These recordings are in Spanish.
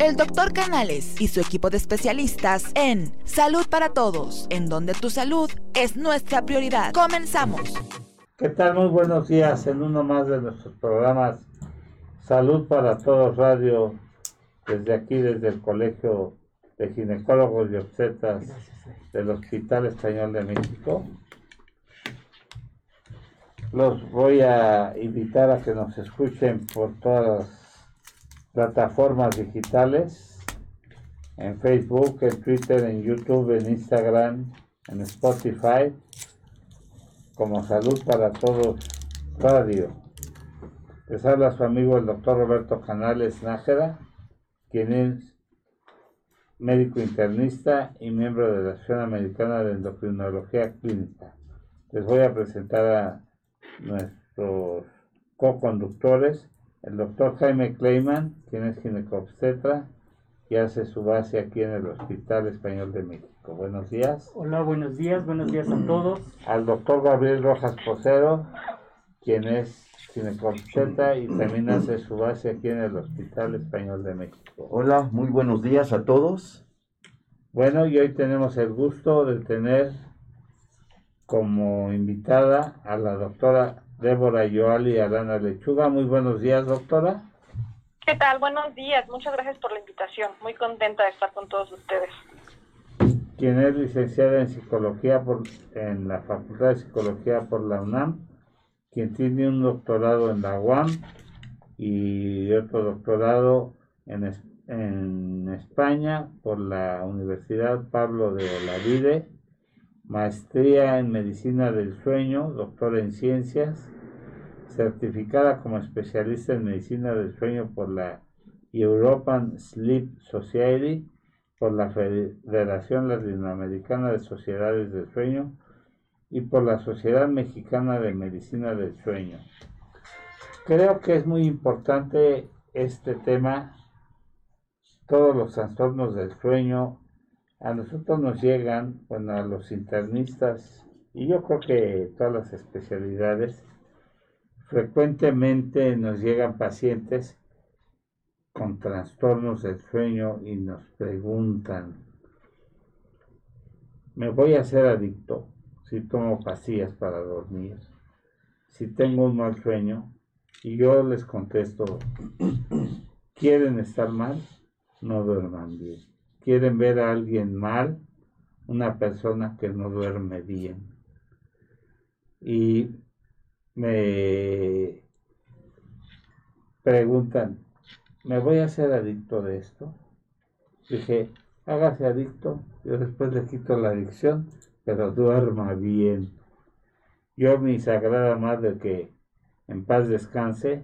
El doctor Canales y su equipo de especialistas en Salud para Todos, en donde tu salud es nuestra prioridad. Comenzamos. ¿Qué tal? Muy buenos días en uno más de nuestros programas Salud para Todos Radio, desde aquí, desde el Colegio de Ginecólogos y Obstetras del Hospital Español de México. Los voy a invitar a que nos escuchen por todas las plataformas digitales, en Facebook, en Twitter, en YouTube, en Instagram, en Spotify, como Salud para Todos Radio. Les habla su amigo el doctor Roberto Canales Nájera, quien es médico internista y miembro de la Asociación Americana de Endocrinología Clínica. Les voy a presentar a nuestros co-conductores, el doctor Jaime Kleiman, quien es ginecobstetra y hace su base aquí en el Hospital Español de México. Buenos días. Hola, buenos días, buenos días a todos. Al doctor Gabriel Rojas Posero, quien es ginecobstetra y también hace su base aquí en el Hospital Español de México. Hola, muy buenos días a todos. Bueno, y hoy tenemos el gusto de tener como invitada a la doctora Débora Yoali Arana Lechuga. Muy buenos días, doctora. ¿Qué tal? Buenos días. Muchas gracias por la invitación. Muy contenta de estar con todos ustedes. Quien es licenciada en psicología por, en la Facultad de Psicología por la UNAM, quien tiene un doctorado en la UAM y otro doctorado en, en España por la Universidad Pablo de Olavide maestría en medicina del sueño, doctora en ciencias, certificada como especialista en medicina del sueño por la European Sleep Society, por la Federación Latinoamericana de Sociedades del Sueño y por la Sociedad Mexicana de Medicina del Sueño. Creo que es muy importante este tema, todos los trastornos del sueño a nosotros nos llegan, bueno, a los internistas, y yo creo que todas las especialidades, frecuentemente nos llegan pacientes con trastornos del sueño y nos preguntan, ¿me voy a hacer adicto si tomo pastillas para dormir? Si tengo un mal sueño, y yo les contesto, ¿quieren estar mal? No duerman bien quieren ver a alguien mal, una persona que no duerme bien. Y me preguntan, ¿me voy a hacer adicto de esto? Dije, hágase adicto, yo después le quito la adicción, pero duerma bien. Yo, mi sagrada madre, que en paz descanse,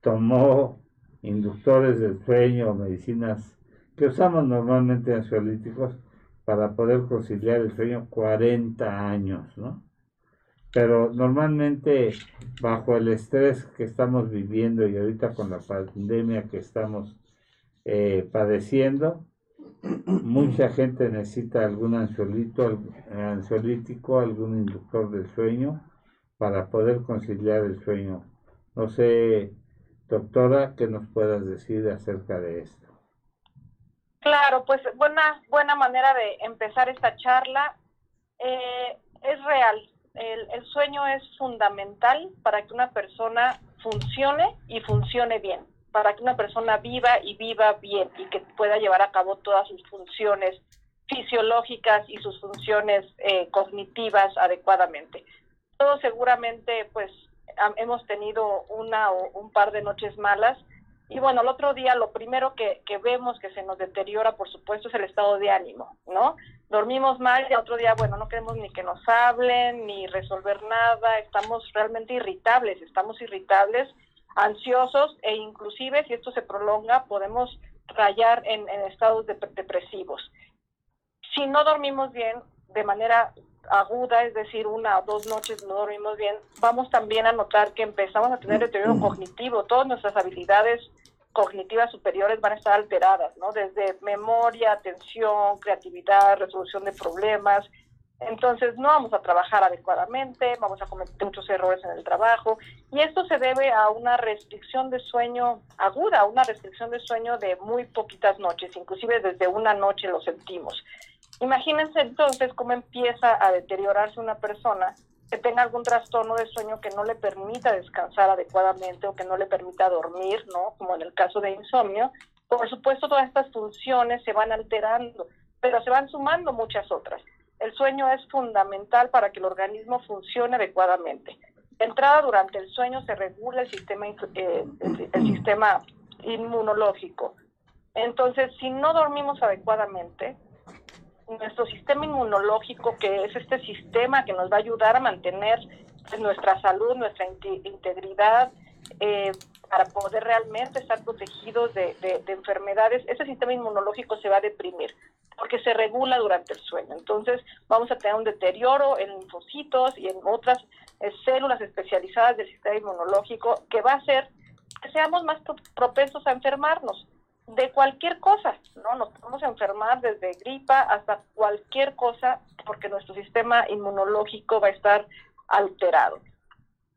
tomó inductores del sueño, medicinas que usamos normalmente ansiolíticos para poder conciliar el sueño 40 años, ¿no? Pero normalmente bajo el estrés que estamos viviendo y ahorita con la pandemia que estamos eh, padeciendo, mucha gente necesita algún ansiolito, ansiolítico, algún inductor del sueño para poder conciliar el sueño. No sé, doctora, ¿qué nos puedas decir acerca de esto? Claro, pues buena, buena manera de empezar esta charla. Eh, es real, el, el, sueño es fundamental para que una persona funcione y funcione bien, para que una persona viva y viva bien y que pueda llevar a cabo todas sus funciones fisiológicas y sus funciones eh, cognitivas adecuadamente. Todos seguramente pues hemos tenido una o un par de noches malas y bueno, el otro día lo primero que, que, vemos que se nos deteriora, por supuesto, es el estado de ánimo, ¿no? Dormimos mal y el otro día, bueno, no queremos ni que nos hablen, ni resolver nada, estamos realmente irritables, estamos irritables, ansiosos e inclusive si esto se prolonga podemos rayar en, en estados de, depresivos. Si no dormimos bien de manera aguda, es decir, una o dos noches no dormimos bien, vamos también a notar que empezamos a tener deterioro cognitivo, todas nuestras habilidades cognitivas superiores van a estar alteradas, ¿no? Desde memoria, atención, creatividad, resolución de problemas, Entonces no vamos a trabajar adecuadamente, vamos a cometer muchos errores en el trabajo y esto se debe a una restricción de sueño aguda, una restricción de sueño de muy poquitas noches, inclusive desde una noche lo sentimos. Imagínense entonces cómo empieza a deteriorarse una persona que tenga algún trastorno de sueño que no le permita descansar adecuadamente o que no le permita dormir, ¿no? Como en el caso de insomnio. Por supuesto, todas estas funciones se van alterando, pero se van sumando muchas otras. El sueño es fundamental para que el organismo funcione adecuadamente. entrada, durante el sueño se regula el sistema, eh, el, sistema inmunológico. Entonces, si no dormimos adecuadamente, nuestro sistema inmunológico, que es este sistema que nos va a ayudar a mantener nuestra salud, nuestra integridad, eh, para poder realmente estar protegidos de, de, enfermedades, ese sistema inmunológico se va a deprimir porque se regula durante el sueño. Entonces vamos a tener un deterioro en linfocitos y en otras eh, células especializadas del sistema inmunológico que va a hacer que seamos más propensos a enfermarnos de cualquier cosa, ¿no? Nos podemos enfermar desde gripa hasta cualquier cosa porque nuestro sistema inmunológico va a estar alterado.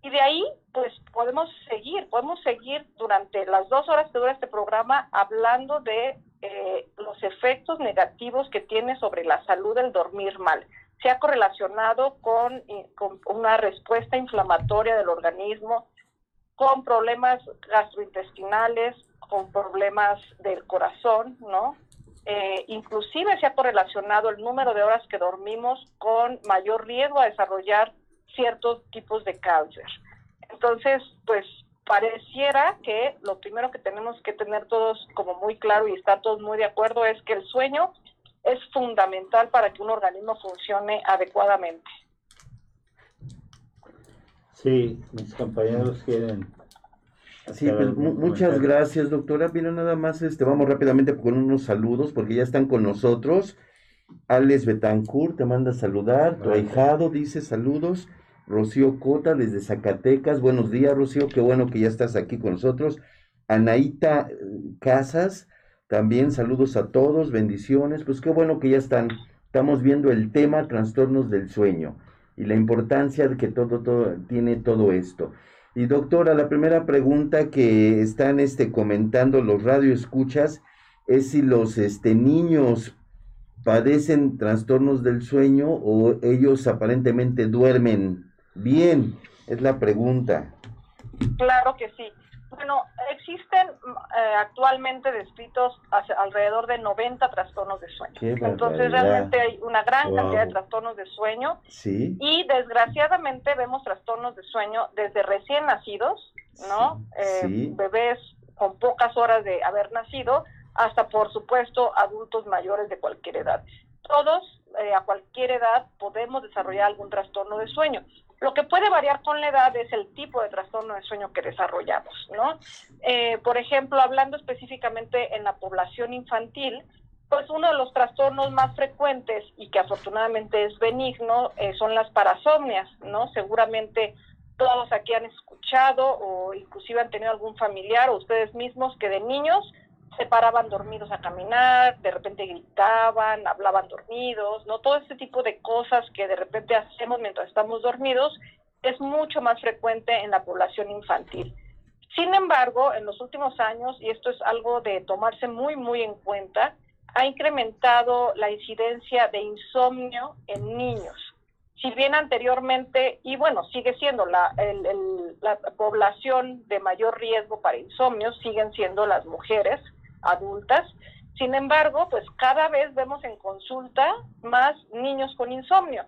Y de ahí, pues podemos seguir, podemos seguir durante las dos horas que dura este programa hablando de eh, los efectos negativos que tiene sobre la salud el dormir mal. Se ha correlacionado con, eh, con una respuesta inflamatoria del organismo, con problemas gastrointestinales, con problemas del corazón, ¿no? Eh, inclusive se ha correlacionado el número de horas que dormimos con mayor riesgo a desarrollar ciertos tipos de cáncer. Entonces, pues pareciera que lo primero que tenemos que tener todos como muy claro y estar todos muy de acuerdo es que el sueño es fundamental para que un organismo funcione adecuadamente. Sí, mis compañeros quieren. Sí, pues, muchas gracias, doctora. Mira, nada más, este, vamos rápidamente con unos saludos porque ya están con nosotros. Alex Betancourt te manda a saludar, tu ahijado dice saludos. Rocío Cota desde Zacatecas. Buenos días, Rocío. Qué bueno que ya estás aquí con nosotros. Anaíta eh, Casas, también saludos a todos, bendiciones. Pues qué bueno que ya están. Estamos viendo el tema trastornos del sueño y la importancia de que todo, todo tiene todo esto. Y doctora, la primera pregunta que están este, comentando los radioescuchas es si los este, niños padecen trastornos del sueño o ellos aparentemente duermen Bien, es la pregunta. Claro que sí. Bueno, existen eh, actualmente descritos alrededor de 90 trastornos de sueño. Entonces realmente hay una gran cantidad de trastornos de sueño. Sí. Y desgraciadamente vemos trastornos de sueño desde recién nacidos, ¿no? Eh, bebés con pocas horas de haber nacido, hasta por supuesto adultos mayores de cualquier edad. Todos eh, a cualquier edad podemos desarrollar algún trastorno de sueño. Lo que puede variar con la edad es el tipo de trastorno de sueño que desarrollamos, ¿no? Eh, por ejemplo, hablando específicamente en la población infantil, pues uno de los trastornos más frecuentes y que afortunadamente es benigno eh, son las parasomnias, ¿no? Seguramente todos aquí han escuchado o inclusive han tenido algún familiar o ustedes mismos que de niños se paraban dormidos a caminar, de repente gritaban, hablaban dormidos, ¿no? Todo este tipo de cosas que de repente hacemos mientras estamos dormidos es mucho más frecuente en la población infantil. Sin embargo, en los últimos años, y esto es algo de tomarse muy, muy en cuenta, ha incrementado la incidencia de insomnio en niños. Si bien anteriormente, y bueno, sigue siendo la, la población de mayor riesgo para insomnio, siguen siendo las mujeres, adultas. Sin embargo, pues cada vez vemos en consulta más niños con insomnio.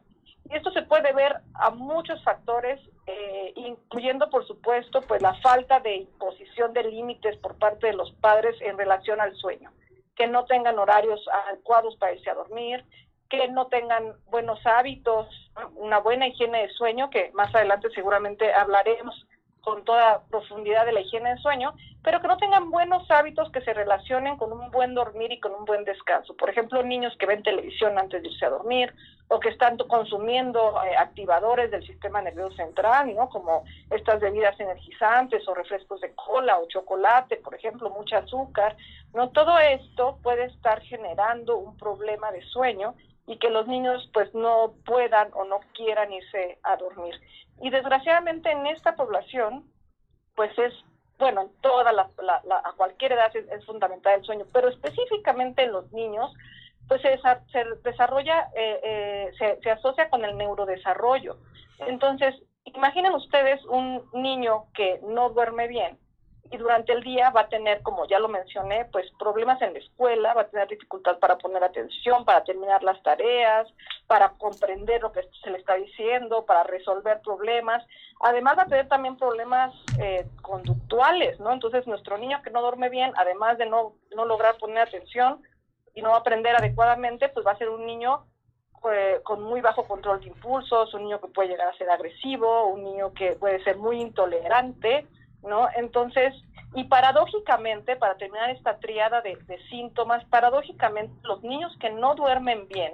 Y esto se puede ver a muchos factores, eh, incluyendo, por supuesto, pues la falta de imposición de límites por parte de los padres en relación al sueño, que no tengan horarios adecuados para irse a dormir, que no tengan buenos hábitos, una buena higiene de sueño, que más adelante seguramente hablaremos con toda profundidad de la higiene del sueño, pero que no tengan buenos hábitos que se relacionen con un buen dormir y con un buen descanso. Por ejemplo, niños que ven televisión antes de irse a dormir o que están consumiendo eh, activadores del sistema nervioso central, ¿no? Como estas bebidas energizantes o refrescos de cola o chocolate, por ejemplo, mucho azúcar, ¿no? Todo esto puede estar generando un problema de sueño y que los niños pues no puedan o no quieran irse a dormir. Y desgraciadamente en esta población pues es, bueno, toda la, a cualquier edad es, fundamental el sueño, pero específicamente en los niños pues se, se desarrolla, eh, eh, se, se asocia con el neurodesarrollo. Entonces, imaginen ustedes un niño que no duerme bien, y durante el día va a tener, como ya lo mencioné, pues problemas en la escuela, va a tener dificultad para poner atención, para terminar las tareas, para comprender lo que se le está diciendo, para resolver problemas. Además va a tener también problemas eh, conductuales, ¿no? Entonces nuestro niño que no duerme bien, además de no, no lograr poner atención y no aprender adecuadamente, pues va a ser un niño eh, con muy bajo control de impulsos, un niño que puede llegar a ser agresivo, un niño que puede ser muy intolerante, ¿no? Entonces, y paradójicamente, para terminar esta triada de, síntomas, paradójicamente los niños que no duermen bien,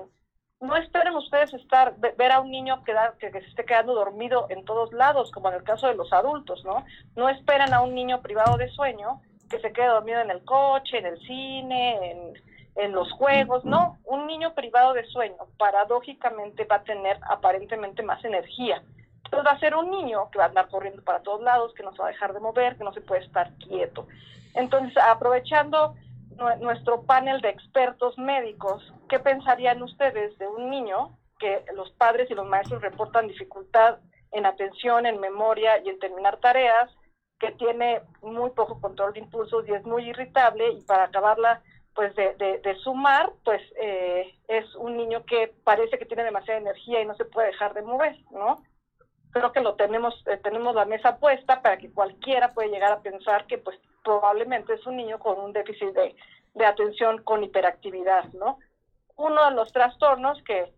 no esperen ustedes estar, ver a un niño que, se esté quedando dormido en todos lados, como en el caso de los adultos, ¿no? No esperan a un niño privado de sueño que se quede dormido en el coche, en el cine, en los juegos, no, un niño privado de sueño paradójicamente va a tener aparentemente más energía va a ser un niño que va a andar corriendo para todos lados, que no se va a dejar de mover, que no se puede estar quieto. Entonces, aprovechando nuestro panel de expertos médicos, ¿qué pensarían ustedes de un niño que los padres y los maestros reportan dificultad en atención, en memoria y en terminar tareas, que tiene muy poco control de impulsos y es muy irritable y para acabarla pues de, de, sumar, pues eh, es un niño que parece que tiene demasiada energía y no se puede dejar de mover, ¿no? Creo que lo tenemos, eh, tenemos la mesa puesta para que cualquiera pueda llegar a pensar que pues probablemente es un niño con un déficit de, de atención con hiperactividad, ¿no? Uno de los trastornos que,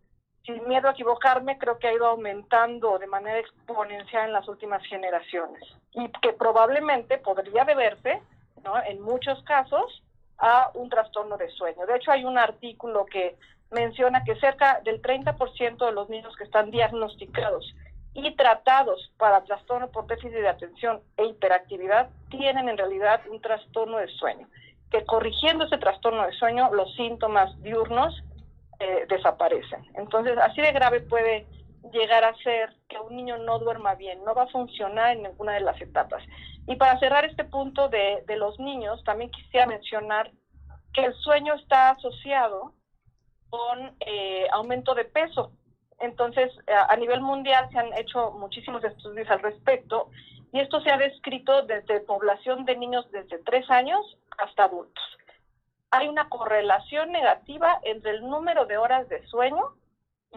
sin miedo a equivocarme, creo que ha ido aumentando de manera exponencial en las últimas generaciones y que probablemente podría deberse, ¿no? En muchos casos, a un trastorno de sueño. De hecho, hay un artículo que menciona que cerca del 30% de los niños que están diagnosticados y tratados para trastorno por déficit de atención e hiperactividad tienen en realidad un trastorno de sueño, que corrigiendo ese trastorno de sueño los síntomas diurnos eh, desaparecen. Entonces, así de grave puede llegar a ser que un niño no duerma bien, no va a funcionar en ninguna de las etapas. Y para cerrar este punto de, los niños, también quisiera mencionar que el sueño está asociado con eh, aumento de peso. Entonces, a nivel mundial se han hecho muchísimos estudios al respecto y esto se ha descrito desde población de niños desde tres años hasta adultos. Hay una correlación negativa entre el número de horas de sueño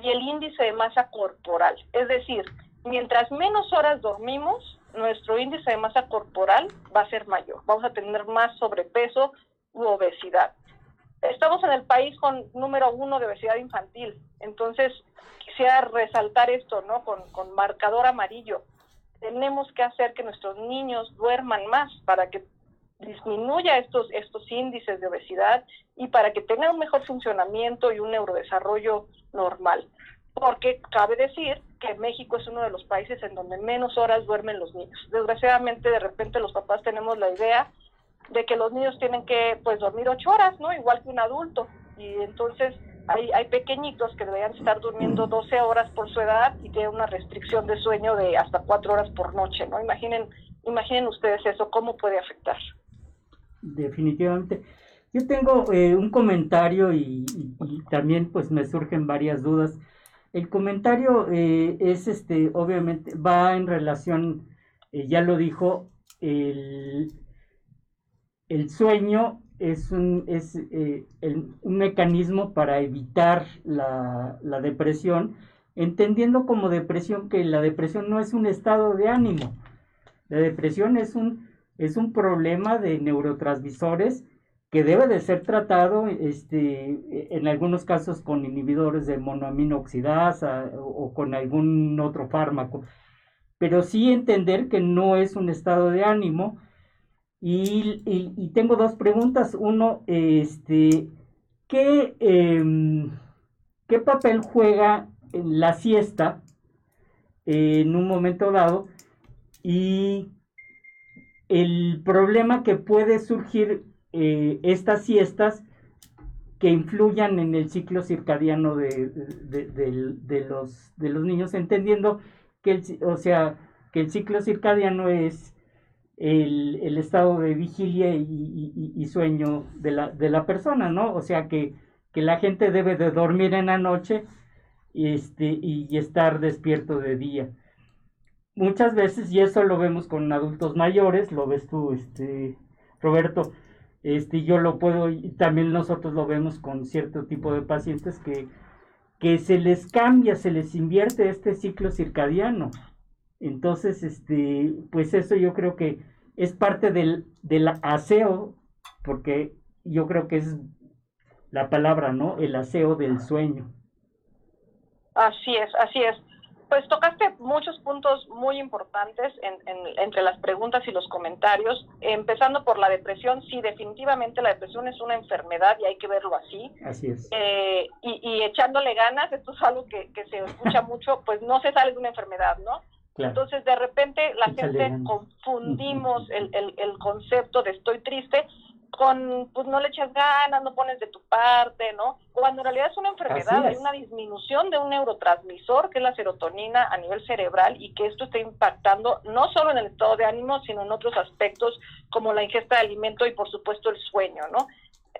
y el índice de masa corporal. Es decir, mientras menos horas dormimos, nuestro índice de masa corporal va a ser mayor. Vamos a tener más sobrepeso u obesidad. Estamos en el país con número uno de obesidad infantil. Entonces, quisiera resaltar esto, ¿no? Con, marcador amarillo. Tenemos que hacer que nuestros niños duerman más para que disminuya estos, estos índices de obesidad y para que tengan un mejor funcionamiento y un neurodesarrollo normal. Porque cabe decir que México es uno de los países en donde menos horas duermen los niños. Desgraciadamente, de repente los papás tenemos la idea de que los niños tienen que pues dormir ocho horas, ¿no? Igual que un adulto. Y entonces hay, hay pequeñitos que deberían estar durmiendo 12 horas por su edad y tienen una restricción de sueño de hasta 4 horas por noche, ¿no? Imaginen, imaginen ustedes eso, cómo puede afectar. Definitivamente. Yo tengo eh, un comentario y, también pues me surgen varias dudas. El comentario eh, es este, obviamente, va en relación, eh, ya lo dijo, el, el sueño es un, es, eh, un mecanismo para evitar la, depresión, entendiendo como depresión que la depresión no es un estado de ánimo. La depresión es un, es un problema de neurotransmisores que debe de ser tratado este, en algunos casos con inhibidores de monoamino oxidasa o con algún otro fármaco. Pero sí entender que no es un estado de ánimo, y, tengo dos preguntas. Uno, este, ¿qué, em, ¿qué papel juega la siesta en un momento dado? Y el problema que puede surgir eh, estas siestas que influyan en el ciclo circadiano de, de, los, de los niños, entendiendo que el, o sea, que el ciclo circadiano es el, estado de vigilia y, sueño de la, persona, ¿no? O sea que, que, la gente debe de dormir en la noche este, y estar despierto de día. Muchas veces, y eso lo vemos con adultos mayores, lo ves tú, este, Roberto, este, yo lo puedo, y también nosotros lo vemos con cierto tipo de pacientes que, que se les cambia, se les invierte este ciclo circadiano. Entonces, este, pues eso yo creo que es parte del, del aseo, porque yo creo que es la palabra, ¿no? El aseo del sueño. Así es, así es. Pues tocaste muchos puntos muy importantes entre las preguntas y los comentarios, empezando por la depresión. Sí, definitivamente la depresión es una enfermedad y hay que verlo así. Así es. Eh, y, echándole ganas, esto es algo que, se escucha mucho, pues no se sale de una enfermedad, ¿no? Entonces, de repente, la gente confundimos el, el concepto de estoy triste con, pues no le echas ganas, no pones de tu parte, ¿no? Cuando en realidad es una enfermedad, hay una disminución de un neurotransmisor, que es la serotonina a nivel cerebral, y que esto está impactando no solo en el estado de ánimo, sino en otros aspectos como la ingesta de alimento y por supuesto el sueño, ¿no?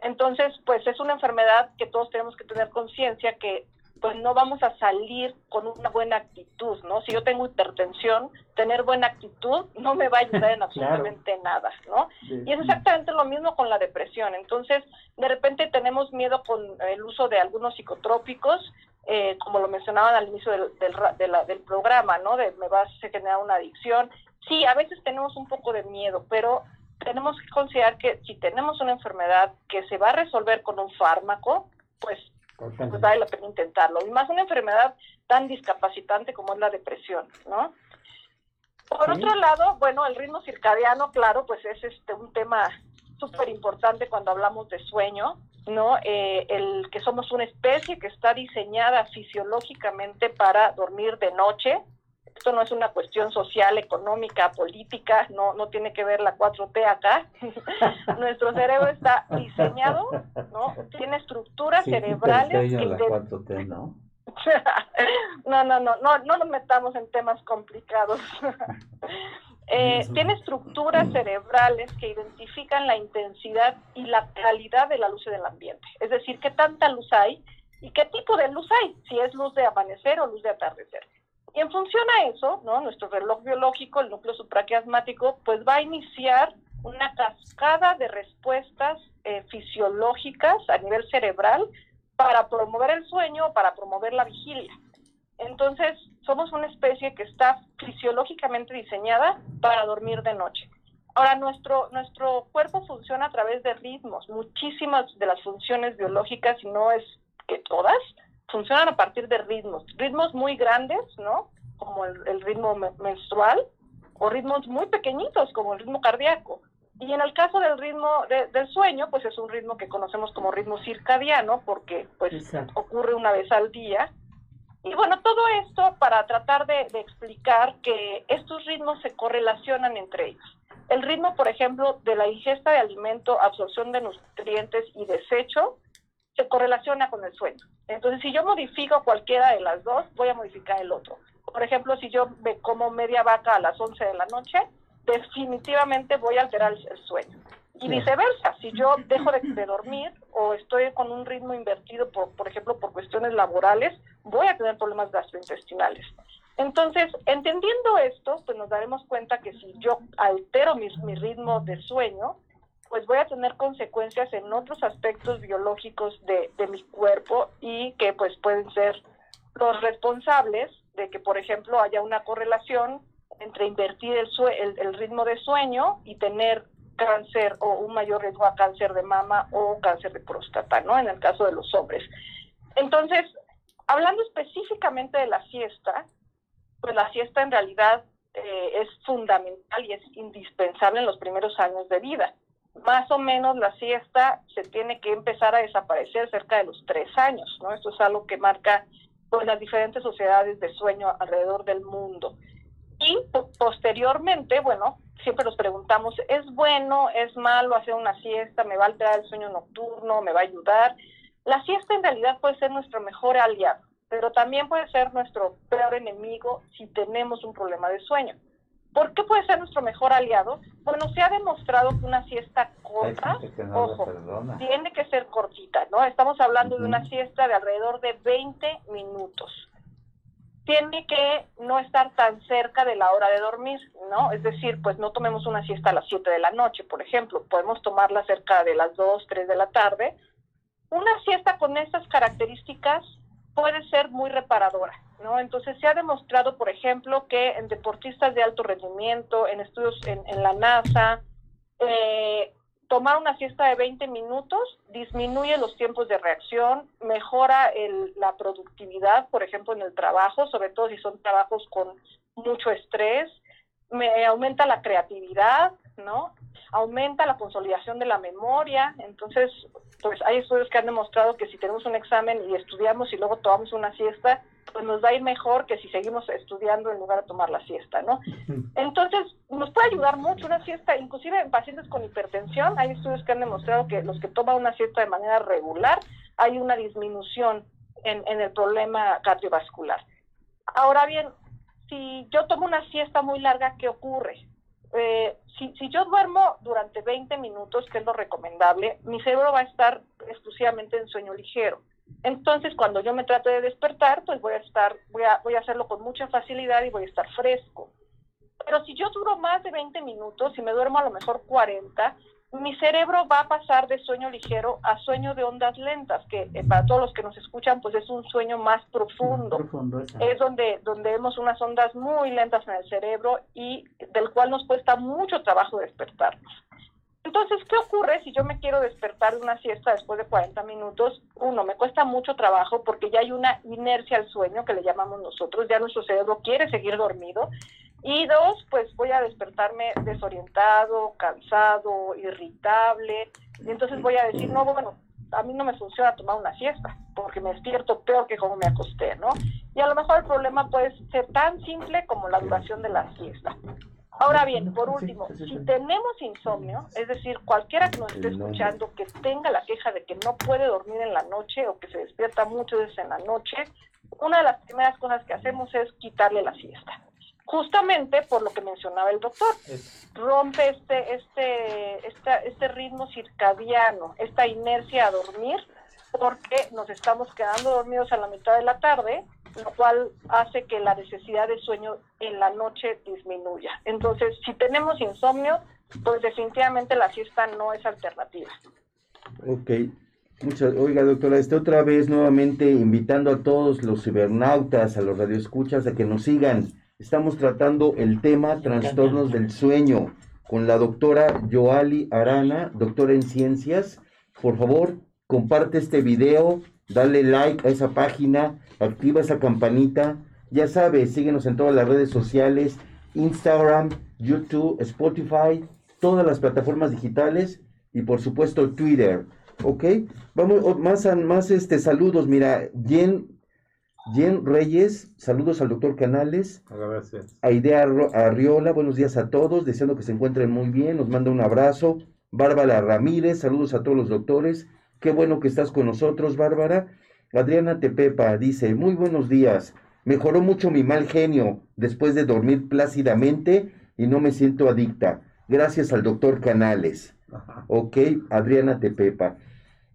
Entonces, pues es una enfermedad que todos tenemos que tener conciencia que pues no vamos a salir con una buena actitud, ¿no? Si yo tengo hipertensión, tener buena actitud no me va a ayudar en absolutamente nada, ¿no? Y es exactamente lo mismo con la depresión. Entonces, de repente tenemos miedo con el uso de algunos psicotrópicos, eh, como lo mencionaban al inicio del, del, del programa, ¿no? De me va a generar una adicción. Sí, a veces tenemos un poco de miedo, pero tenemos que considerar que si tenemos una enfermedad que se va a resolver con un fármaco, pues pues vale la pena intentarlo. Y más una enfermedad tan discapacitante como es la depresión, ¿no? Por otro lado, bueno, el ritmo circadiano, claro, pues es este un tema súper importante cuando hablamos de sueño, ¿no? Eh, el que somos una especie que está diseñada fisiológicamente para dormir de noche, esto no es una cuestión social, económica, política, no, no tiene que ver la 4T acá. Nuestro cerebro está diseñado, ¿no? Tiene estructuras cerebrales. Que la 4T, ¿no? no, no, no, no, no nos metamos en temas complicados. eh, tiene estructuras cerebrales que identifican la intensidad y la calidad de la luz del ambiente. Es decir, qué tanta luz hay y qué tipo de luz hay, si es luz de amanecer o luz de atardecer. Y en función a eso, ¿no? nuestro reloj biológico, el núcleo supraquiasmático, pues va a iniciar una cascada de respuestas eh, fisiológicas a nivel cerebral para promover el sueño para promover la vigilia. Entonces, somos una especie que está fisiológicamente diseñada para dormir de noche. Ahora, nuestro, nuestro cuerpo funciona a través de ritmos. Muchísimas de las funciones biológicas, y no es que todas, funcionan a partir de ritmos, ritmos muy grandes, ¿no? Como el, ritmo menstrual, o ritmos muy pequeñitos, como el ritmo cardíaco. Y en el caso del ritmo del sueño, pues es un ritmo que conocemos como ritmo circadiano, porque pues ocurre una vez al día. Y bueno, todo esto para tratar de, de explicar que estos ritmos se correlacionan entre ellos. El ritmo, por ejemplo, de la ingesta de alimento, absorción de nutrientes y desecho, se correlaciona con el sueño. Entonces, si yo modifico cualquiera de las dos, voy a modificar el otro. Por ejemplo, si yo me como media vaca a las 11 de la noche, definitivamente voy a alterar el sueño. Y viceversa, si yo dejo de, dormir o estoy con un ritmo invertido, por, por ejemplo, por cuestiones laborales, voy a tener problemas gastrointestinales. Entonces, entendiendo esto, pues nos daremos cuenta que si yo altero mi, mi ritmo de sueño, pues voy a tener consecuencias en otros aspectos biológicos de, mi cuerpo y que pues pueden ser los responsables de que, por ejemplo, haya una correlación entre invertir el, el, ritmo de sueño y tener cáncer o un mayor riesgo a cáncer de mama o cáncer de próstata, ¿no? En el caso de los hombres. Entonces, hablando específicamente de la siesta, pues la siesta en realidad eh, es fundamental y es indispensable en los primeros años de vida más o menos la siesta se tiene que empezar a desaparecer cerca de los tres años, ¿no? Esto es algo que marca pues, las diferentes sociedades de sueño alrededor del mundo. Y posteriormente, bueno, siempre nos preguntamos, ¿es bueno, es malo hacer una siesta? ¿Me va a alterar el sueño nocturno? ¿Me va a ayudar? La siesta en realidad puede ser nuestro mejor aliado, pero también puede ser nuestro peor enemigo si tenemos un problema de sueño. ¿Por qué puede ser nuestro mejor aliado? Bueno, se ha demostrado que una siesta corta, ojo, tiene que ser cortita, ¿no? Estamos hablando de una siesta de alrededor de 20 minutos. Tiene que no estar tan cerca de la hora de dormir, ¿no? Es decir, pues no tomemos una siesta a las 7 de la noche, por ejemplo. Podemos tomarla cerca de las 2, 3 de la tarde. Una siesta con estas características puede ser muy reparadora, ¿no? Entonces se ha demostrado, por ejemplo, que en deportistas de alto rendimiento, en estudios en, la NASA, eh, tomar una siesta de 20 minutos disminuye los tiempos de reacción, mejora la productividad, por ejemplo, en el trabajo, sobre todo si son trabajos con mucho estrés, me aumenta la creatividad, ¿no? Aumenta la consolidación de la memoria, entonces pues hay estudios que han demostrado que si tenemos un examen y estudiamos y luego tomamos una siesta, pues nos va a ir mejor que si seguimos estudiando en lugar de tomar la siesta, ¿no? Entonces, nos puede ayudar mucho una siesta, inclusive en pacientes con hipertensión, hay estudios que han demostrado que los que toman una siesta de manera regular, hay una disminución en, en el problema cardiovascular. Ahora bien, si yo tomo una siesta muy larga, ¿qué ocurre? Eh, si, si, yo duermo durante 20 minutos, que es lo recomendable, mi cerebro va a estar exclusivamente en sueño ligero. Entonces, cuando yo me trate de despertar, pues voy a estar, voy a, voy a hacerlo con mucha facilidad y voy a estar fresco. Pero si yo duro más de 20 minutos, y me duermo a lo mejor 40, mi cerebro va a pasar de sueño ligero a sueño de ondas lentas, que eh, para todos los que nos escuchan, pues es un sueño más profundo. es donde, donde vemos unas ondas muy lentas en el cerebro y del cual nos cuesta mucho trabajo despertarnos. Entonces, ¿qué ocurre si yo me quiero despertar de una siesta después de 40 minutos? Uno, me cuesta mucho trabajo porque ya hay una inercia al sueño que le llamamos nosotros, ya nuestro cerebro quiere seguir dormido y dos, pues voy a despertarme desorientado, cansado, irritable. Y entonces voy a decir, no, bueno, a mí no me funciona tomar una siesta, porque me despierto peor que como me acosté, ¿no? Y a lo mejor el problema puede ser tan simple como la duración de la siesta. Ahora bien, por último, si tenemos insomnio, es decir, cualquiera que nos esté escuchando que tenga la queja de que no puede dormir en la noche o que se despierta muchas veces en la noche, una de las primeras cosas que hacemos es quitarle la siesta justamente por lo que mencionaba el doctor. Rompe este, este, este, este ritmo circadiano, esta inercia a dormir, porque nos estamos quedando dormidos a la mitad de la tarde, lo cual hace que la necesidad de sueño en la noche disminuya. Entonces, si tenemos insomnio, pues definitivamente la siesta no es alternativa. Ok. Muchas, oiga, doctora, este otra vez nuevamente invitando a todos los cibernautas, a los radioescuchas, a que nos sigan Estamos tratando el tema trastornos del sueño con la doctora Joali Arana, doctora en ciencias. Por favor, comparte este video, dale like a esa página, activa esa campanita. Ya sabes, síguenos en todas las redes sociales, Instagram, YouTube, Spotify, todas las plataformas digitales y por supuesto Twitter. ¿Ok? Vamos, más, más este, saludos. Mira, Jen Jen Reyes, saludos al doctor Canales. Gracias. Aidea Arriola, buenos días a todos, deseando que se encuentren muy bien, nos manda un abrazo. Bárbara Ramírez, saludos a todos los doctores. Qué bueno que estás con nosotros, Bárbara. Adriana Tepepa dice, muy buenos días. Mejoró mucho mi mal genio después de dormir plácidamente y no me siento adicta. Gracias al doctor Canales. Ok, Adriana Tepepa.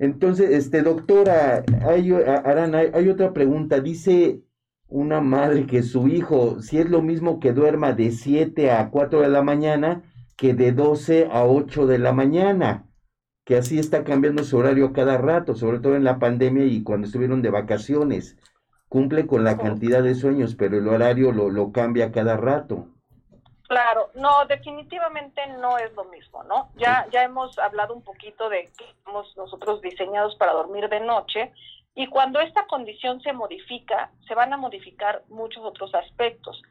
Entonces, este, doctora, hay, Arana, hay otra pregunta. Dice una madre que su hijo, si es lo mismo que duerma de 7 a 4 de la mañana, que de 12 a 8 de la mañana, que así está cambiando su horario cada rato, sobre todo en la pandemia y cuando estuvieron de vacaciones. Cumple con la cantidad de sueños, pero el horario lo, lo cambia cada rato. Claro, no, definitivamente no es lo mismo, ¿no? Ya, ya hemos hablado un poquito de que somos nosotros diseñados para dormir de noche y cuando esta condición se modifica, se van a modificar muchos otros aspectos.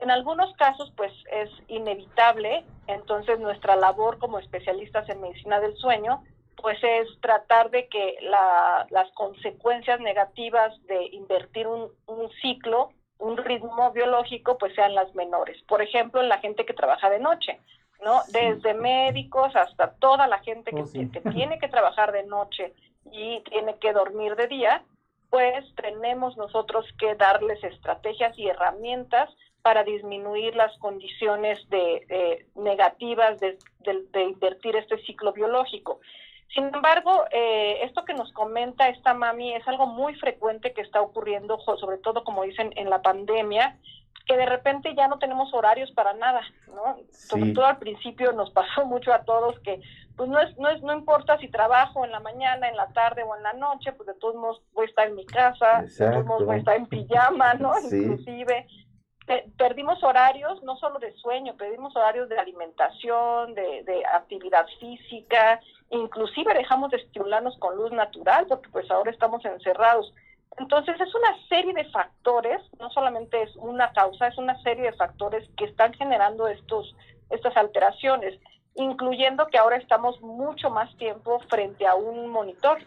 En algunos casos, pues es inevitable, entonces nuestra labor como especialistas en medicina del sueño, pues es tratar de que las consecuencias negativas de invertir un, un ciclo un ritmo biológico pues sean las menores. Por ejemplo, en la gente que trabaja de noche, ¿no? Desde médicos hasta toda la gente que, oh, que, tiene que trabajar de noche y tiene que dormir de día, pues tenemos nosotros que darles estrategias y herramientas para disminuir las condiciones de, negativas de, invertir este ciclo biológico. Sin embargo, eh, esto que nos comenta esta mami es algo muy frecuente que está ocurriendo, sobre todo como dicen en la pandemia, que de repente ya no tenemos horarios para nada, ¿no? Sobre todo al principio nos pasó mucho a todos que pues no es, no es, no importa si trabajo en la mañana, en la tarde o en la noche, pues de todos modos voy a estar en mi casa, de todos modos voy a estar en pijama, ¿no? Inclusive perdimos horarios no solo de sueño, perdimos horarios de alimentación, de, de, actividad física, inclusive dejamos de estimularnos con luz natural porque pues ahora estamos encerrados. Entonces es una serie de factores, no solamente es una causa, es una serie de factores que están generando estos, estas alteraciones, incluyendo que ahora estamos mucho más tiempo frente a un monitor.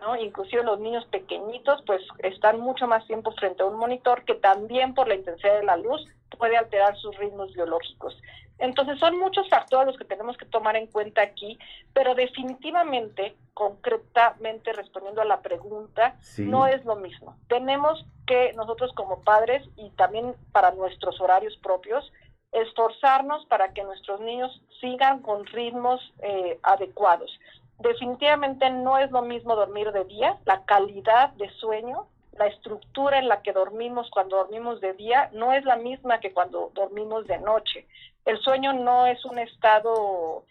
¿No? Inclusive los niños pequeñitos pues están mucho más tiempo frente a un monitor que también por la intensidad de la luz puede alterar sus ritmos biológicos. Entonces son muchos factores los que tenemos que tomar en cuenta aquí, pero definitivamente, concretamente respondiendo a la pregunta, no es lo mismo. Tenemos que nosotros como padres y también para nuestros horarios propios, esforzarnos para que nuestros niños sigan con ritmos eh, adecuados. Definitivamente no es lo mismo dormir de día, la calidad de sueño, la estructura en la que dormimos cuando dormimos de día no es la misma que cuando dormimos de noche. El sueño no es un estado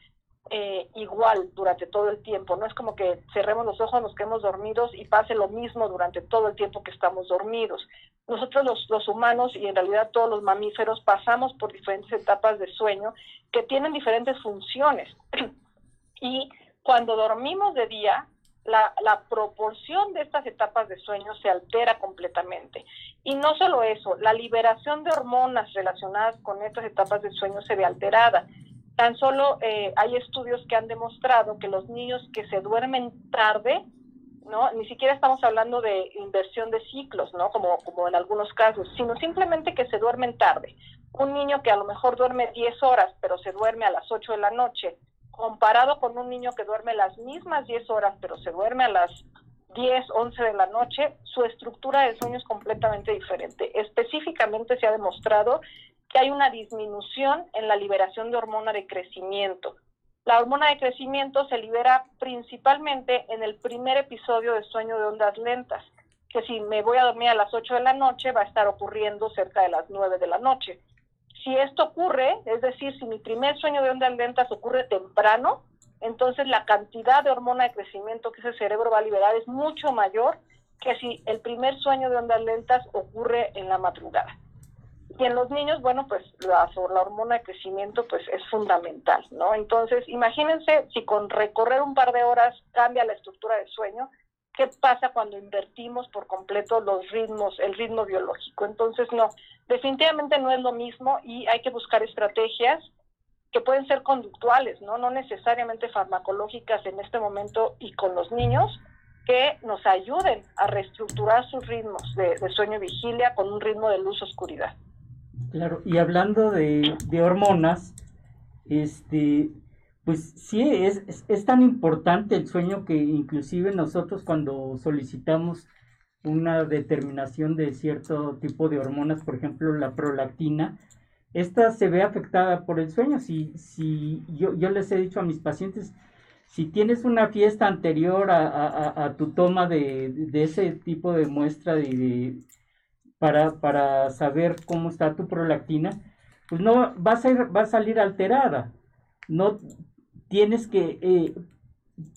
eh, igual durante todo el tiempo, no es como que cerremos los ojos, nos quedemos dormidos y pase lo mismo durante todo el tiempo que estamos dormidos. Nosotros los, los humanos y en realidad todos los mamíferos pasamos por diferentes etapas de sueño que tienen diferentes funciones y cuando dormimos de día, la, proporción de estas etapas de sueño se altera completamente. Y no solo eso, la liberación de hormonas relacionadas con estas etapas de sueño se ve alterada. Tan solo eh, hay estudios que han demostrado que los niños que se duermen tarde, ¿no? Ni siquiera estamos hablando de inversión de ciclos, ¿no? Como, como en algunos casos, sino simplemente que se duermen tarde. Un niño que a lo mejor duerme 10 horas, pero se duerme a las 8 de la noche, comparado con un niño que duerme las mismas 10 horas, pero se duerme a las 10, 11 de la noche, su estructura de sueño es completamente diferente. Específicamente se ha demostrado que hay una disminución en la liberación de hormona de crecimiento. La hormona de crecimiento se libera principalmente en el primer episodio de sueño de ondas lentas, que si me voy a dormir a las 8 de la noche va a estar ocurriendo cerca de las 9 de la noche si esto ocurre, es decir, si mi primer sueño de ondas lentas ocurre temprano, entonces la cantidad de hormona de crecimiento que ese cerebro va a liberar es mucho mayor que si el primer sueño de ondas lentas ocurre en la madrugada. Y en los niños, bueno, pues la, la hormona de crecimiento pues es fundamental, ¿no? Entonces, imagínense si con recorrer un par de horas cambia la estructura del sueño, qué pasa cuando invertimos por completo los ritmos, el ritmo biológico. Entonces, no, definitivamente no es lo mismo y hay que buscar estrategias que pueden ser conductuales, ¿no? No necesariamente farmacológicas en este momento y con los niños, que nos ayuden a reestructurar sus ritmos de, sueño vigilia con un ritmo de luz-oscuridad. Claro, y hablando de, de hormonas, este, pues sí, es, es, tan importante el sueño que inclusive nosotros cuando solicitamos una determinación de cierto tipo de hormonas, por ejemplo la prolactina, esta se ve afectada por el sueño. Si, si yo, yo les he dicho a mis pacientes, si tienes una fiesta anterior a, tu toma de, ese tipo de muestra de, para, para saber cómo está tu prolactina, pues no vas a, va a salir alterada. No, tienes que, eh,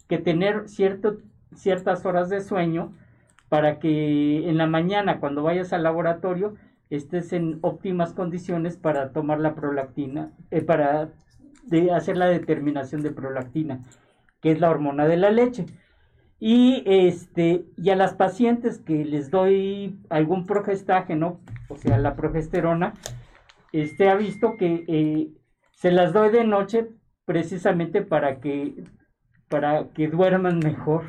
que tener cierto, ciertas horas de sueño para que en la mañana cuando vayas al laboratorio estés en óptimas condiciones para tomar la prolactina, eh, para hacer la determinación de prolactina, que es la hormona de la leche. Y, este, y a las pacientes que les doy algún progestágeno, o sea, la progesterona, este, ha visto que eh, se las doy de noche precisamente para que, para que duerman mejor.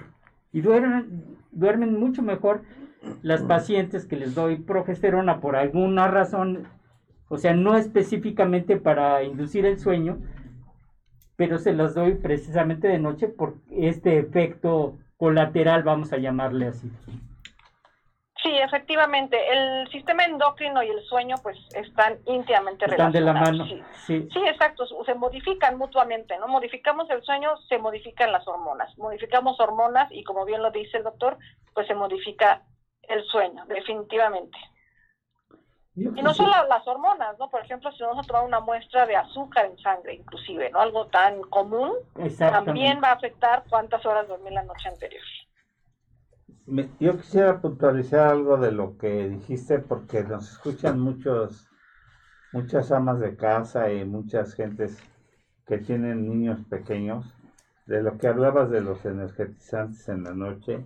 Y duermen, duermen mucho mejor las pacientes que les doy progesterona por alguna razón, o sea, no específicamente para inducir el sueño, pero se las doy precisamente de noche por este efecto colateral, vamos a llamarle así. Sí, efectivamente, el sistema endocrino y el sueño pues están íntimamente están de la mano. Sí. sí. exacto, se modifican mutuamente, ¿no? Modificamos el sueño, se modifican las hormonas. Modificamos hormonas y como bien lo dice el doctor, pues se modifica el sueño, definitivamente. Y no solo las hormonas, ¿no? Por ejemplo, si vamos a tomar una muestra de azúcar en sangre, inclusive, ¿no? Algo tan común, también va a afectar cuántas horas dormí la noche anterior. Yo quisiera puntualizar algo de lo que dijiste porque nos escuchan muchos, muchas amas de casa y muchas gentes que tienen niños pequeños, de lo que hablabas de los energetizantes en la noche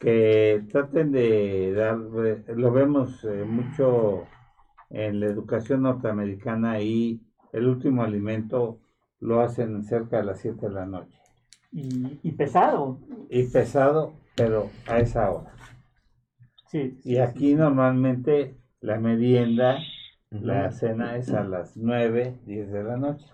que traten de dar, lo vemos eh, mucho en la educación norteamericana y el último alimento lo hacen cerca de las 7 de la noche. Y, pesado. Y pesado, pero a esa hora. Sí, y aquí normalmente la merienda, la cena es a las 9, 10 de la noche.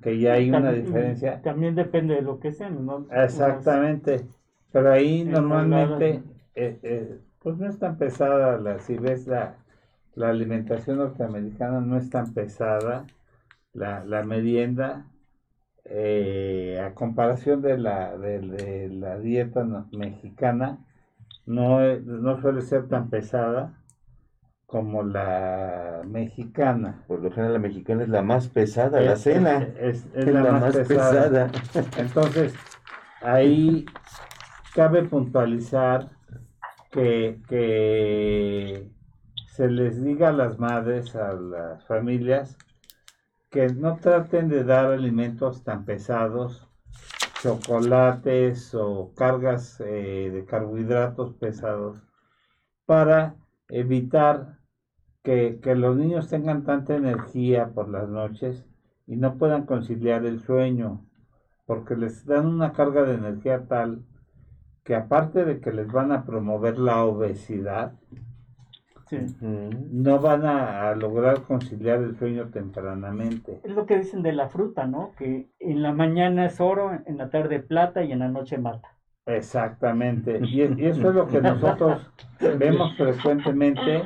Que ya hay una diferencia. También depende de lo que sean, ¿no? Exactamente. Pero ahí normalmente, eh, eh, pues no es tan pesada, la, si ves la, la alimentación norteamericana no es tan pesada, la, la merienda, eh, a comparación de la, de, la dieta mexicana, no, no suele ser tan pesada como la mexicana. Por lo general la mexicana es la más pesada, la cena. Es, la, más, pesada. Entonces, ahí cabe puntualizar que, se les diga a las madres, a las familias, que no traten de dar alimentos tan pesados, chocolates o cargas eh, de carbohidratos pesados, para evitar que, que, los niños tengan tanta energía por las noches y no puedan conciliar el sueño, porque les dan una carga de energía tal que aparte de que les van a promover la obesidad, no van a, lograr conciliar el sueño tempranamente. Es lo que dicen de la fruta, ¿no? Que en la mañana es oro, en la tarde plata y en la noche mata. Exactamente. Y, eso es lo que nosotros vemos frecuentemente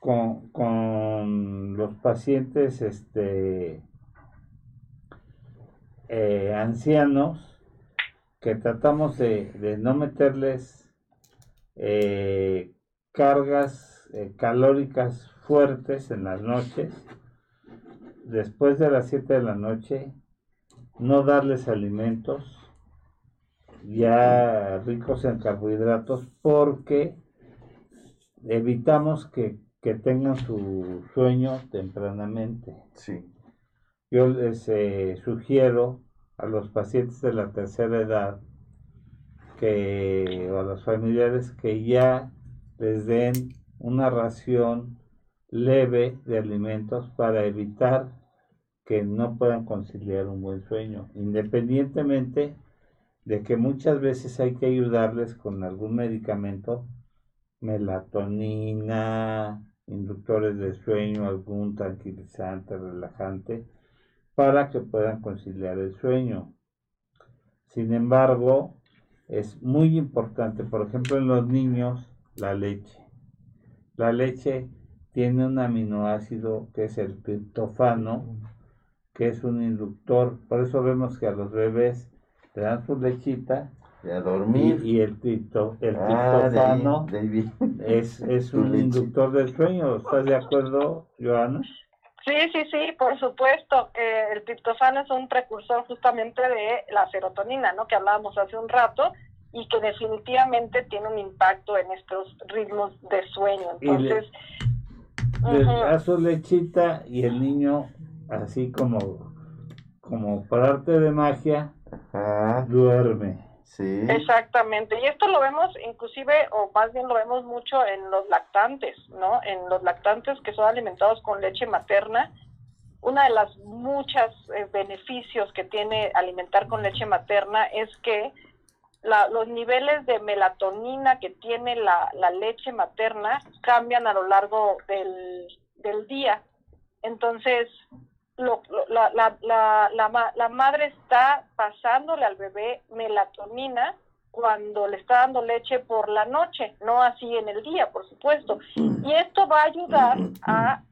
con, con los pacientes este, eh, ancianos que tratamos de, no meterles eh, cargas eh, calóricas fuertes en las noches, después de las 7 de la noche, no darles alimentos ya ricos en carbohidratos porque evitamos que, tengan su sueño tempranamente. Sí. Yo les eh, sugiero a los pacientes de la tercera edad que, o a los familiares que ya les den una ración leve de alimentos para evitar que no puedan conciliar un buen sueño, independientemente de que muchas veces hay que ayudarles con algún medicamento, melatonina, inductores de sueño, algún tranquilizante, relajante, para que puedan conciliar el sueño. Sin embargo, es muy importante, por ejemplo, en los niños, la leche. La leche tiene un aminoácido que es el triptofano, que es un inductor. Por eso vemos que a los bebés le dan su lechita y a dormir. Y, el, el ah, triptofano es, es un inductor del sueño. ¿Estás de acuerdo, Joana? Sí, sí, sí, por supuesto. Eh, el triptofano es un precursor justamente de la serotonina, ¿no? Que hablábamos hace un rato y que definitivamente tiene un impacto en estos ritmos de sueño. Entonces, le, da su lechita y el niño, así como, como por arte de magia, duerme. Exactamente, y esto lo vemos inclusive, o más bien lo vemos mucho en los lactantes, ¿no? En los lactantes que son alimentados con leche materna, una de las muchas eh, beneficios que tiene alimentar con leche materna es que los niveles de melatonina que tiene la, la, leche materna cambian a lo largo del, del día. Entonces, la, la, la, la, madre está pasándole al bebé melatonina cuando le está dando leche por la noche, no así en el día, por supuesto. Y esto va a ayudar a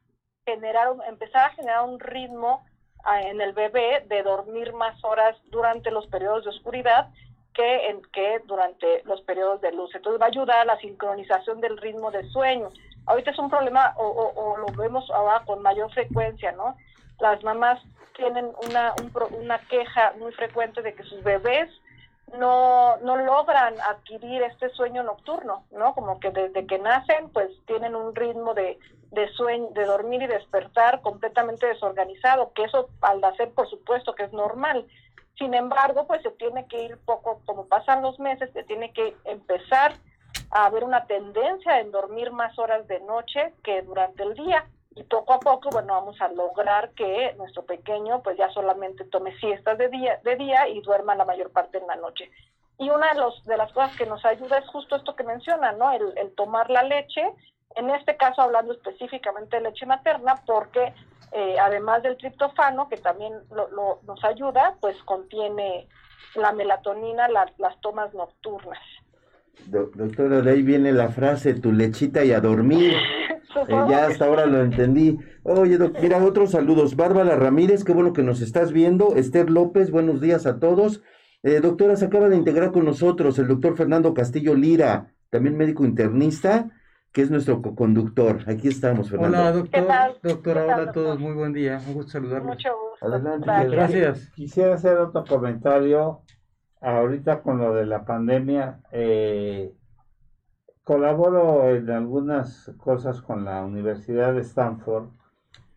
generar, empezar a generar un ritmo en el bebé de dormir más horas durante los periodos de oscuridad que, en, que durante los periodos de luz. Entonces va a ayudar a la sincronización del ritmo de sueño. Ahorita es un problema, o, o, lo vemos ahora con mayor frecuencia, ¿no? Las mamás tienen una, una queja muy frecuente de que sus bebés no, no logran adquirir este sueño nocturno, ¿no? Como que desde que nacen, pues tienen un ritmo de, de sueño, de dormir y despertar completamente desorganizado, que eso al nacer, por supuesto, que es normal. Sin embargo, pues se tiene que ir poco, como pasan los meses, se tiene que empezar a haber una tendencia en dormir más horas de noche que durante el día y poco a poco, bueno, vamos a lograr que nuestro pequeño pues ya solamente tome siestas de día, de día y duerma la mayor parte en la noche. Y una de, los, de las cosas que nos ayuda es justo esto que menciona, ¿no? El, el tomar la leche, en este caso hablando específicamente de leche materna, porque eh, además del triptofano, que también lo, nos ayuda, pues contiene la melatonina, las tomas nocturnas. doctora, de ahí viene la frase, tu lechita y a dormir. Eh, ya hasta ahora lo entendí. Oye, mira, otros saludos. Bárbara Ramírez, qué bueno que nos estás viendo. Esther López, buenos días a todos. Eh, doctora, se acaba de integrar con nosotros el doctor Fernando Castillo Lira, también médico internista, que es nuestro co-conductor. Aquí estamos, Fernando. Hola, doctor. Doctora, hola a todos. Muy buen día. Un gusto saludarlos. Mucho gusto. Adelante. Gracias. Quisiera hacer otro comentario ahorita con lo de la pandemia. Eh, colaboro en algunas cosas con la Universidad de Stanford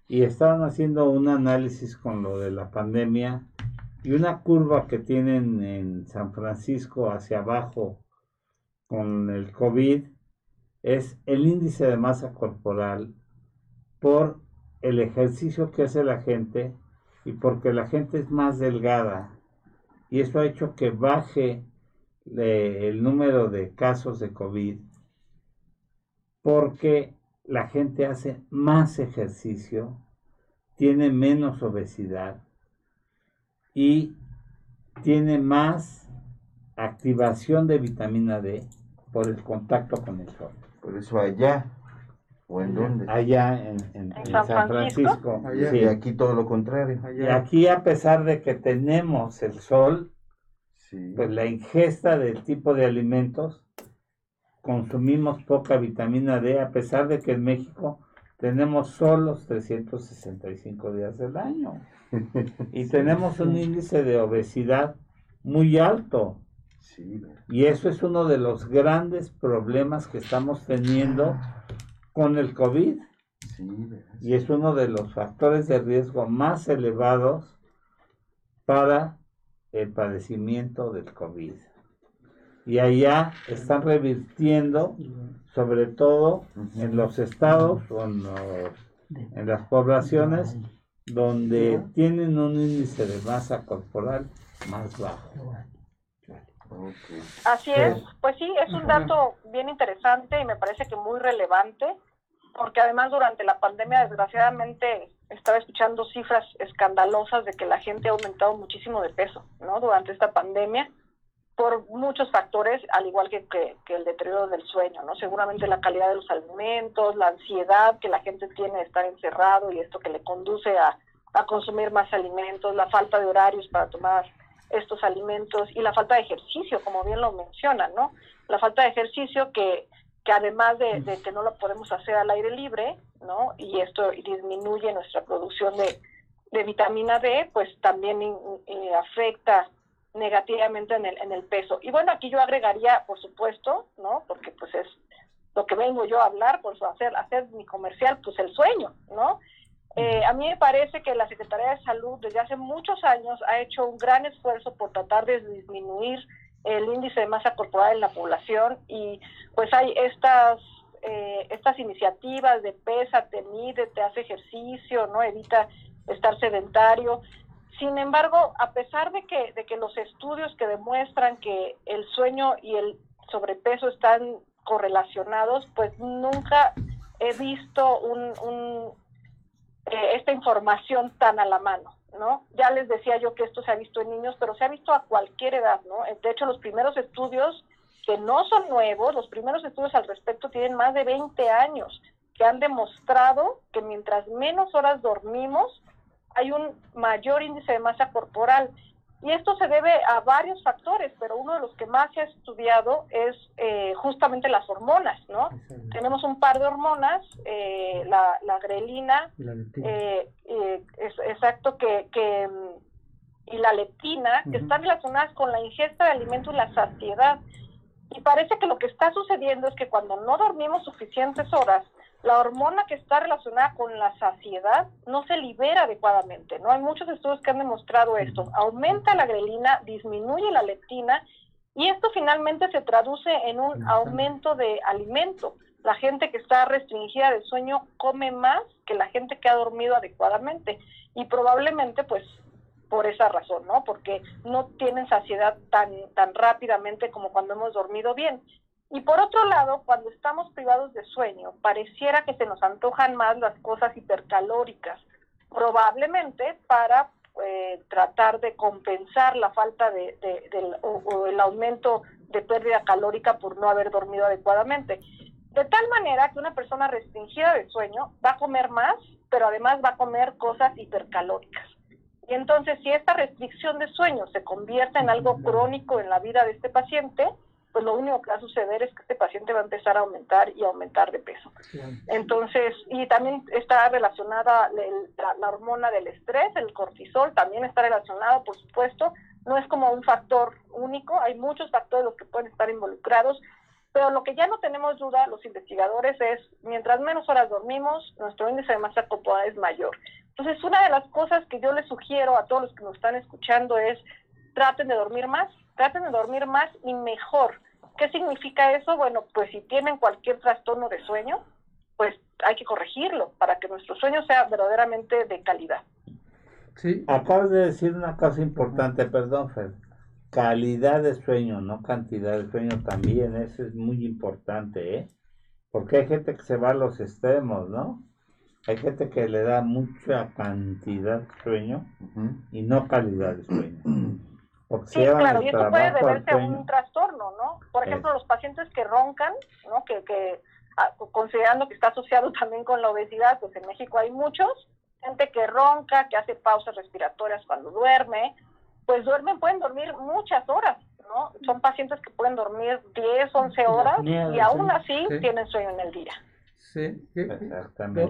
y estaban haciendo un análisis con lo de la pandemia y una curva que tienen en San Francisco hacia abajo con el COVID es el índice de masa corporal por el ejercicio que hace la gente y porque la gente es más delgada y eso ha hecho que baje eh, el número de casos de COVID porque la gente hace más ejercicio, tiene menos obesidad y tiene más activación de vitamina D por el contacto con el sol. Por eso allá, ¿o en dónde? Allá en, San Francisco. Y aquí todo lo contrario. Y aquí a pesar de que tenemos el sol, pues la ingesta del tipo de alimentos consumimos poca vitamina D, a pesar de que en México tenemos solo 365 días del año. Y tenemos un índice de obesidad muy alto. Y eso es uno de los grandes problemas que estamos teniendo con el COVID. Y es uno de los factores de riesgo más elevados para el padecimiento del COVID. Y allá están revirtiendo, sobre todo en los estados o en, las poblaciones donde tienen un índice de masa corporal más bajo. Así es, pues sí, es un dato bien interesante y me parece que muy relevante, porque además durante la pandemia desgraciadamente estaba escuchando cifras escandalosas de que la gente ha aumentado muchísimo de peso, ¿no? Durante esta pandemia por muchos factores, al igual que, que, el deterioro del sueño, ¿no? Seguramente la calidad de los alimentos, la ansiedad que la gente tiene de estar encerrado y esto que le conduce a, a consumir más alimentos, la falta de horarios para tomar estos alimentos y la falta de ejercicio, como bien lo mencionan, ¿no? La falta de ejercicio que, que además de, que no lo podemos hacer al aire libre, ¿no? Y esto disminuye nuestra producción de, de vitamina D, pues también afecta negativamente en el, en el peso. Y bueno, aquí yo agregaría, por supuesto, ¿no? Porque pues es lo que vengo yo a hablar, por hacer, hacer mi comercial, pues el sueño, ¿no? Eh, a mí me parece que la Secretaría de Salud desde hace muchos años ha hecho un gran esfuerzo por tratar de disminuir el índice de masa corporal en la población y pues hay estas eh, estas iniciativas de pesa, te mide, te hace ejercicio, no evita estar sedentario. Sin embargo, a pesar de que, de que los estudios que demuestran que el sueño y el sobrepeso están correlacionados, pues nunca he visto un, eh, esta información tan a la mano, ¿no? Ya les decía yo que esto se ha visto en niños, pero se ha visto a cualquier edad, ¿no? De hecho, los primeros estudios que no son nuevos, los primeros estudios al respecto tienen más de 20 años, que han demostrado que mientras menos horas dormimos, hay un mayor índice de masa corporal. Y esto se debe a varios factores, pero uno de los que más se ha estudiado es eh, justamente las hormonas, ¿no? Tenemos un par de hormonas, eh, la, la, grelina, eh, es, exacto, que, que, y la leptina, que están relacionadas con la ingesta de alimentos y la saciedad. Y parece que lo que está sucediendo es que cuando no dormimos suficientes horas, la hormona que está relacionada con la saciedad no se libera adecuadamente, ¿no? Hay muchos estudios que han demostrado esto. Aumenta la grelina, disminuye la leptina y esto finalmente se traduce en un aumento de alimento. La gente que está restringida de sueño come más que la gente que ha dormido adecuadamente y probablemente pues por esa razón, ¿no? Porque no tienen saciedad tan tan rápidamente como cuando hemos dormido bien. Y por otro lado, cuando estamos privados de sueño, pareciera que se nos antojan más las cosas hipercalóricas, probablemente para eh, tratar de compensar la falta de, del, o, el aumento de pérdida calórica por no haber dormido adecuadamente. De tal manera que una persona restringida de sueño va a comer más, pero además va a comer cosas hipercalóricas. Y entonces, si esta restricción de sueño se convierte en algo crónico en la vida de este paciente, pues lo único que va a suceder es que este paciente va a empezar a aumentar y aumentar de peso. Entonces, y también está relacionada la, hormona del estrés, el cortisol, también está relacionado, por supuesto, no es como un factor único, hay muchos factores los que pueden estar involucrados, pero lo que ya no tenemos duda los investigadores es, mientras menos horas dormimos, nuestro índice de masa corporal es mayor. Entonces, una de las cosas que yo les sugiero a todos los que nos están escuchando es, traten de dormir más, traten de dormir más y mejor. ¿Qué significa eso? Bueno, pues si tienen cualquier trastorno de sueño, pues hay que corregirlo para que nuestro sueño sea verdaderamente de calidad. Sí. Acabas de decir una cosa importante, perdón, Fer. Calidad de sueño, no cantidad de sueño también, eso es muy importante, ¿eh? Porque hay gente que se va a los extremos, ¿no? Hay gente que le da mucha cantidad de sueño y no calidad de sueño. Sí, claro, y esto puede deberse a un trastorno, ¿no? Por ejemplo, los pacientes que roncan, ¿no? Que, que ah, considerando que está asociado también con la obesidad, pues en México hay muchos, gente que ronca, que hace pausas respiratorias cuando duerme, pues duermen, pueden dormir muchas horas, ¿no? Son pacientes que pueden dormir 10, 11 horas y aún así tienen sueño en el día. Sí,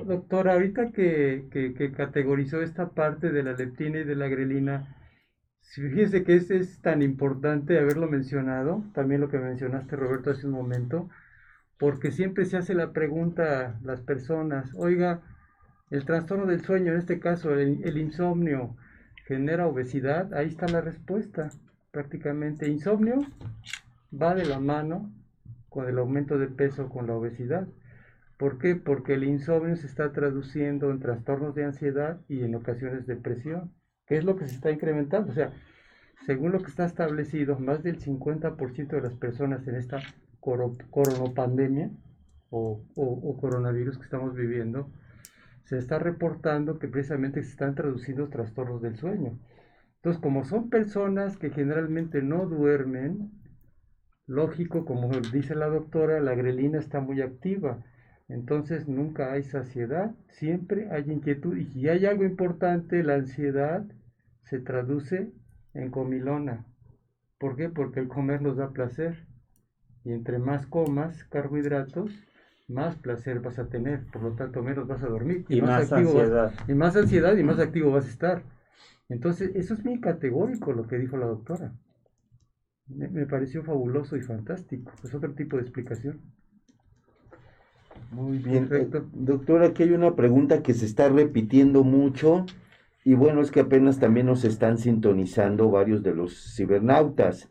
doctora, ahorita que, que, que categorizó esta parte de la leptina y de la grelina, Fíjese que es, es tan importante haberlo mencionado, también lo que mencionaste Roberto hace un momento, porque siempre se hace la pregunta las personas, oiga, el trastorno del sueño, en este caso el, insomnio, genera obesidad, ahí está la respuesta, prácticamente. Insomnio va de la mano con el aumento de peso con la obesidad. ¿Por qué? Porque el insomnio se está traduciendo en trastornos de ansiedad y en ocasiones depresión es lo que se está incrementando. O sea, según lo que está establecido, más del 50% de las personas en esta coronopandemia o, o, coronavirus que estamos viviendo, se está reportando que precisamente se están traduciendo trastornos del sueño. Entonces, como son personas que generalmente no duermen, lógico, como dice la doctora, la grelina está muy activa. Entonces nunca hay saciedad, siempre hay inquietud. Y si hay algo importante, la ansiedad se traduce en comilona. ¿Por qué? Porque el comer nos da placer. Y entre más comas carbohidratos, más placer vas a tener. Por lo tanto, menos vas a dormir. Y, más, ansiedad. y más ansiedad y más activo vas a estar. Entonces, eso es muy categórico lo que dijo la doctora. Me, me pareció fabuloso y fantástico. Es otro tipo de explicación. Muy bien. Perfecto. doctora, aquí hay una pregunta que se está repitiendo mucho y bueno, es que apenas también nos están sintonizando varios de los cibernautas.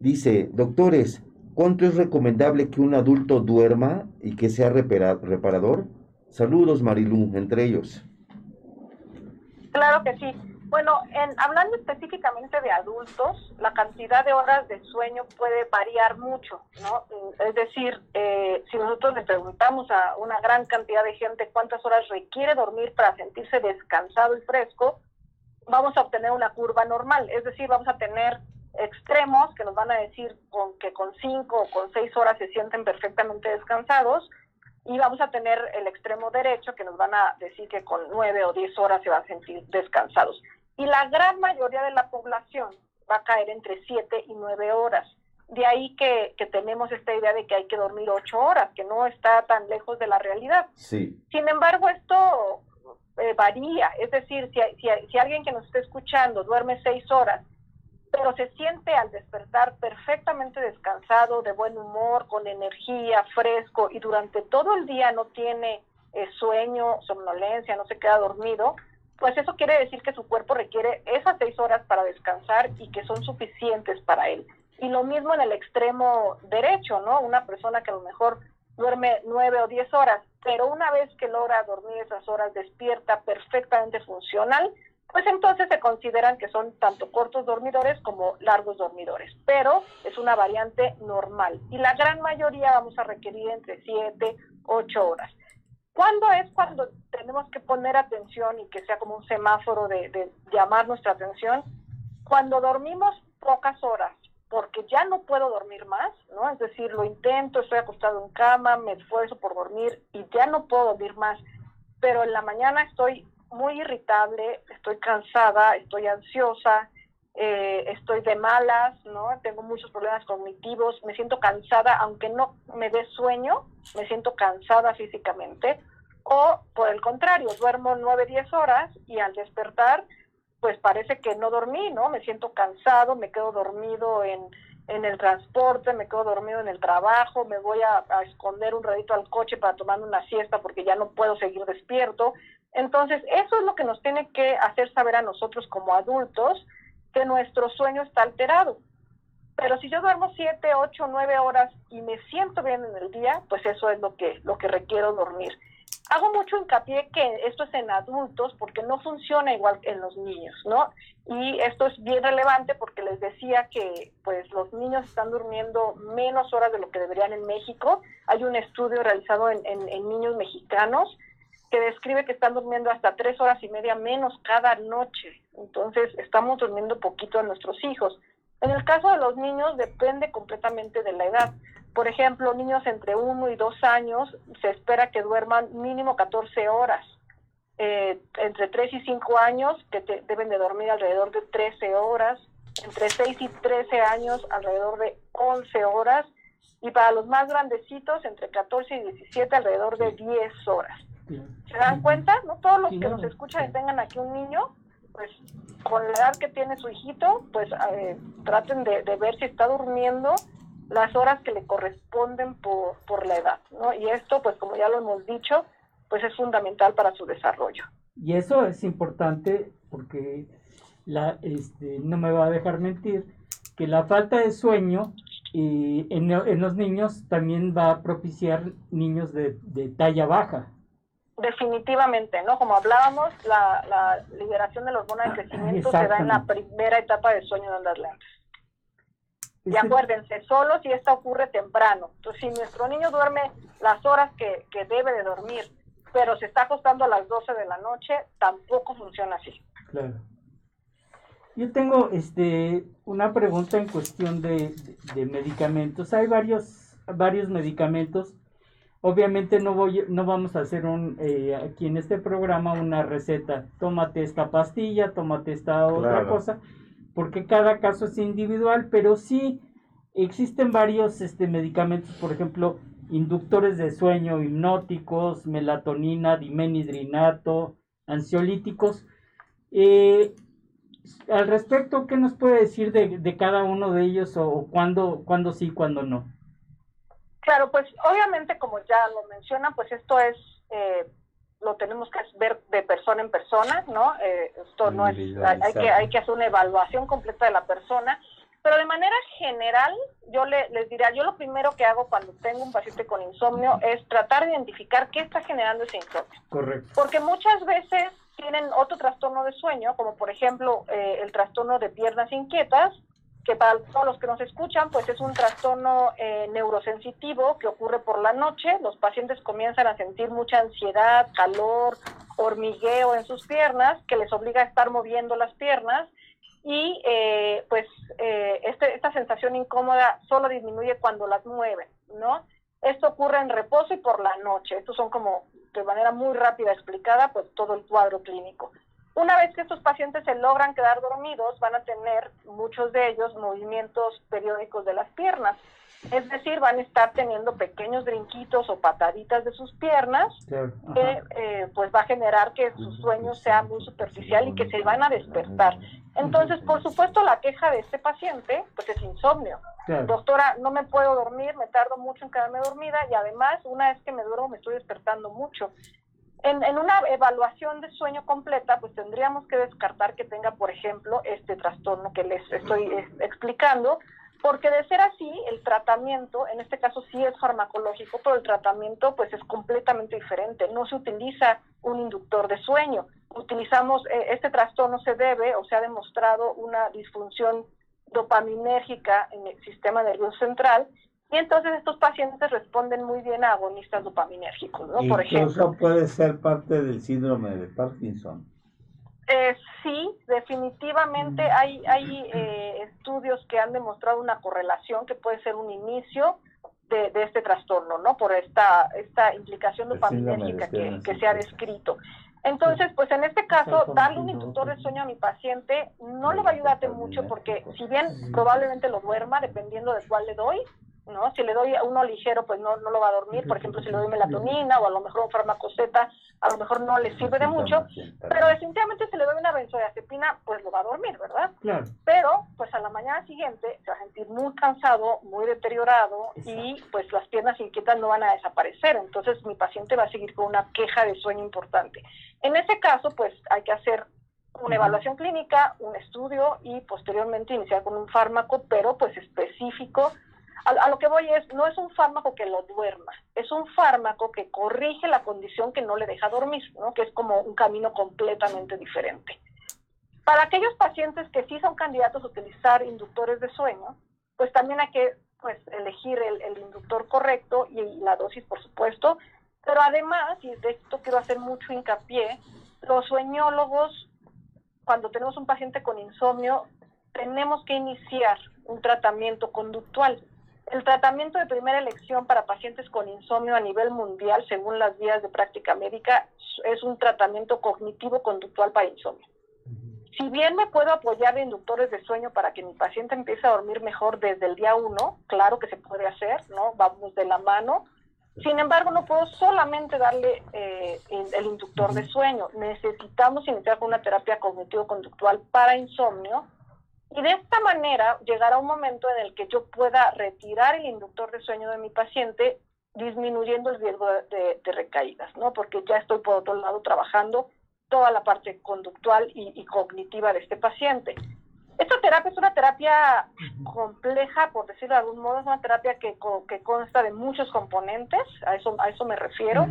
Dice, doctores, ¿cuánto es recomendable que un adulto duerma y que sea reparador? Saludos, Marilú, entre ellos. Claro que sí. Bueno, en, hablando específicamente de adultos, la cantidad de horas de sueño puede variar mucho, ¿no? Es decir, eh, si nosotros le preguntamos a una gran cantidad de gente cuántas horas requiere dormir para sentirse descansado y fresco, vamos a obtener una curva normal, es decir, vamos a tener extremos que nos van a decir con, que con cinco o con seis horas se sienten perfectamente descansados y vamos a tener el extremo derecho que nos van a decir que con nueve o diez horas se van a sentir descansados. Y la gran mayoría de la población va a caer entre siete y nueve horas. De ahí que, tenemos esta idea de que hay que dormir ocho horas, que no está tan lejos de la realidad. Sí. Sin embargo, esto eh, varía. Es decir, si, si, si alguien que nos está escuchando duerme seis horas pero se siente al despertar perfectamente descansado, de buen humor, con energía, fresco y durante todo el día no tiene eh, sueño, somnolencia, no se queda dormido, pues eso quiere decir que su cuerpo requiere esas seis horas para descansar y que son suficientes para él. Y lo mismo en el extremo derecho, ¿no? Una persona que a lo mejor duerme nueve o diez horas, pero una vez que logra dormir esas horas despierta perfectamente funcional, pues entonces se consideran que son tanto cortos dormidores como largos dormidores, pero es una variante normal y la gran mayoría vamos a requerir entre 7, 8 horas. ¿Cuándo es cuando tenemos que poner atención y que sea como un semáforo de, llamar nuestra atención? Cuando dormimos pocas horas, porque ya no puedo dormir más, ¿no? Es decir, lo intento, estoy acostado en cama, me esfuerzo por dormir y ya no puedo dormir más, pero en la mañana estoy muy irritable, estoy cansada, estoy ansiosa, eh, estoy de malas, ¿no? Tengo muchos problemas cognitivos, me siento cansada, aunque no me dé sueño, me siento cansada físicamente. O por el contrario, duermo 9, 10 horas y al despertar, pues parece que no dormí, ¿no? Me siento cansado, me quedo dormido en, en el transporte, me quedo dormido en el trabajo, me voy a, a esconder un ratito al coche para tomar una siesta porque ya no puedo seguir despierto. Entonces, eso es lo que nos tiene que hacer saber a nosotros como adultos que nuestro sueño está alterado. Pero si yo duermo siete, ocho, nueve horas y me siento bien en el día, pues eso es lo que, lo que requiero dormir. Hago mucho hincapié que esto es en adultos porque no funciona igual que en los niños, ¿no? Y esto es bien relevante porque les decía que pues los niños están durmiendo menos horas de lo que deberían en México. Hay un estudio realizado en, en niños mexicanos que describe que están durmiendo hasta tres horas y media menos cada noche. Entonces, estamos durmiendo poquito a nuestros hijos. En el caso de los niños, depende completamente de la edad. Por ejemplo, niños entre uno y dos años se espera que duerman mínimo 14 horas. Eh, entre 3 y 5 años, que deben de dormir alrededor de 13 horas. Entre 6 y 13 años, alrededor de 11 horas. Y para los más grandecitos, entre 14 y 17, alrededor de 10 horas. ¿Se dan cuenta? No todos los que nos escuchan y tengan aquí un niño, pues con la edad que tiene su hijito, pues eh, traten de, ver si está durmiendo las horas que le corresponden por, por la edad, ¿no? Y esto, pues como ya lo hemos dicho, pues es fundamental para su desarrollo. Y eso es importante porque la, este, no me va a dejar mentir que la falta de sueño eh, en, en, los niños también va a propiciar niños de, de talla baja. Definitivamente, ¿no? Como hablábamos, la, la liberación de la hormona de crecimiento se da en la primera etapa del sueño de ondas lentas. Y acuérdense, solo si esto ocurre temprano. Entonces, si nuestro niño duerme las horas que, que debe de dormir, pero se está acostando a las 12 de la noche, tampoco funciona así. Claro. Yo tengo este una pregunta en cuestión de, de medicamentos. Hay varios, varios medicamentos Obviamente no voy, no vamos a hacer un eh, aquí en este programa una receta. Tómate esta pastilla, tómate esta otra cosa, porque cada caso es individual, pero sí existen varios este, medicamentos, por ejemplo, inductores de sueño, hipnóticos, melatonina, dimenhidrinato, ansiolíticos. Eh, al respecto, ¿qué nos puede decir de, de cada uno de ellos o cuándo, cuándo sí, cuándo no? Claro, pues obviamente como ya lo mencionan, pues esto es, eh, lo tenemos que ver de persona en persona, ¿no? Eh, esto no es, hay que, hay que hacer una evaluación completa de la persona, pero de manera general, yo le, les diría, yo lo primero que hago cuando tengo un paciente con insomnio es tratar de identificar qué está generando ese insomnio. Correcto. Porque muchas veces tienen otro trastorno de sueño, como por ejemplo eh, el trastorno de piernas inquietas, que para todos los que nos escuchan, pues es un trastorno eh, neurosensitivo que ocurre por la noche. Los pacientes comienzan a sentir mucha ansiedad, calor, hormigueo en sus piernas, que les obliga a estar moviendo las piernas. Y eh, pues este, esta sensación incómoda solo disminuye cuando las mueven, ¿no? Esto ocurre en reposo y por la noche. Estos son como de manera muy rápida explicada, pues todo el cuadro clínico. Una vez que estos pacientes se logran quedar dormidos, van a tener muchos de ellos movimientos periódicos de las piernas. Es decir, van a estar teniendo pequeños brinquitos o pataditas de sus piernas, que eh, pues va a generar que su sueño sea muy superficial y que se van a despertar. Entonces, por supuesto, la queja de este paciente pues es insomnio. Doctora, no me puedo dormir, me tardo mucho en quedarme dormida y además, una vez que me duermo, me estoy despertando mucho. En, en, una evaluación de sueño completa, pues tendríamos que descartar que tenga, por ejemplo, este trastorno que les estoy eh, explicando, porque de ser así, el tratamiento, en este caso sí es farmacológico, pero el tratamiento pues es completamente diferente. No se utiliza un inductor de sueño. Utilizamos, eh, este trastorno se debe o se ha demostrado una disfunción dopaminérgica en el sistema nervioso central y entonces estos pacientes responden muy bien a agonistas dopaminérgicos, ¿no? Por ejemplo. puede ser parte del síndrome de Parkinson. Eh, sí, definitivamente mm. hay, hay eh, estudios que han demostrado una correlación que puede ser un inicio de, este trastorno, ¿no? Por esta, esta implicación dopaminérgica que, que se ha descrito. Entonces, pues en este caso, darle un inductor de sueño a mi paciente no le va a ayudarte mucho porque si bien probablemente lo duerma, dependiendo de cuál le doy, ¿no? Si le doy a uno ligero, pues no, no lo va a dormir, por ejemplo, si le doy melatonina o a lo mejor un fármaco Z, a lo mejor no le sirve de mucho, pero definitivamente si le doy una benzodiazepina, pues lo va a dormir, ¿verdad? Claro. Pero, pues a la mañana siguiente se va a sentir muy cansado, muy deteriorado y pues las piernas inquietas no van a desaparecer, entonces mi paciente va a seguir con una queja de sueño importante. En ese caso, pues hay que hacer una evaluación clínica, un estudio y posteriormente iniciar con un fármaco, pero pues específico a, lo que voy es, no es un fármaco que lo duerma, es un fármaco que corrige la condición que no le deja dormir, ¿no? que es como un camino completamente diferente. Para aquellos pacientes que sí son candidatos a utilizar inductores de sueño, pues también hay que pues, elegir el, el inductor correcto y la dosis, por supuesto, pero además, y de esto quiero hacer mucho hincapié, los sueñólogos, cuando tenemos un paciente con insomnio, tenemos que iniciar un tratamiento conductual. El tratamiento de primera elección para pacientes con insomnio a nivel mundial, según las vías de práctica médica, es un tratamiento cognitivo-conductual para insomnio. Si bien me puedo apoyar de inductores de sueño para que mi paciente empiece a dormir mejor desde el día uno, claro que se puede hacer, ¿no? Vamos de la mano. Sin embargo, no puedo solamente darle eh, el inductor de sueño. Necesitamos iniciar con una terapia cognitivo-conductual para insomnio y de esta manera llegará un momento en el que yo pueda retirar el inductor de sueño de mi paciente, disminuyendo el riesgo de, recaídas, ¿no? Porque ya estoy por otro lado trabajando toda la parte conductual y cognitiva de este paciente. Esta terapia es una terapia compleja, por decirlo de algún modo, es una terapia que, que consta de muchos componentes, a eso, a eso me refiero.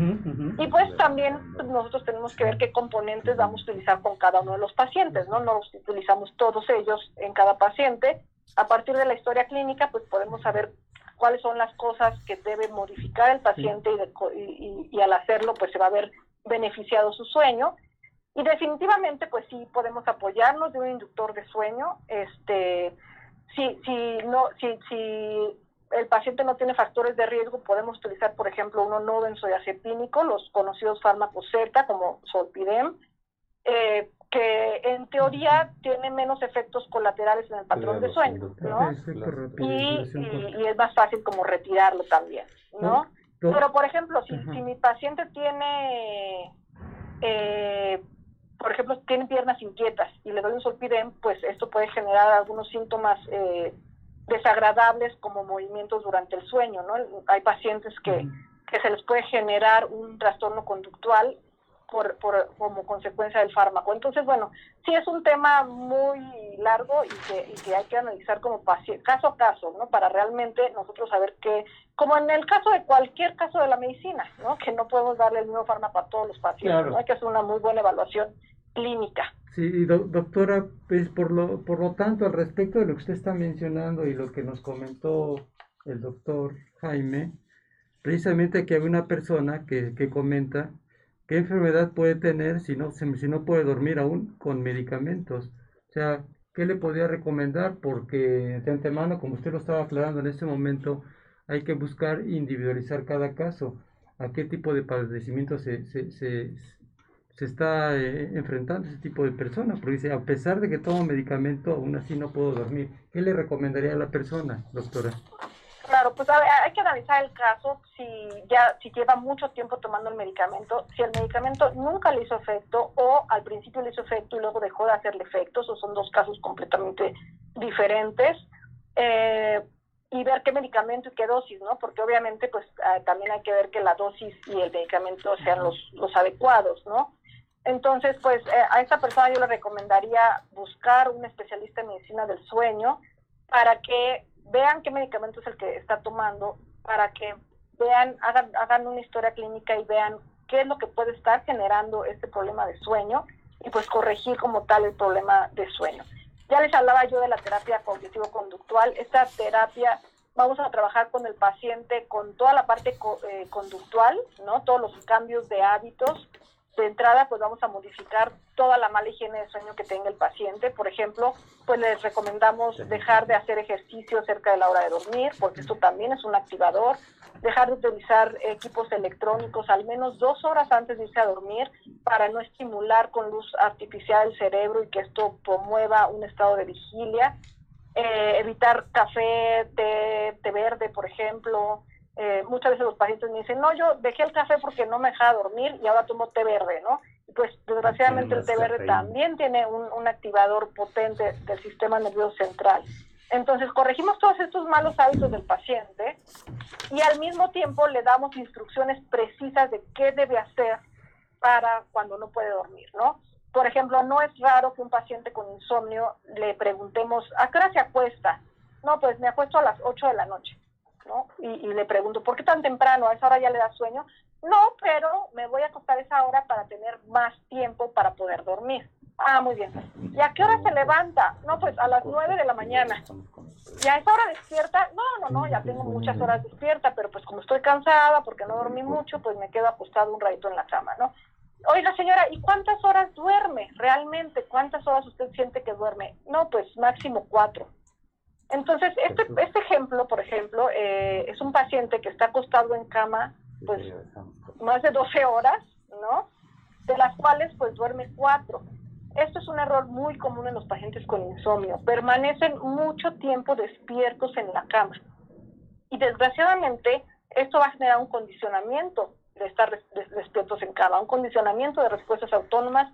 Y pues también nosotros tenemos que ver qué componentes vamos a utilizar con cada uno de los pacientes, ¿no? No utilizamos todos ellos en cada paciente. A partir de la historia clínica, pues podemos saber cuáles son las cosas que debe modificar el paciente y, y, y al hacerlo, pues se va a ver beneficiado su sueño y definitivamente, pues sí podemos apoyarnos de un inductor de sueño. Este, si, si, no, si, si el paciente no tiene factores de riesgo, podemos utilizar, por ejemplo, uno no benzodiazepínico, los conocidos fármacos Z, como Solpidem, eh, que en teoría tiene menos efectos colaterales en el patrón de sueño, ¿no? Y, y, es más fácil como retirarlo también, ¿no? Pero, por ejemplo, si, si mi paciente tiene eh, por ejemplo, tienen piernas inquietas y le doy un solpidem, pues esto puede generar algunos síntomas eh, desagradables como movimientos durante el sueño, ¿no? Hay pacientes que, que se les puede generar un trastorno conductual por, por, como consecuencia del fármaco. Entonces, bueno, sí es un tema muy largo y que, y que hay que analizar como paciente, caso a caso, ¿no? Para realmente nosotros saber qué, como en el caso de cualquier caso de la medicina, ¿no? Que no podemos darle el mismo fármaco a todos los pacientes, ¿no? Hay que hacer una muy buena evaluación clínica. Sí, doctora, pues por lo, por lo tanto, al respecto de lo que usted está mencionando y lo que nos comentó el doctor Jaime, precisamente que hay una persona que, que comenta qué enfermedad puede tener si no, si no puede dormir aún con medicamentos. O sea, ¿qué le podría recomendar? Porque de antemano, como usted lo estaba aclarando en este momento, hay que buscar individualizar cada caso, a qué tipo de padecimiento se, se, se, está eh, enfrentando ese tipo de personas, porque dice, a pesar de que tomo medicamento, aún así no puedo dormir. ¿Qué le recomendaría a la persona, doctora? Claro, pues hay que analizar el caso si ya si lleva mucho tiempo tomando el medicamento, si el medicamento nunca le hizo efecto o al principio le hizo efecto y luego dejó de hacerle efectos, o son dos casos completamente diferentes. Eh, y ver qué medicamento y qué dosis, ¿no? Porque obviamente pues ah, también hay que ver que la dosis y el medicamento sean los, los adecuados, ¿no? Entonces, pues eh, a esta persona yo le recomendaría buscar un especialista en medicina del sueño para que vean qué medicamento es el que está tomando, para que vean, hagan, hagan una historia clínica y vean qué es lo que puede estar generando este problema de sueño y pues corregir como tal el problema de sueño. Ya les hablaba yo de la terapia cognitivo-conductual. Esta terapia vamos a trabajar con el paciente con toda la parte eh, conductual, ¿no? Todos los cambios de hábitos, de entrada pues vamos a modificar toda la mala higiene de sueño que tenga el paciente. Por ejemplo, pues les recomendamos dejar de hacer ejercicio cerca de la hora de dormir, porque esto también es un activador. Dejar de utilizar equipos electrónicos al menos dos horas antes de irse a dormir para no estimular con luz artificial el cerebro y que esto promueva un estado de vigilia. Eh, evitar café, té, té verde, por ejemplo, eh, muchas veces los pacientes me dicen, no, yo dejé el café porque no me dejaba dormir y ahora tomo té verde, ¿no? Pues desgraciadamente el té verde también tiene un, un, activador potente del sistema nervioso central. Entonces corregimos todos estos malos hábitos del paciente y al mismo tiempo le damos instrucciones precisas de qué debe hacer para cuando no puede dormir, ¿no? Por ejemplo, no es raro que un paciente con insomnio le preguntemos, ¿a qué hora se acuesta? No, pues me acuesto a las 8 de la noche. ¿No? Y, le pregunto, ¿por qué tan temprano? ¿A esa hora ya le da sueño? No, pero me voy a acostar esa hora para tener más tiempo para poder dormir. Ah, muy bien. ¿Y a qué hora se levanta? No, pues a las nueve de la mañana. ¿Y a esa hora despierta? No, no, no, ya tengo muchas horas despierta, pero pues como estoy cansada porque no dormí mucho, pues me quedo acostado un ratito en la cama, ¿no? Oiga, señora, ¿y cuántas horas duerme realmente? ¿Cuántas horas usted siente que duerme? No, pues máximo cuatro. Entonces, este, este ejemplo, por ejemplo, eh, es un paciente que está acostado en cama, pues, más de 12 horas, ¿no? De las cuales, pues, duerme 4. Esto es un error muy común en los pacientes con insomnio. Permanecen mucho tiempo despiertos en la cama. Y desgraciadamente, esto va a generar un condicionamiento de estar despiertos en cama, un condicionamiento de respuestas autónomas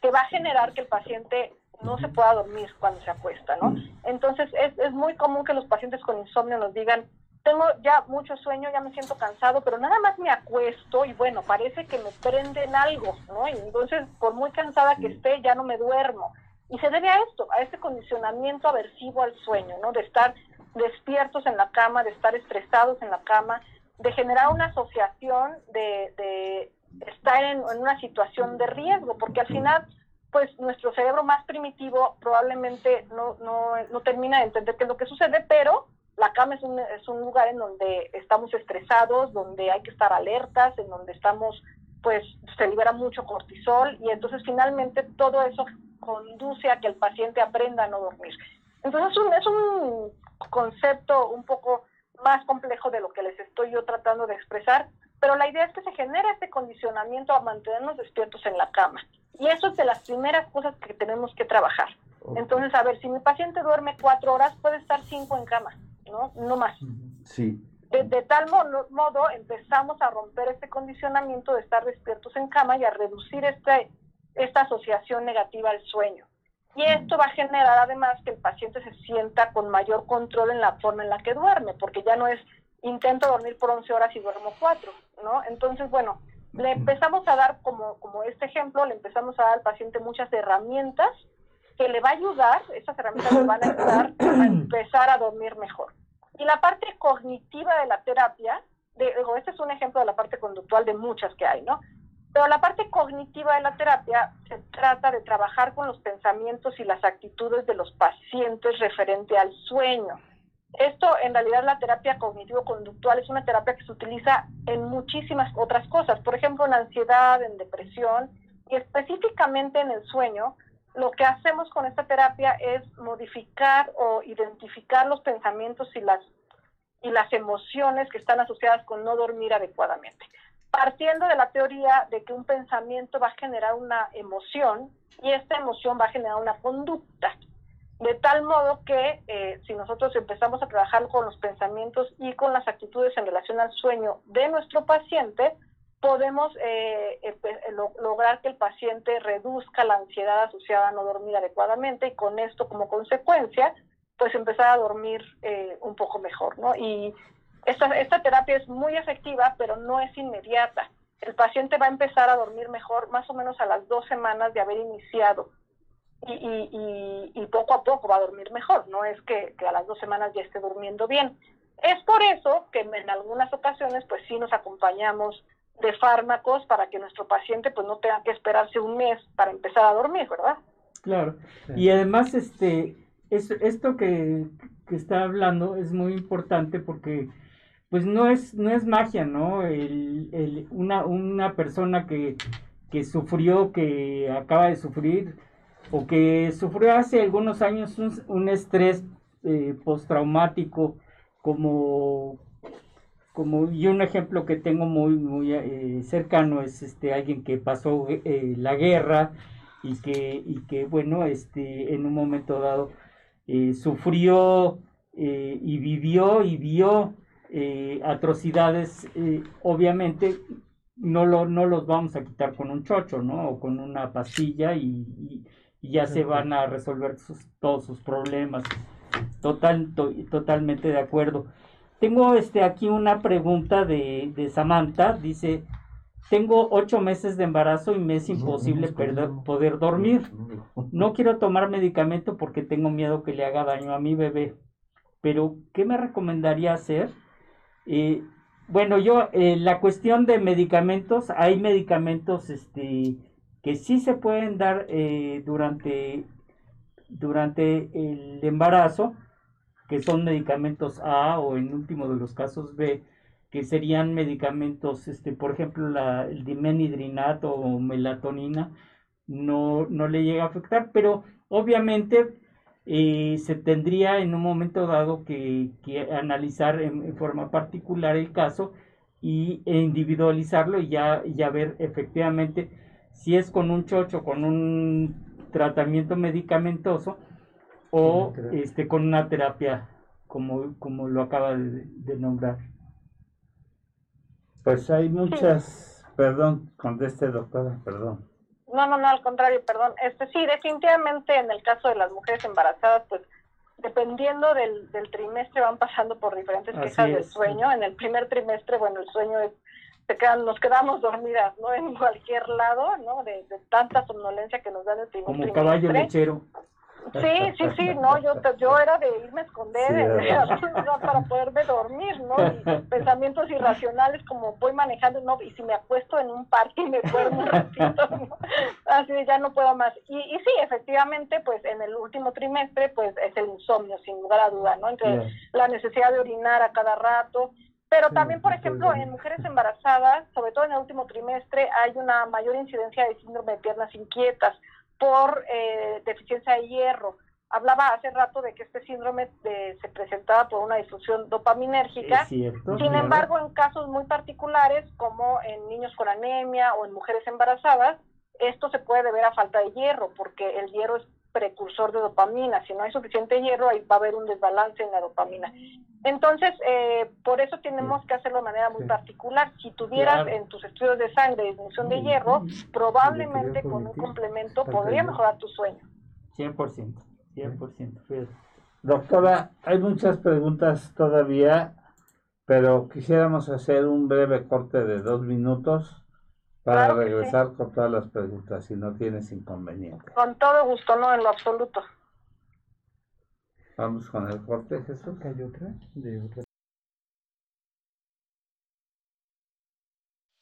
que va a generar que el paciente no se pueda dormir cuando se acuesta, ¿no? Entonces es, es muy común que los pacientes con insomnio nos digan, tengo ya mucho sueño, ya me siento cansado, pero nada más me acuesto y bueno, parece que me prenden algo, ¿no? Y entonces, por muy cansada que esté, ya no me duermo. Y se debe a esto, a este condicionamiento aversivo al sueño, ¿no? De estar despiertos en la cama, de estar estresados en la cama, de generar una asociación de, de estar en, en una situación de riesgo, porque al final pues nuestro cerebro más primitivo probablemente no, no, no termina de entender qué es lo que sucede, pero la cama es un, es un lugar en donde estamos estresados, donde hay que estar alertas, en donde estamos, pues se libera mucho cortisol y entonces finalmente todo eso conduce a que el paciente aprenda a no dormir. Entonces es un, es un concepto un poco más complejo de lo que les estoy yo tratando de expresar, pero la idea es que se genere este condicionamiento a mantenernos despiertos en la cama. Y eso es de las primeras cosas que tenemos que trabajar. Entonces, a ver, si mi paciente duerme cuatro horas, puede estar cinco en cama, ¿no? No más. Sí. De, tal modo, empezamos a romper este condicionamiento de estar despiertos en cama y a reducir este, esta asociación negativa al sueño. Y esto va a generar además que el paciente se sienta con mayor control en la forma en la que duerme, porque ya no es intento dormir por 11 horas y duermo 4, ¿no? Entonces, bueno, le empezamos a dar, como, como este ejemplo, le empezamos a dar al paciente muchas herramientas que le va a ayudar, esas herramientas le van a ayudar a empezar a dormir mejor. Y la parte cognitiva de la terapia, de, este es un ejemplo de la parte conductual de muchas que hay, ¿no? Pero la parte cognitiva de la terapia se trata de trabajar con los pensamientos y las actitudes de los pacientes referente al sueño. Esto, en realidad, la terapia cognitivo-conductual es una terapia que se utiliza en muchísimas otras cosas, por ejemplo, en ansiedad, en depresión y específicamente en el sueño. Lo que hacemos con esta terapia es modificar o identificar los pensamientos y las, y las emociones que están asociadas con no dormir adecuadamente partiendo de la teoría de que un pensamiento va a generar una emoción y esta emoción va a generar una conducta. De tal modo que eh, si nosotros empezamos a trabajar con los pensamientos y con las actitudes en relación al sueño de nuestro paciente, podemos eh, eh, pues, lograr que el paciente reduzca la ansiedad asociada a no dormir adecuadamente y con esto como consecuencia, pues empezar a dormir un poco mejor, ¿no? Y esta, terapia es muy efectiva, pero no es inmediata. El paciente va a empezar a dormir mejor más o menos a las dos semanas de haber iniciado. Y, poco a poco va a dormir mejor, no es que, a las dos semanas ya esté durmiendo bien. Es por eso que en algunas ocasiones pues sí nos acompañamos de fármacos para que nuestro paciente pues no tenga que esperarse un mes para empezar a dormir, ¿verdad? Claro. Y además este esto que, que está hablando es muy importante porque pues no es, no es magia, ¿no? El, una, una persona que, sufrió, que acaba de sufrir, o que sufrió hace algunos años un, estrés eh, postraumático, como, como, y un ejemplo que tengo muy, muy eh, cercano es este alguien que pasó eh, la guerra y que, y que, bueno, este, en un momento dado sufrió y vivió y vio eh, atrocidades, eh, obviamente no, lo, no los vamos a quitar con un chocho, ¿no? O con una pastilla y, ya se van a resolver todos sus problemas. Total, totalmente de acuerdo. Tengo este, aquí una pregunta de, de Samantha. Dice, tengo ocho meses de embarazo y me es imposible poder dormir. No quiero tomar medicamento porque tengo miedo que le haga daño a mi bebé. Pero, ¿qué me recomendaría hacer? Eh, bueno, yo, eh, la cuestión de medicamentos, hay medicamentos este, que sí se pueden dar eh, durante, durante el embarazo, que son medicamentos A o en último de los casos B, que serían medicamentos, este, por ejemplo, la, el dimenhidrinato o melatonina, no, no le llega a afectar, pero obviamente eh, se tendría en un momento dado que, analizar en, forma particular el caso y, e individualizarlo y ya, ya ver efectivamente si es con un chocho, con un tratamiento medicamentoso o este, con una terapia como, como lo acaba de, de nombrar. Pues hay muchas, perdón, conteste doctora, perdón. No, no, no, al contrario, perdón. Este sí, definitivamente en el caso de las mujeres embarazadas, pues dependiendo del, del trimestre van pasando por diferentes quejas del sueño. En el primer trimestre, bueno, el sueño es, se quedan, nos quedamos dormidas, ¿no? En cualquier lado, ¿no? De, de tanta somnolencia que nos da el primer Como trimestre. caballo lechero. Sí, sí, sí, no, yo, yo era de irme a esconder para poderme dormir, ¿no? Y pensamientos irracionales como voy manejando, no, y si me acuesto en un parque y me duermo un ratito, ¿no? así ya no puedo más. Y, y sí, efectivamente, pues en el último trimestre, pues es el insomnio, sin lugar a duda, ¿no? Entonces, la necesidad de orinar a cada rato, pero también, por ejemplo, en mujeres embarazadas, sobre todo en el último trimestre, hay una mayor incidencia de síndrome de piernas inquietas por eh, deficiencia de hierro. Hablaba hace rato de que este síndrome eh, se presentaba por una disfunción dopaminérgica. Sin embargo, en casos muy particulares, como en niños con anemia o en mujeres embarazadas, esto se puede deber a falta de hierro, porque el hierro es precursor de dopamina. Si no hay suficiente hierro, ahí va a haber un desbalance en la dopamina. Entonces, eh, por eso tenemos que hacerlo de manera muy particular. Si tuvieras en tus estudios de sangre disminución de hierro, probablemente con un complemento podría mejorar tu sueño. 100%, 100%. Doctora, hay muchas preguntas todavía, pero quisiéramos hacer un breve corte de dos minutos para regresar con todas las preguntas, si no tienes inconveniente. Con todo gusto, no en lo absoluto. Vamos con el corte, Jesús. ¿Hay otra? De otra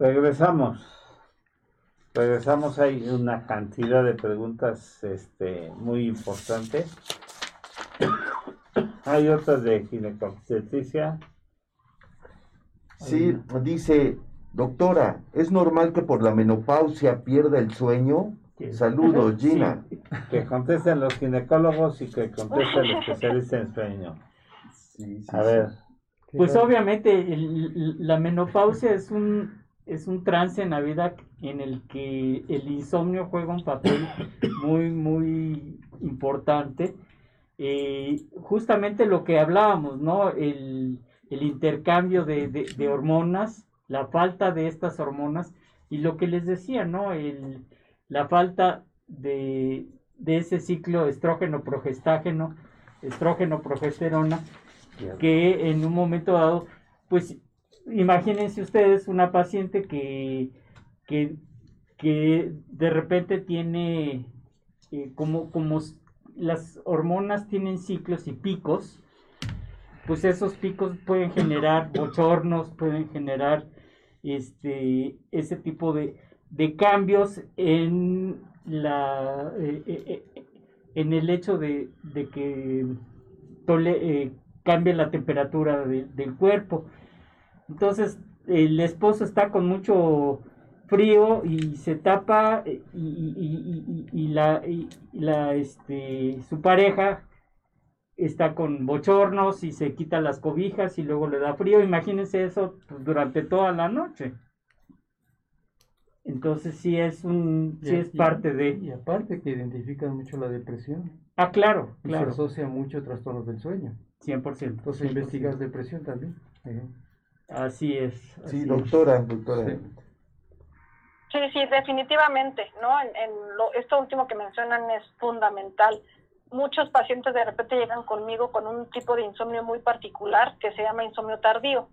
Regresamos. Regresamos, hay una cantidad de preguntas este, muy importantes. hay otras de ginecobstetricia. Sí, dice, doctora, ¿es normal que por la menopausia pierda el sueño? Saludos, Gina. Que contesten los ginecólogos y que contesten los especialistas en sueño. A ver. Pues obviamente la menopausia es un es un trance en la vida en el que el insomnio juega un papel muy, muy importante. Eh, justamente lo que hablábamos, ¿no? El, intercambio de, hormonas, la falta de estas hormonas y lo que les decía, ¿no? El, la falta de, de ese ciclo estrógeno-progestágeno, estrógeno-progesterona, que en un momento dado, pues imagínense ustedes una paciente que, que, de repente tiene eh, como, como las hormonas tienen ciclos y picos, pues esos picos pueden generar bochornos, pueden generar este, ese tipo de, cambios en, la, eh, eh, en el hecho de, que cambie la temperatura del cuerpo. Entonces, el esposo está con mucho frío y se tapa eh, y, la, la este, su pareja está con bochornos y se quita las cobijas y luego le da frío. Imagínense eso pues, durante toda la noche. Entonces sí es un sí es parte de y aparte que identifican mucho la depresión. Ah, claro, claro. se asocia mucho trastornos del sueño. 100%. Entonces investigas depresión también. Así es. sí, doctora, doctora. Sí. sí, definitivamente, ¿no? En, lo, esto último que mencionan es fundamental. Muchos pacientes de repente llegan conmigo con un tipo de insomnio muy particular que se llama insomnio tardío.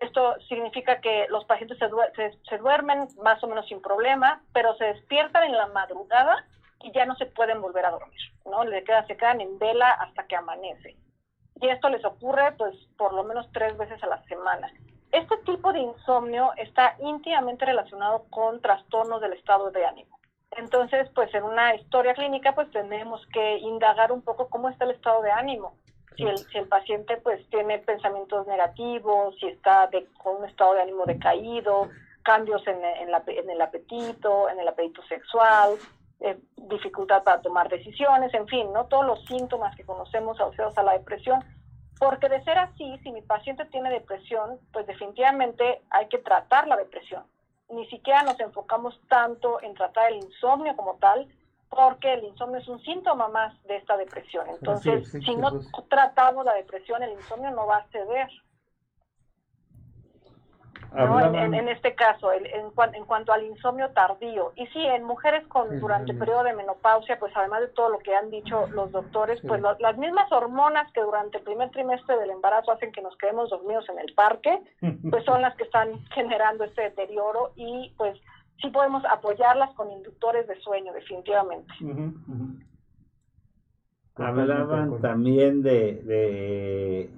Esto significa que los pacientes se, se, duermen más o menos sin problema, pero se despiertan en la madrugada y ya no se pueden volver a dormir, ¿no? Le quedan, se quedan en vela hasta que amanece y esto les ocurre pues por lo menos tres veces a la semana. Este tipo de insomnio está íntimamente relacionado con trastornos del estado de ánimo. Entonces, pues en una historia clínica, pues tenemos que indagar un poco cómo está el estado de ánimo. Si el, si el paciente pues tiene pensamientos negativos, si está de, con un estado de ánimo decaído, cambios en, en, la, en el apetito, en el apetito sexual, eh, dificultad para tomar decisiones, en fin, ¿no? Todos los síntomas que conocemos asociados a la depresión. Porque de ser así, si mi paciente tiene depresión, pues definitivamente hay que tratar la depresión. Ni siquiera nos enfocamos tanto en tratar el insomnio como tal, porque el insomnio es un síntoma más de esta depresión. Entonces, si no tratamos la depresión, el insomnio no va a ceder. En, este caso, en, en, cuanto al insomnio tardío. Y sí, en mujeres con durante el periodo de menopausia, pues además de todo lo que han dicho los doctores, pues las mismas hormonas que durante el primer trimestre del embarazo hacen que nos quedemos dormidos en el parque, pues son las que están generando este deterioro y pues sí podemos apoyarlas con inductores de sueño, definitivamente. Hablaban también de, de,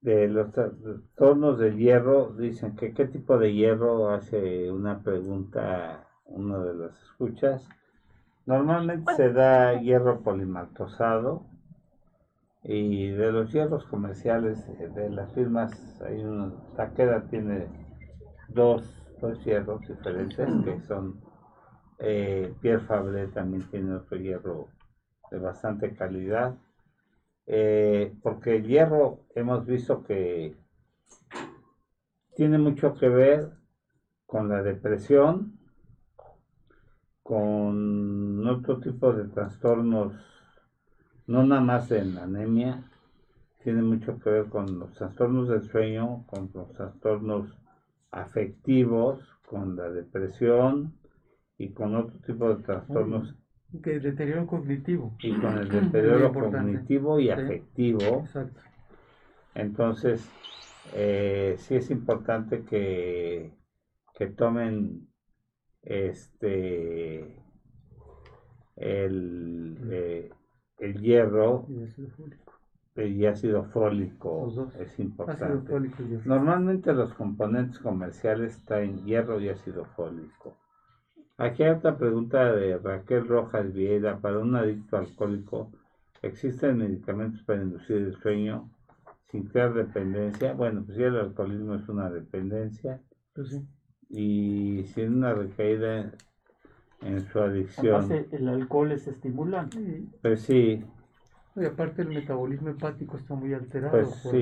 de los trastornos de hierro, dicen que qué tipo de hierro hace una pregunta uno de las escuchas. Normalmente pues se da hierro polimaltosado y de los hierros comerciales de las firmas, hay una, Taqueda tiene dos dos hierros diferentes que son eh, Pierre Fabre también tiene otro hierro de bastante calidad eh, porque el hierro hemos visto que tiene mucho que ver con la depresión con otro tipo de trastornos no nada más en la anemia tiene mucho que ver con los trastornos del sueño con los trastornos afectivos, con la depresión y con otro tipo de trastornos. Que el deterioro cognitivo. Y con el deterioro cognitivo y afectivo. Exacto. Entonces, eh, sí es importante que, que tomen este el, eh, el hierro y ácido fólico es importante. Normalmente los componentes comerciales traen hierro y ácido fólico. Aquí hay otra pregunta de Raquel Rojas Vieira. Para un adicto alcohólico, ¿existen medicamentos para inducir el sueño sin crear dependencia? Bueno, pues si el alcoholismo es una dependencia. Pues y sin una recaída en su adicción. el alcohol es estimulante. Pues sí, y aparte el metabolismo hepático está muy alterado pues por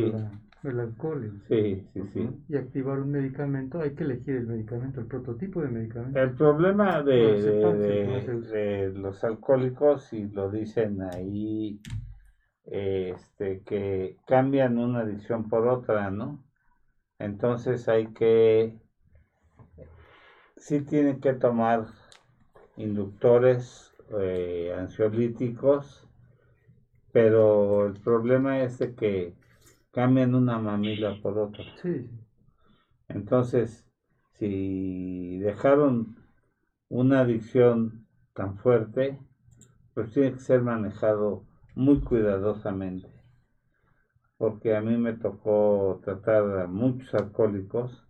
el alcohol. Sí, sí, sí. Y activar un medicamento, hay que elegir el medicamento, el prototipo de medicamento. El problema de, de, los alcohólicos, y lo dicen ahí, este, que cambian una adicción por otra, ¿no? Entonces hay que, sí tienen que tomar inductores eh, ansiolíticos pero el problema es de que cambian una mamila por otra. Sí. Entonces, si dejaron una adicción tan fuerte, pues tiene que ser manejado muy cuidadosamente. Porque a mí me tocó tratar a muchos alcohólicos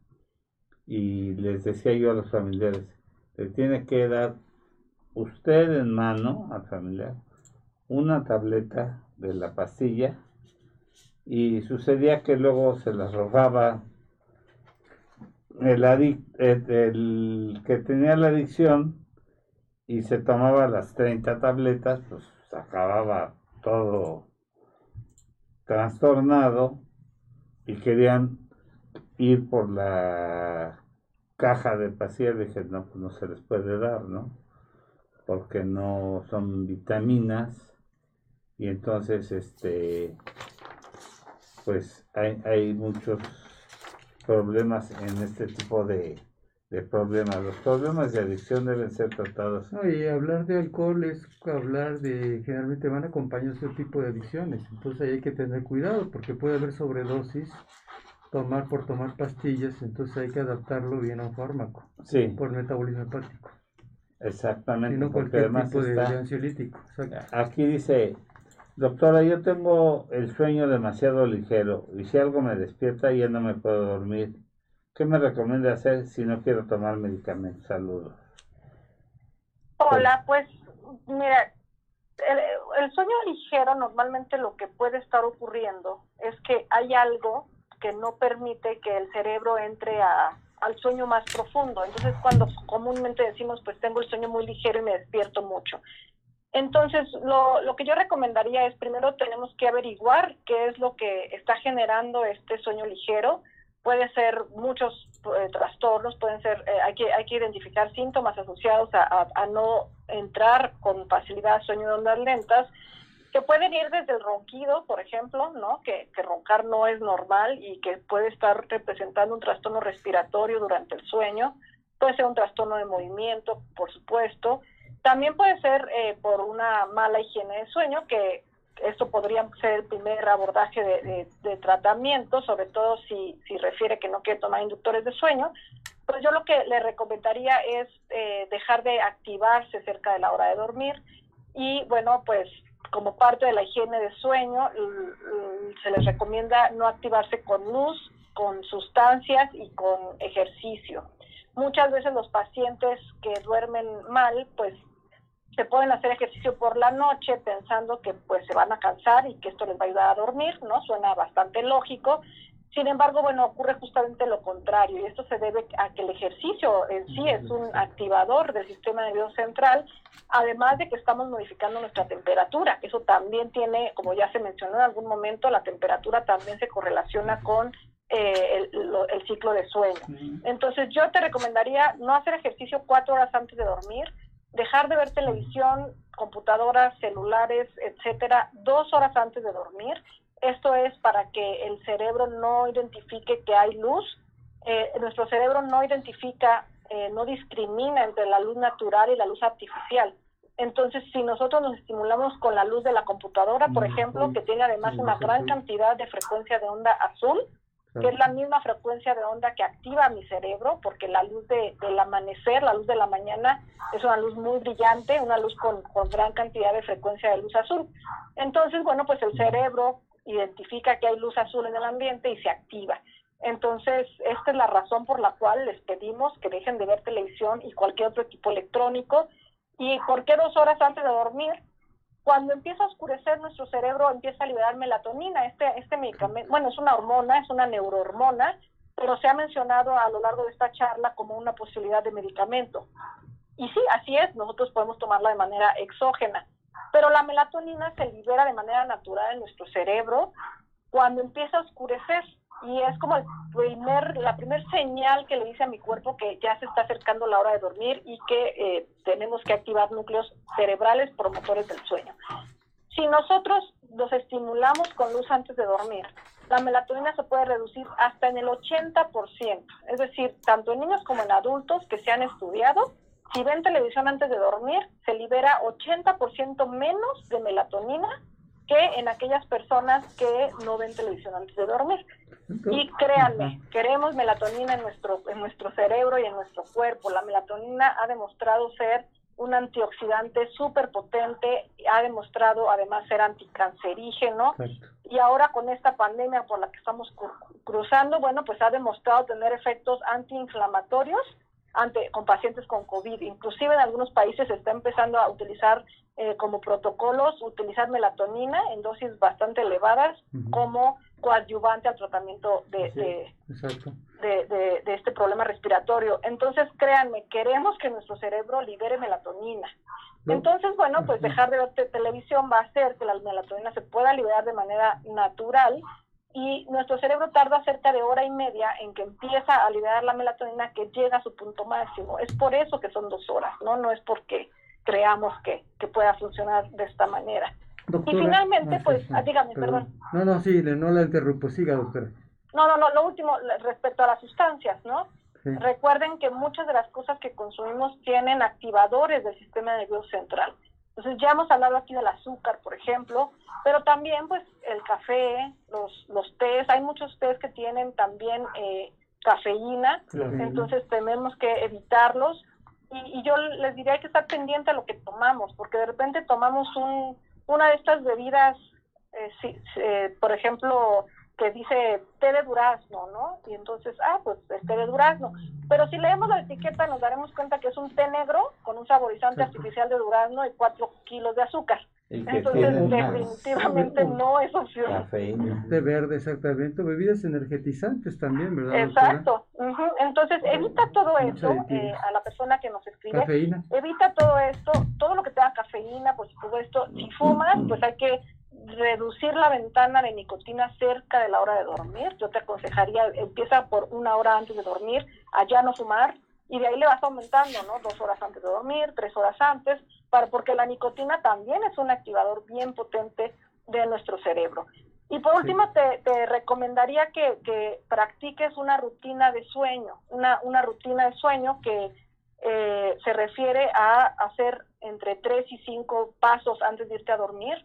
y les decía yo a los familiares, le tiene que dar usted en mano al familiar una tableta de la pastilla y sucedía que luego se las robaba el, el, que tenía la adicción y se tomaba las 30 tabletas, pues acababa todo trastornado y querían ir por la caja de pastillas. Dije, no, pues no se les puede dar, ¿no? Porque no son vitaminas y entonces este pues hay, hay muchos problemas en este tipo de, problemas. Los problemas de adicción deben ser tratados. y hablar de alcohol es hablar de, generalmente van acompañados de tipo de adicciones, entonces hay que tener cuidado porque puede haber sobredosis, tomar por tomar pastillas, entonces hay que adaptarlo bien a un fármaco, sí. por metabolismo hepático. Exactamente, porque además tipo de ansiolítico. Aquí dice, Doctora, yo tengo el sueño demasiado ligero y si algo me despierta ya no me puedo dormir. ¿Qué me recomienda hacer si no quiero tomar medicamentos? Saludos. Hola, pues mira, el, sueño ligero normalmente lo que puede estar ocurriendo es que hay algo que no permite que el cerebro entre a, al sueño más profundo. Entonces cuando comúnmente decimos pues tengo el sueño muy ligero y me despierto mucho. Entonces, lo, lo, que yo recomendaría es primero tenemos que averiguar qué es lo que está generando este sueño ligero puede ser muchos eh, trastornos, pueden ser, eh, hay, que, hay que identificar síntomas asociados a, no entrar con facilidad a sueño de ondas lentas, que pueden ir desde el ronquido, por ejemplo, ¿no? Que, que, roncar no es normal y que puede estar representando un trastorno respiratorio durante el sueño, puede ser un trastorno de movimiento, por supuesto, también puede ser eh, por una mala higiene de sueño, que esto podría ser el primer abordaje de, tratamiento, sobre todo si, si, refiere que no quiere tomar inductores de sueño. Pues yo lo que le recomendaría es eh, dejar de activarse cerca de la hora de dormir y bueno, pues como parte de la higiene de sueño se les recomienda no activarse con luz, con sustancias y con ejercicio. Muchas veces los pacientes que duermen mal, pues se pueden hacer ejercicio por la noche pensando que pues se van a cansar y que esto les va a ayudar a dormir, ¿no? Suena bastante lógico. Sin embargo, bueno, ocurre justamente lo contrario y esto se debe a que el ejercicio en sí es un activador del sistema nervioso central, además de que estamos modificando nuestra temperatura. Eso también tiene, como ya se mencionó en algún momento, la temperatura también se correlaciona con eh, el, el, ciclo de sueño. Entonces yo te recomendaría no hacer ejercicio cuatro horas antes de dormir, dejar de ver televisión, computadoras, celulares, etcétera, dos horas antes de dormir. Esto es para que el cerebro no identifique que hay luz. Eh, nuestro cerebro no identifica, eh, no discrimina entre la luz natural y la luz artificial. Entonces, si nosotros nos estimulamos con la luz de la computadora, por ejemplo, que tiene además una gran cantidad de frecuencia de onda azul, que es la misma frecuencia de onda que activa mi cerebro, porque la luz de, del amanecer, la luz de la mañana, es una luz muy brillante, una luz con, con gran cantidad de frecuencia de luz azul. Entonces, bueno, pues el cerebro identifica que hay luz azul en el ambiente y se activa. Entonces, esta es la razón por la cual les pedimos que dejen de ver televisión y cualquier otro equipo electrónico. ¿Y por qué dos horas antes de dormir? Cuando empieza a oscurecer, nuestro cerebro empieza a liberar melatonina. Este, este medicamento, bueno, es una hormona, es una neurohormona, pero se ha mencionado a lo largo de esta charla como una posibilidad de medicamento. Y sí, así es, nosotros podemos tomarla de manera exógena, pero la melatonina se libera de manera natural en nuestro cerebro cuando empieza a oscurecer y es como el primer, la primer señal que le dice a mi cuerpo que ya se está acercando la hora de dormir y que eh, tenemos que activar núcleos cerebrales promotores del sueño. Si nosotros los estimulamos con luz antes de dormir, la melatonina se puede reducir hasta en el 80%, es decir, tanto en niños como en adultos que se han estudiado, si ven televisión antes de dormir, se libera 80% menos de melatonina que en aquellas personas que no ven televisión antes de dormir. Y créanme, queremos melatonina en nuestro, en nuestro cerebro y en nuestro cuerpo. La melatonina ha demostrado ser un antioxidante súper potente, ha demostrado además ser anticancerígeno y ahora con esta pandemia por la que estamos cruzando, bueno, pues ha demostrado tener efectos antiinflamatorios ante, con pacientes con COVID. Inclusive en algunos países se está empezando a utilizar eh, como protocolos, utilizar melatonina en dosis bastante elevadas como coadyuvante al tratamiento de, de, de, este problema respiratorio. Entonces, créanme, queremos que nuestro cerebro libere melatonina. Entonces, bueno, pues dejar de ver televisión va a hacer que la melatonina se pueda liberar de manera natural y nuestro cerebro tarda cerca de hora y media en que empieza a liberar la melatonina que llega a su punto máximo. Es por eso que son dos horas, ¿no? No es porque creamos que, que pueda funcionar de esta manera. y finalmente, pues, ah, dígame, perdón. No, no, sí, no la interrumpo, siga, doctora. No, no, no, lo último, respecto a las sustancias, ¿no? Recuerden que muchas de las cosas que consumimos tienen activadores del sistema nervioso central. Entonces ya hemos hablado aquí del azúcar, por ejemplo, pero también pues el café, los, los tés, hay muchos tés que tienen también eh, cafeína, entonces tenemos que evitarlos. Y, yo les diría que estar pendiente a lo que tomamos, porque de repente tomamos un, una de estas bebidas, eh, eh, por ejemplo, que dice té de durazno, ¿no? Y entonces, ah, pues es té de durazno. Pero si leemos la etiqueta nos daremos cuenta que es un té negro con un saborizante artificial de durazno y cuatro kilos de azúcar. Entonces, definitivamente no es opción. De verde, exactamente. Bebidas energetizantes también, ¿verdad? Exacto. Entonces, evita todo eso eh, a la persona que nos escribe. Evita todo esto, todo lo que tenga cafeína, por supuesto. Si fumas, pues hay que reducir la ventana de nicotina cerca de la hora de dormir. Yo te aconsejaría, empieza por una hora antes de dormir, allá no fumar, y de ahí le vas aumentando, ¿no? Dos horas antes de dormir, tres horas antes, para, porque la nicotina también es un activador bien potente de nuestro cerebro. Y por último, te, te, recomendaría que, que, practiques una rutina de sueño, una, una rutina de sueño que eh, se refiere a hacer entre tres y cinco pasos antes de irte a dormir,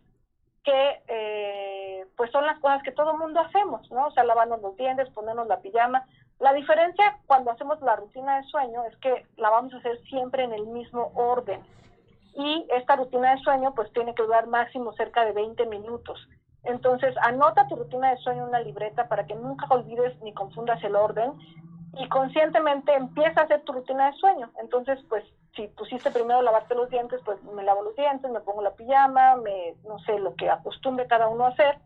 que eh, pues son las cosas que todo mundo hacemos, ¿no? O sea, lavarnos los dientes, ponernos la pijama. La diferencia cuando hacemos la rutina de sueño es que la vamos a hacer siempre en el mismo orden. Y esta rutina de sueño pues tiene que durar máximo cerca de 20 minutos. Entonces, anota tu rutina de sueño en una libreta para que nunca olvides ni confundas el orden y conscientemente empieza a hacer tu rutina de sueño. Entonces, pues, si pusiste primero lavarte los dientes, pues me lavo los dientes, me pongo la pijama, me, no sé, lo que acostumbre cada uno a hacer.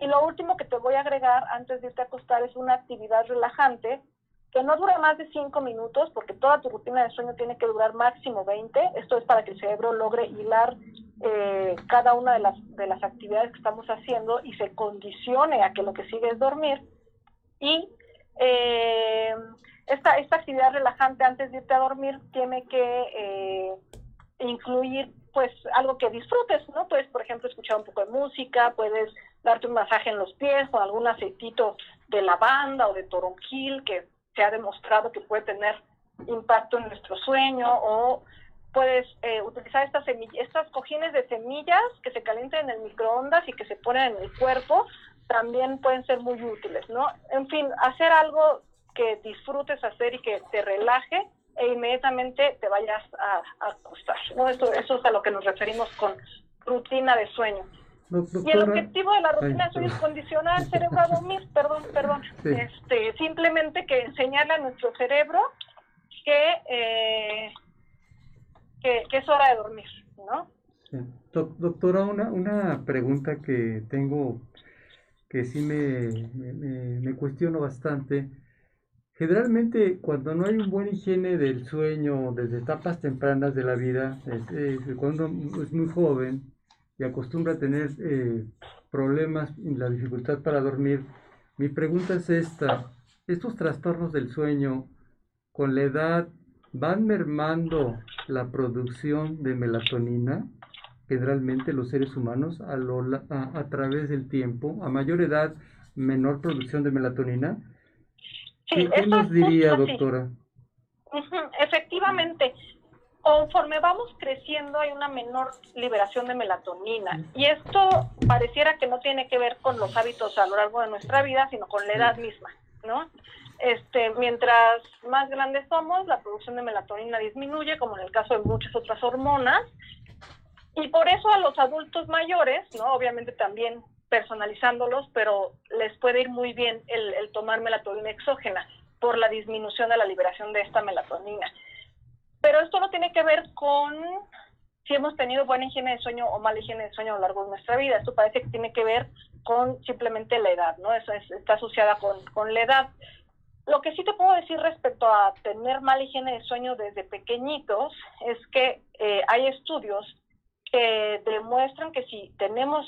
Y lo último que te voy a agregar antes de irte a acostar es una actividad relajante que no dura más de 5 minutos, porque toda tu rutina de sueño tiene que durar máximo 20. Esto es para que el cerebro logre hilar eh, cada una de las, de las actividades que estamos haciendo y se condicione a que lo que sigue es dormir. Y eh, esta, esta actividad relajante antes de irte a dormir tiene que eh, incluir pues algo que disfrutes, ¿no? Puedes, por ejemplo, escuchar un poco de música, puedes darte un masaje en los pies con algún aceitito de lavanda o de toronjil que se ha demostrado que puede tener impacto en nuestro sueño o puedes eh, utilizar estas estas cojines de semillas que se calientan en el microondas y que se ponen en el cuerpo también pueden ser muy útiles, ¿no? En fin, hacer algo que disfrutes hacer y que te relaje e inmediatamente te vayas a, acostar, ¿no? Eso, eso es a lo que nos referimos con rutina de sueño. y el objetivo de la rutina de sueño es condicionar al cerebro a dormir, perdón, perdón, este, simplemente que enseñarle a nuestro cerebro que, eh, que, que, es hora de dormir, ¿no? Doctora, una, una pregunta que tengo que sí me, me, cuestiono bastante. Generalmente cuando no hay un buen higiene del sueño desde etapas tempranas de la vida, cuando es muy joven y acostumbra a tener eh, problemas y la dificultad para dormir, mi pregunta es esta, ¿estos trastornos del sueño con la edad van mermando la producción de melatonina? generalmente los seres humanos a, través del tiempo, a mayor edad, menor producción de melatonina. ¿Qué, nos diría, doctora? Efectivamente, conforme vamos creciendo hay una menor liberación de melatonina y esto pareciera que no tiene que ver con los hábitos a lo largo de nuestra vida, sino con la edad misma, ¿no? Este, mientras más grandes somos, la producción de melatonina disminuye, como en el caso de muchas otras hormonas, y por eso a los adultos mayores, ¿no? Obviamente también personalizándolos, pero les puede ir muy bien el, el tomar melatonina exógena por la disminución de la liberación de esta melatonina. Pero esto no tiene que ver con si hemos tenido buena higiene de sueño o mala higiene de sueño a lo largo de nuestra vida. Esto parece que tiene que ver con simplemente la edad, ¿no? Eso está asociada con, con la edad. Lo que sí te puedo decir respecto a tener mala higiene de sueño desde pequeñitos es que eh, hay estudios que demuestran que si tenemos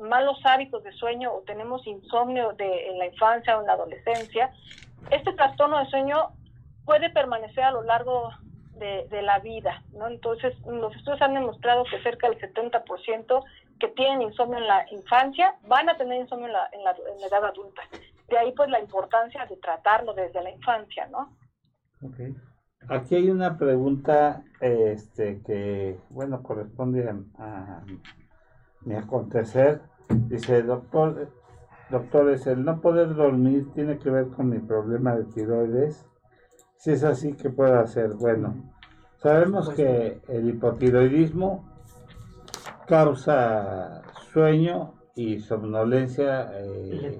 malos hábitos de sueño o tenemos insomnio de, en la infancia o en la adolescencia, este trastorno de sueño puede permanecer a lo largo de, la vida, ¿no? Entonces, los estudios han demostrado que cerca del 70% que tienen insomnio en la infancia van a tener insomnio en la, en la, edad adulta. De ahí, pues, la importancia de tratarlo desde la infancia, ¿no? Aquí hay una pregunta este, que, bueno, corresponde a, mi acontecer. Dice, doctor, doctores, el no poder dormir tiene que ver con mi problema de tiroides. Si es así, ¿qué puedo hacer? Bueno, sabemos pues que el hipotiroidismo causa sueño y somnolencia eh,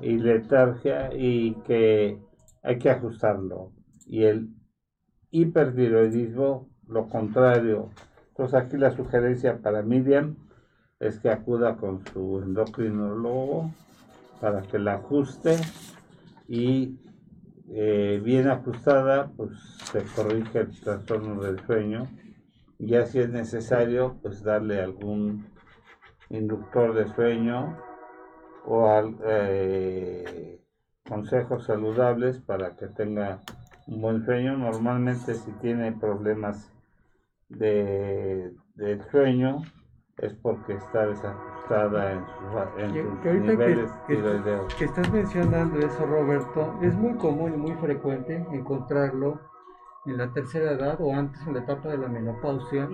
y letargia y que hay que ajustarlo. Y el hipertiroidismo, lo contrario. Entonces aquí la sugerencia para Miriam es que acuda con su endocrinólogo para que la ajuste y eh, bien ajustada pues se corrige el trastorno del sueño y si es necesario pues darle algún inductor de sueño o eh, consejos saludables para que tenga un buen sueño. Normalmente si tiene problemas de, sueño es porque está desajustada en, sus, niveles que, que estás mencionando eso, Roberto, es muy común y muy frecuente encontrarlo en la tercera edad o antes en la etapa de la menopausia,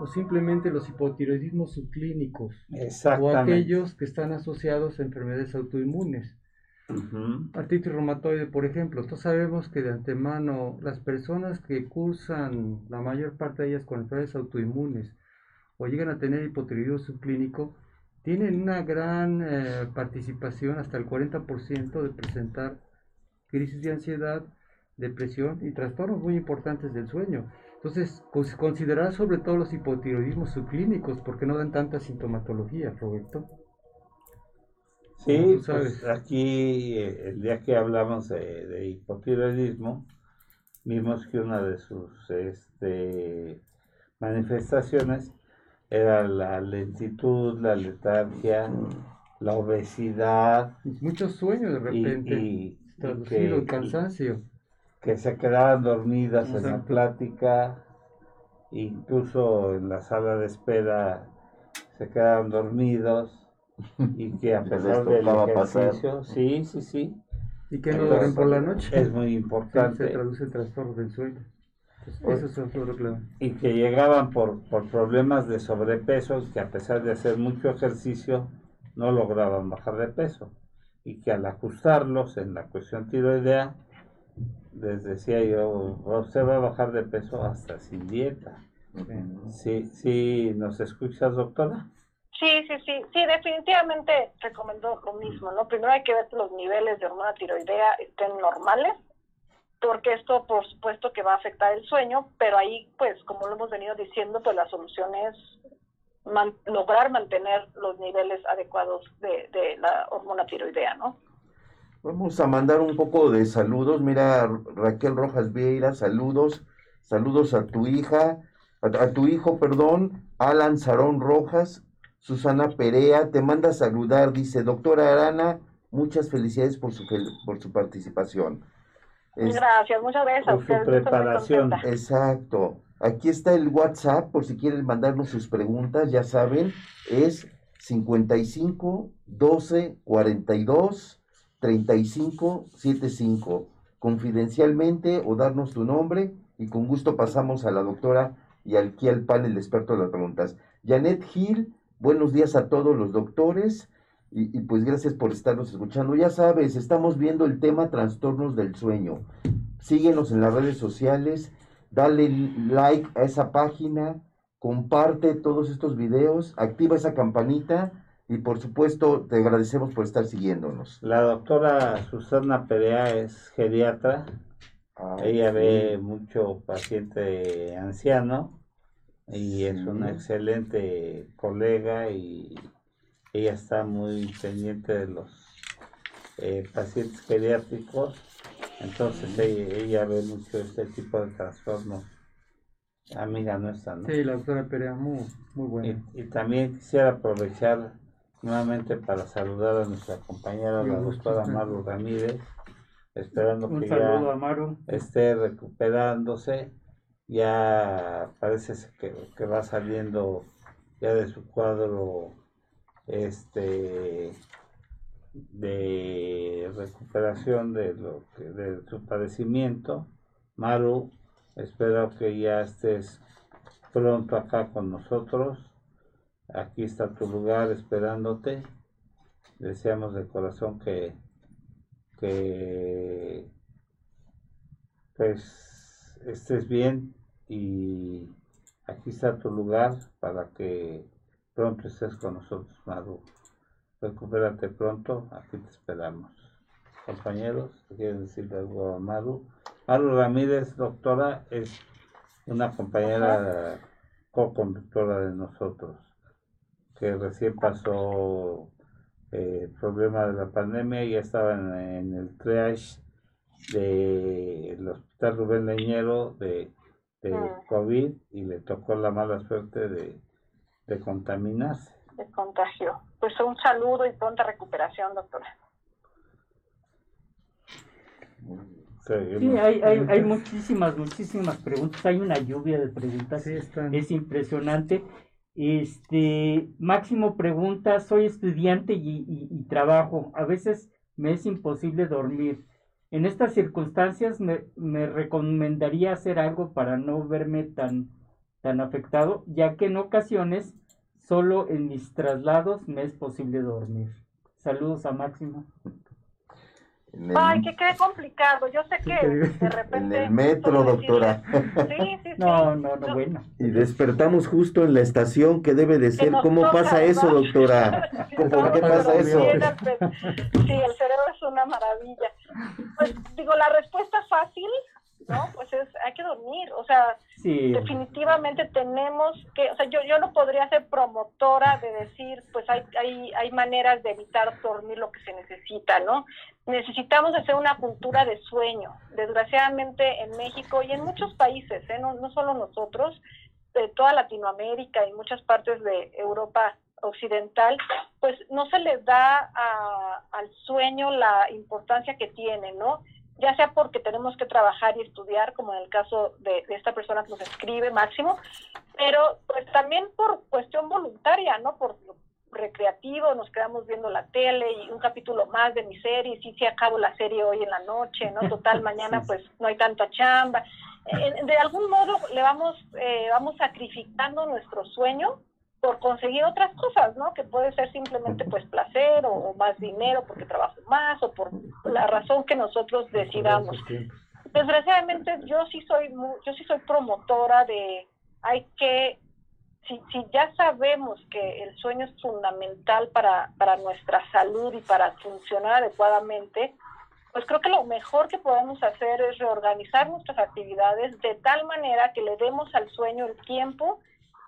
o simplemente los hipotiroidismos subclínicos, o aquellos que están asociados a enfermedades autoinmunes. Artritis reumatoide, por ejemplo. Entonces sabemos que de antemano las personas que cursan, la mayor parte de ellas con enfermedades autoinmunes, o llegan a tener hipotiroidismo subclínico, tienen una gran eh, participación, hasta el 40% de presentar crisis de ansiedad, depresión y trastornos muy importantes del sueño. Entonces, considerar sobre todo los hipotiroidismos subclínicos, porque no dan tanta sintomatología, Roberto. Sí, pues aquí eh, el día que hablamos de, hipotiroidismo, vimos que una de sus este, manifestaciones era la lentitud, la letargia, la obesidad. Muchos sueños de repente, y, traducido, el cansancio que se quedaban dormidas en la plática, incluso en la sala de espera se quedaban dormidos y que a pesar del ejercicio, sí, sí, sí. Y que no duermen por la noche. Es muy importante. se traduce en trastorno del sueño. Eso es otro claro. Y que llegaban por, por problemas de sobrepeso, que a pesar de hacer mucho ejercicio, no lograban bajar de peso. Y que al ajustarlos en la cuestión tiroidea, les decía yo, usted va a bajar de peso hasta sin dieta. Sí, sí, ¿nos escuchas, doctora? Sí, sí, sí, sí, definitivamente recomiendo lo mismo, ¿no? Primero hay que ver que los niveles de hormona tiroidea estén normales, porque esto por supuesto que va a afectar el sueño, pero ahí, pues, como lo hemos venido diciendo, pues la solución es lograr mantener los niveles adecuados de, la hormona tiroidea, ¿no? Vamos a mandar un poco de saludos. Mira, Raquel Rojas Vieira, saludos. Saludos a tu hija, a, tu hijo, perdón, Alan Sarón Rojas. Susana Perea te manda a saludar. Dice, doctora Arana, muchas felicidades por su, por su participación. Gracias, muchas gracias por su preparación. Exacto. Aquí está el WhatsApp por si quieren mandarnos sus preguntas, ya saben, es 55 12 42 3575 confidencialmente o darnos tu nombre y con gusto pasamos a la doctora y aquí al panel experto de las preguntas. Janet Gil, buenos días a todos los doctores y, y, pues gracias por estarnos escuchando. Ya sabes, estamos viendo el tema trastornos del sueño. Síguenos en las redes sociales, dale like a esa página, comparte todos estos videos, activa esa campanita y por supuesto te agradecemos por estar siguiéndonos. La doctora Susana Perea es geriatra. Ah, Ella ve mucho paciente anciano y es una excelente colega y ella está muy pendiente de los eh, pacientes geriátricos. Entonces ella, ve mucho este tipo de trastornos. Amiga nuestra, ¿no? Sí, la doctora Perea, muy, muy buena. y también quisiera aprovechar nuevamente para saludar a nuestra compañera, la doctora Maru Ramírez, esperando que ya esté recuperándose. Ya parece que, va saliendo ya de su cuadro este de recuperación de lo que de su padecimiento. Maru, espero que ya estés pronto acá con nosotros Aquí está tu lugar esperándote. Deseamos de corazón que, que pues estés bien y aquí está tu lugar para que pronto estés con nosotros, Maru. Recupérate pronto, aquí te esperamos. Compañeros, ¿quieren decirle algo a Maru? Maru Ramírez, doctora, es una compañera co-conductora de nosotros que recién pasó el eh, problema de la pandemia, ya estaba en, el triage del Hospital Rubén Leñero de, de ah. COVID y le tocó la mala suerte de, contaminarse. se contagió. Pues un saludo y pronta recuperación, doctora. Sí, hay, hay, hay, muchísimas, muchísimas preguntas. Hay una lluvia de preguntas. es impresionante. Este, Máximo pregunta, soy estudiante y, trabajo. A veces me es imposible dormir. En estas circunstancias me, me, recomendaría hacer algo para no verme tan, tan afectado, ya que en ocasiones solo en mis traslados me es posible dormir. Saludos a Máximo. Ay, que quede complicado. Yo sé que de repente. En el metro, doctora. Sí, sí, No, no, no, bueno. Y despertamos justo en la estación, ¿qué debe de ser? ¿Cómo pasa eso, doctora? ¿Cómo qué pasa eso? Sí, el cerebro es una maravilla. Pues digo, la respuesta fácil ¿no? Pues es, hay que dormir, o sea, definitivamente tenemos que, o sea, yo, yo no podría ser promotora de decir, pues hay, hay, hay maneras de evitar dormir lo que se necesita, ¿no? Necesitamos hacer una cultura de sueño. Desgraciadamente en México y en muchos países, ¿eh? no, no solo nosotros, de toda Latinoamérica y muchas partes de Europa occidental, pues no se les da al sueño la importancia que tiene, ¿no? Ya sea porque tenemos que trabajar y estudiar, como en el caso de, esta persona que nos escribe, Máximo, pero pues también por cuestión voluntaria, ¿no? Por recreativo, nos quedamos viendo la tele y un capítulo más de mi serie, sí, sí acabo la serie hoy en la noche, ¿no? Total, mañana pues no hay tanta chamba. de algún modo le vamos, eh, vamos sacrificando nuestro sueño por conseguir otras cosas, ¿no? Que puede ser simplemente pues placer o, más dinero porque trabajo más o por la razón que nosotros decidamos. Desgraciadamente yo sí soy yo sí soy promotora de hay que si, si ya sabemos que el sueño es fundamental para, para nuestra salud y para funcionar adecuadamente, pues creo que lo mejor que podemos hacer es reorganizar nuestras actividades de tal manera que le demos al sueño el tiempo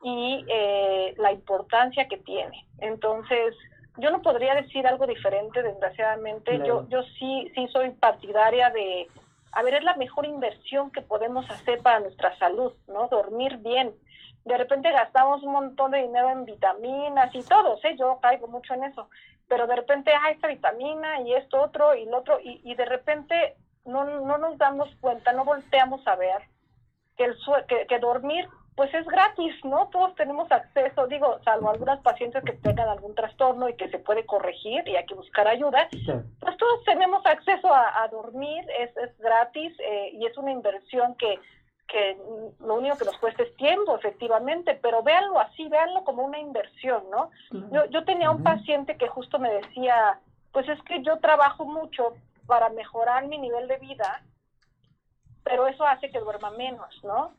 y eh, la importancia que tiene. Entonces, yo no podría decir algo diferente, desgraciadamente. Yo, yo sí, sí soy partidaria de, a ver, es la mejor inversión que podemos hacer para nuestra salud, ¿no? Dormir bien. De repente gastamos un montón de dinero en vitaminas y todo, ¿eh? Yo caigo mucho en eso. Pero de repente, ah, esta vitamina y esto otro y lo otro, y, y de repente no, no nos damos cuenta, no volteamos a ver que, el que, que dormir pues es gratis, ¿no? Todos tenemos acceso, digo, salvo algunas pacientes que tengan algún trastorno y que se puede corregir y hay que buscar ayuda, pues todos tenemos acceso a, dormir, es, es gratis eh, y es una inversión que, que lo único que nos cuesta es tiempo, efectivamente, pero véanlo así, véanlo como una inversión, ¿no? Yo, yo tenía un paciente que justo me decía, pues es que yo trabajo mucho para mejorar mi nivel de vida, pero eso hace que duerma menos, ¿no?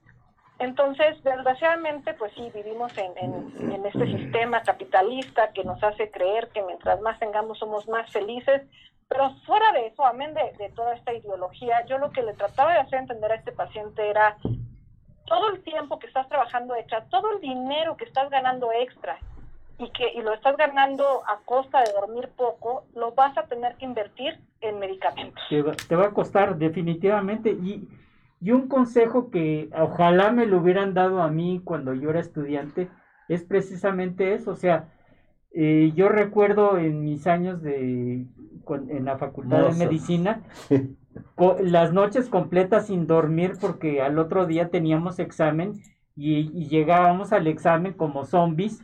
Entonces, desgraciadamente, pues sí, vivimos en, este sistema capitalista que nos hace creer que mientras más tengamos somos más felices, pero fuera de eso, amén de, toda esta ideología, yo lo que le trataba de hacer entender a este paciente era todo el tiempo que estás trabajando extra, todo el dinero que estás ganando extra y que y lo estás ganando a costa de dormir poco, lo vas a tener que invertir en medicamentos. te va a costar definitivamente y y un consejo que ojalá me lo hubieran dado a mí cuando yo era estudiante es precisamente eso. O sea, eh, yo recuerdo en mis años de en la facultad de medicina las noches completas sin dormir porque al otro día teníamos examen y, llegábamos al examen como zombies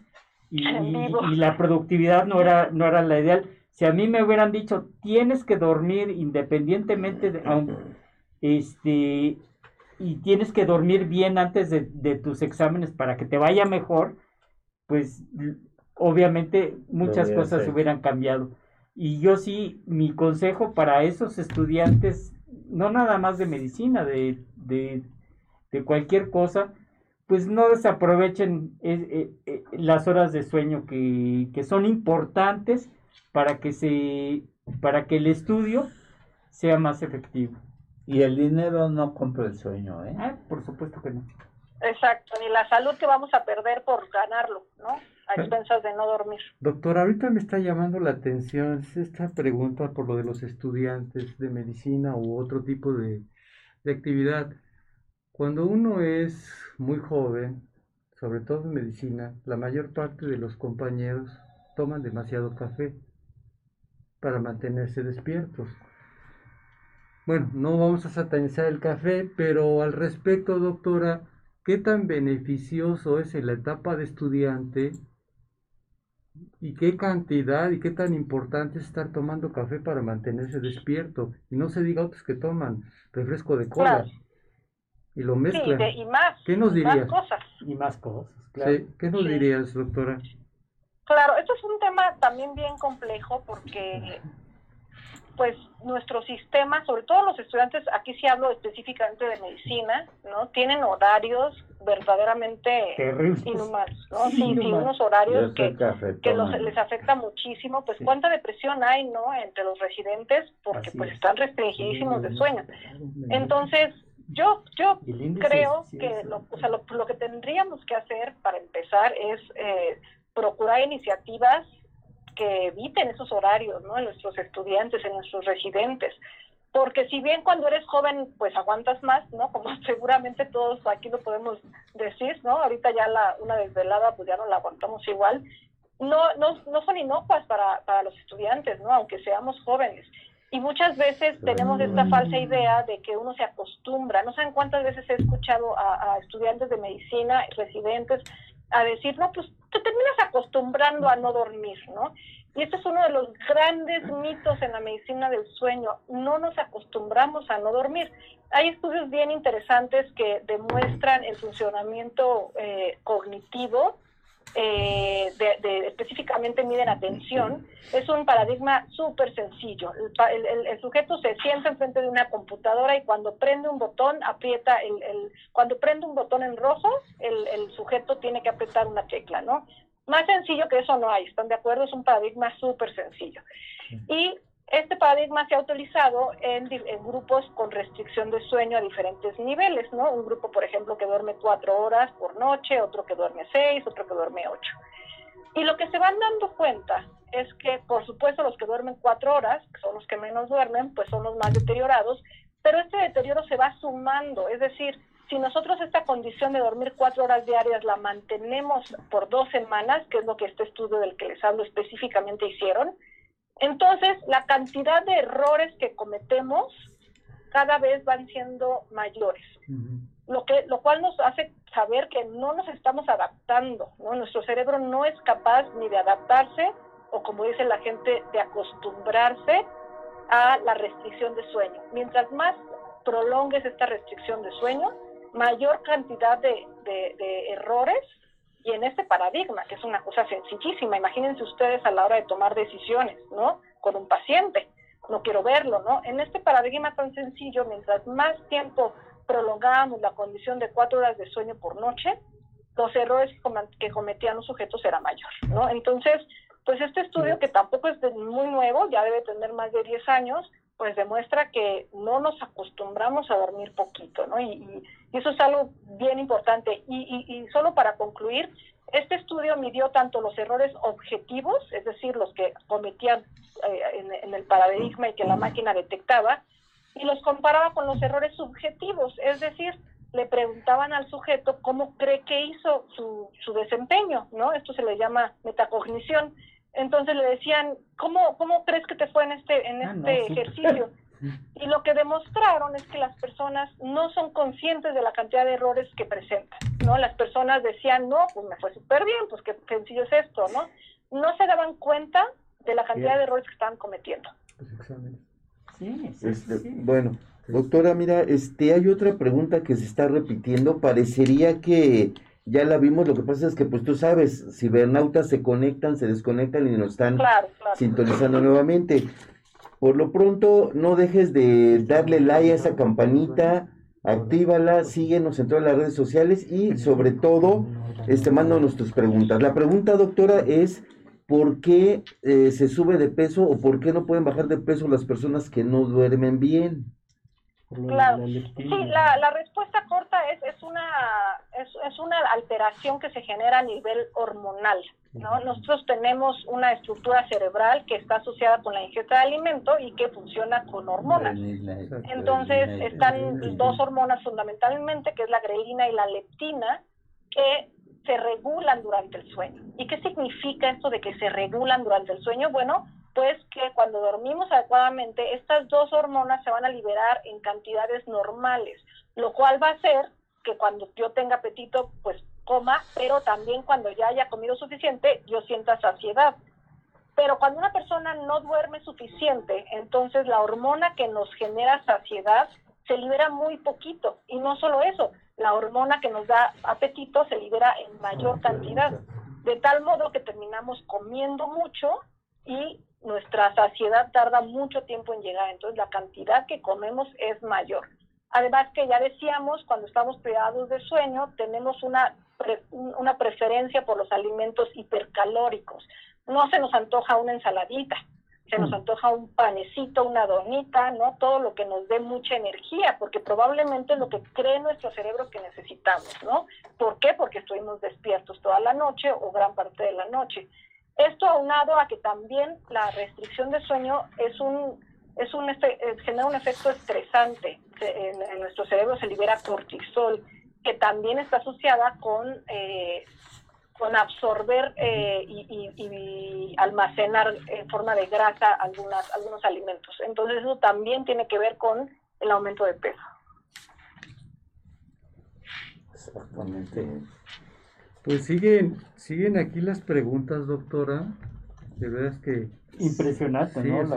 y, la productividad no era no era la ideal. Si a mí me hubieran dicho tienes que dormir independientemente de este, y tienes que dormir bien antes de, tus exámenes para que te vaya mejor, pues obviamente muchas cosas hubieran cambiado. Y yo sí, mi consejo para esos estudiantes, no nada más de medicina, de, de, cualquier cosa, pues no desaprovechen eh, eh, eh, las horas de sueño que, que, son importantes para que se para que el estudio sea más efectivo. Y el dinero no compra el sueño, ¿eh? Ah, por supuesto que no. Exacto, ni la salud que vamos a perder por ganarlo, ¿no? A expensas de no dormir. Doctor, ahorita me está llamando la atención esta pregunta por lo de los estudiantes de medicina u otro tipo de, de actividad. Cuando uno es muy joven, sobre todo en medicina, la mayor parte de los compañeros toman demasiado café para mantenerse despiertos. Bueno, no vamos a satanizar el café, pero al respecto, doctora, ¿qué tan beneficioso es en la etapa de estudiante y qué cantidad y qué tan importante es estar tomando café para mantenerse despierto? Y no se diga otros que toman refresco de cola y lo mezclan. Sí, y más. ¿Qué nos dirías? Más cosas. Y más cosas, claro. ¿Qué nos dirías, doctora? Claro, esto es un tema también bien complejo porque pues nuestro sistema, sobre todo los estudiantes, aquí sí hablo específicamente de medicina, ¿no? Tienen horarios verdaderamente inhumanos, ¿no? Sí, sí, unos horarios que, que les afecta muchísimo, pues cuánta depresión hay, ¿no? Entre los residentes, porque pues están restringidísimos de sueño. Entonces, yo, yo creo que lo, o sea, lo, lo, que tendríamos que hacer para empezar es eh, procurar iniciativas que eviten esos horarios, ¿no? En nuestros estudiantes, en nuestros residentes. Porque si bien cuando eres joven, pues aguantas más, ¿no? Como seguramente todos aquí lo podemos decir, ¿no? Ahorita ya la, una desvelada, pues ya no la aguantamos igual. No, no, no son inocuas para, para los estudiantes, ¿no? Aunque seamos jóvenes. Y muchas veces tenemos esta falsa idea de que uno se acostumbra. No saben cuántas veces he escuchado a, a estudiantes de medicina, residentes, a decir, no, pues te terminas acostumbrando a no dormir, ¿no? Y este es uno de los grandes mitos en la medicina del sueño. No nos acostumbramos a no dormir. Hay estudios bien interesantes que demuestran el funcionamiento eh, cognitivo eh, de, específicamente miden atención, es un paradigma súper sencillo. El, sujeto se sienta enfrente de una computadora y cuando prende un botón, aprieta el, el cuando prende un botón en rojo, el, el sujeto tiene que apretar una tecla, ¿no? Más sencillo que eso no hay, ¿están de acuerdo? Es un paradigma súper sencillo. Y este paradigma se ha utilizado en, grupos con restricción de sueño a diferentes niveles, ¿no? Un grupo, por ejemplo, que duerme cuatro horas por noche, otro que duerme seis, otro que duerme ocho. Y lo que se van dando cuenta es que, por supuesto, los que duermen cuatro horas, que son los que menos duermen, pues son los más deteriorados, pero este deterioro se va sumando, es decir, si nosotros esta condición de dormir cuatro horas diarias la mantenemos por dos semanas, que es lo que este estudio del que les hablo específicamente hicieron, entonces, la cantidad de errores que cometemos cada vez van siendo mayores, lo, que, lo cual nos hace saber que no nos estamos adaptando, ¿no? Nuestro cerebro no es capaz ni de adaptarse, o como dice la gente, de acostumbrarse a la restricción de sueño. Mientras más prolongues esta restricción de sueño, mayor cantidad de, de errores y en este paradigma, que es una cosa sencillísima, imagínense ustedes a la hora de tomar decisiones, ¿no? Con un paciente, no quiero verlo, ¿no? En este paradigma tan sencillo, mientras más tiempo prolongábamos la condición de cuatro horas de sueño por noche, los errores que cometían los sujetos era mayor, ¿no? Entonces, pues este estudio, que tampoco es muy nuevo, ya debe tener más de 10 años, pues demuestra que no nos acostumbramos a dormir poquito, ¿no? Y, eso es algo bien importante. Y, y, solo para concluir, este estudio midió tanto los errores objetivos, es decir, los que cometían eh, en, el paradigma y que la máquina detectaba, y los comparaba con los errores subjetivos, es decir, le preguntaban al sujeto cómo cree que hizo su desempeño, ¿no? Esto se le llama metacognición. Entonces le decían, ¿cómo, cómo crees que te fue en este, en ah, este ejercicio? Y lo que demostraron es que las personas no son conscientes de la cantidad de errores que presentan, ¿no? Las personas decían, no, pues me fue súper bien, pues qué sencillo es esto, ¿no? No se daban cuenta de la cantidad de errores que estaban cometiendo. Sí, sí, este, sí. Bueno, doctora, mira, este, hay otra pregunta que se está repitiendo. Parecería que ya la vimos, lo que pasa es que pues tú sabes, cibernautas se conectan, se desconectan y nos están sintonizando nuevamente. Por lo pronto, no dejes de darle like a esa campanita, actívala, síguenos en todas las redes sociales y sobre todo, este, mándanos tus preguntas. La pregunta, doctora, es ¿por qué eh, se sube de peso o por qué no pueden bajar de peso las personas que no duermen bien? Claro, sí, la, la respuesta corta es, es, una, es, es, una alteración que se genera a nivel hormonal. ¿no? Nosotros tenemos una estructura cerebral que está asociada con la ingesta de alimento y que funciona con hormonas. Entonces, están dos hormonas fundamentalmente, que es la grelina y la leptina, que se regulan durante el sueño. ¿Y qué significa esto de que se regulan durante el sueño? Bueno, pues que cuando dormimos adecuadamente, estas dos hormonas se van a liberar en cantidades normales, lo cual va a hacer que cuando yo tenga apetito, pues coma, pero también cuando ya haya comido suficiente, yo sienta saciedad. Pero cuando una persona no duerme suficiente, entonces la hormona que nos genera saciedad se libera muy poquito. Y no solo eso, la hormona que nos da apetito se libera en mayor cantidad. De tal modo que terminamos comiendo mucho y nuestra saciedad tarda mucho tiempo en llegar. Entonces la cantidad que comemos es mayor. Además que ya decíamos, cuando estamos privados de sueño, tenemos una, una preferencia por los alimentos hipercalóricos no se nos antoja una ensaladita, se nos mm. antoja un panecito, una donita, ¿no? Todo lo que nos dé mucha energía, porque probablemente es lo que cree nuestro cerebro que necesitamos, ¿no? ¿Por qué? Porque estuvimos despiertos toda la noche o gran parte de la noche. Esto aunado a que también la restricción de sueño es un es un genera un efecto estresante. En, nuestro cerebro se libera cortisol, que también está asociada con eh, con absorber eh, y, almacenar en forma de grasa algunas, algunos alimentos. Entonces eso también tiene que ver con el aumento de peso. Exactamente. Pues siguen, siguen aquí las preguntas, doctora. De verdad que Impresionante, ¿no?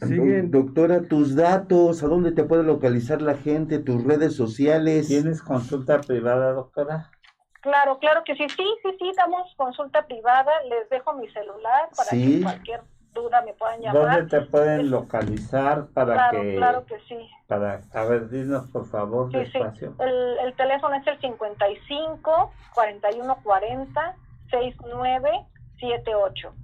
Siguen... Doctora, tus datos, ¿a dónde te puede localizar la gente? ¿Tus redes sociales? ¿Tienes consulta privada, doctora? Claro, claro que sí, sí, sí, sí, damos consulta privada, les dejo mi celular para que cualquier duda me puedan llamar. ¿Dónde te pueden localizar para claro, que... Claro que sí. Para, a ver, dinos por favor sí, despacio. Sí. El, el teléfono es el 55 41 40 69 78.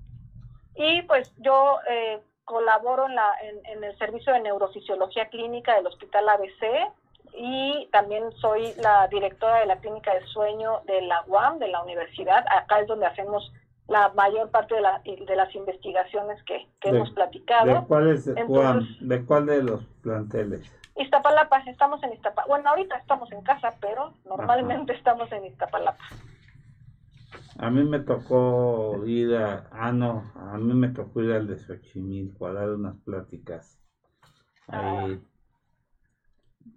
Y pues yo eh, colaboro en, la, en, en el servicio de neurofisiología clínica del Hospital ABC y también soy la directora de la clínica de sueño de la UAM, de la universidad. Acá es donde hacemos la mayor parte de, la, de las investigaciones que, hemos platicado. ¿De cuál es ¿De cuál de los planteles? Iztapalapa, estamos en Iztapalapa. Bueno, ahorita estamos en casa, pero normalmente estamos en Iztapalapa. A mí me tocó ir a, ah no, a mí me tocó ir al de Xochimilco a dar unas pláticas. Ah. Ahí,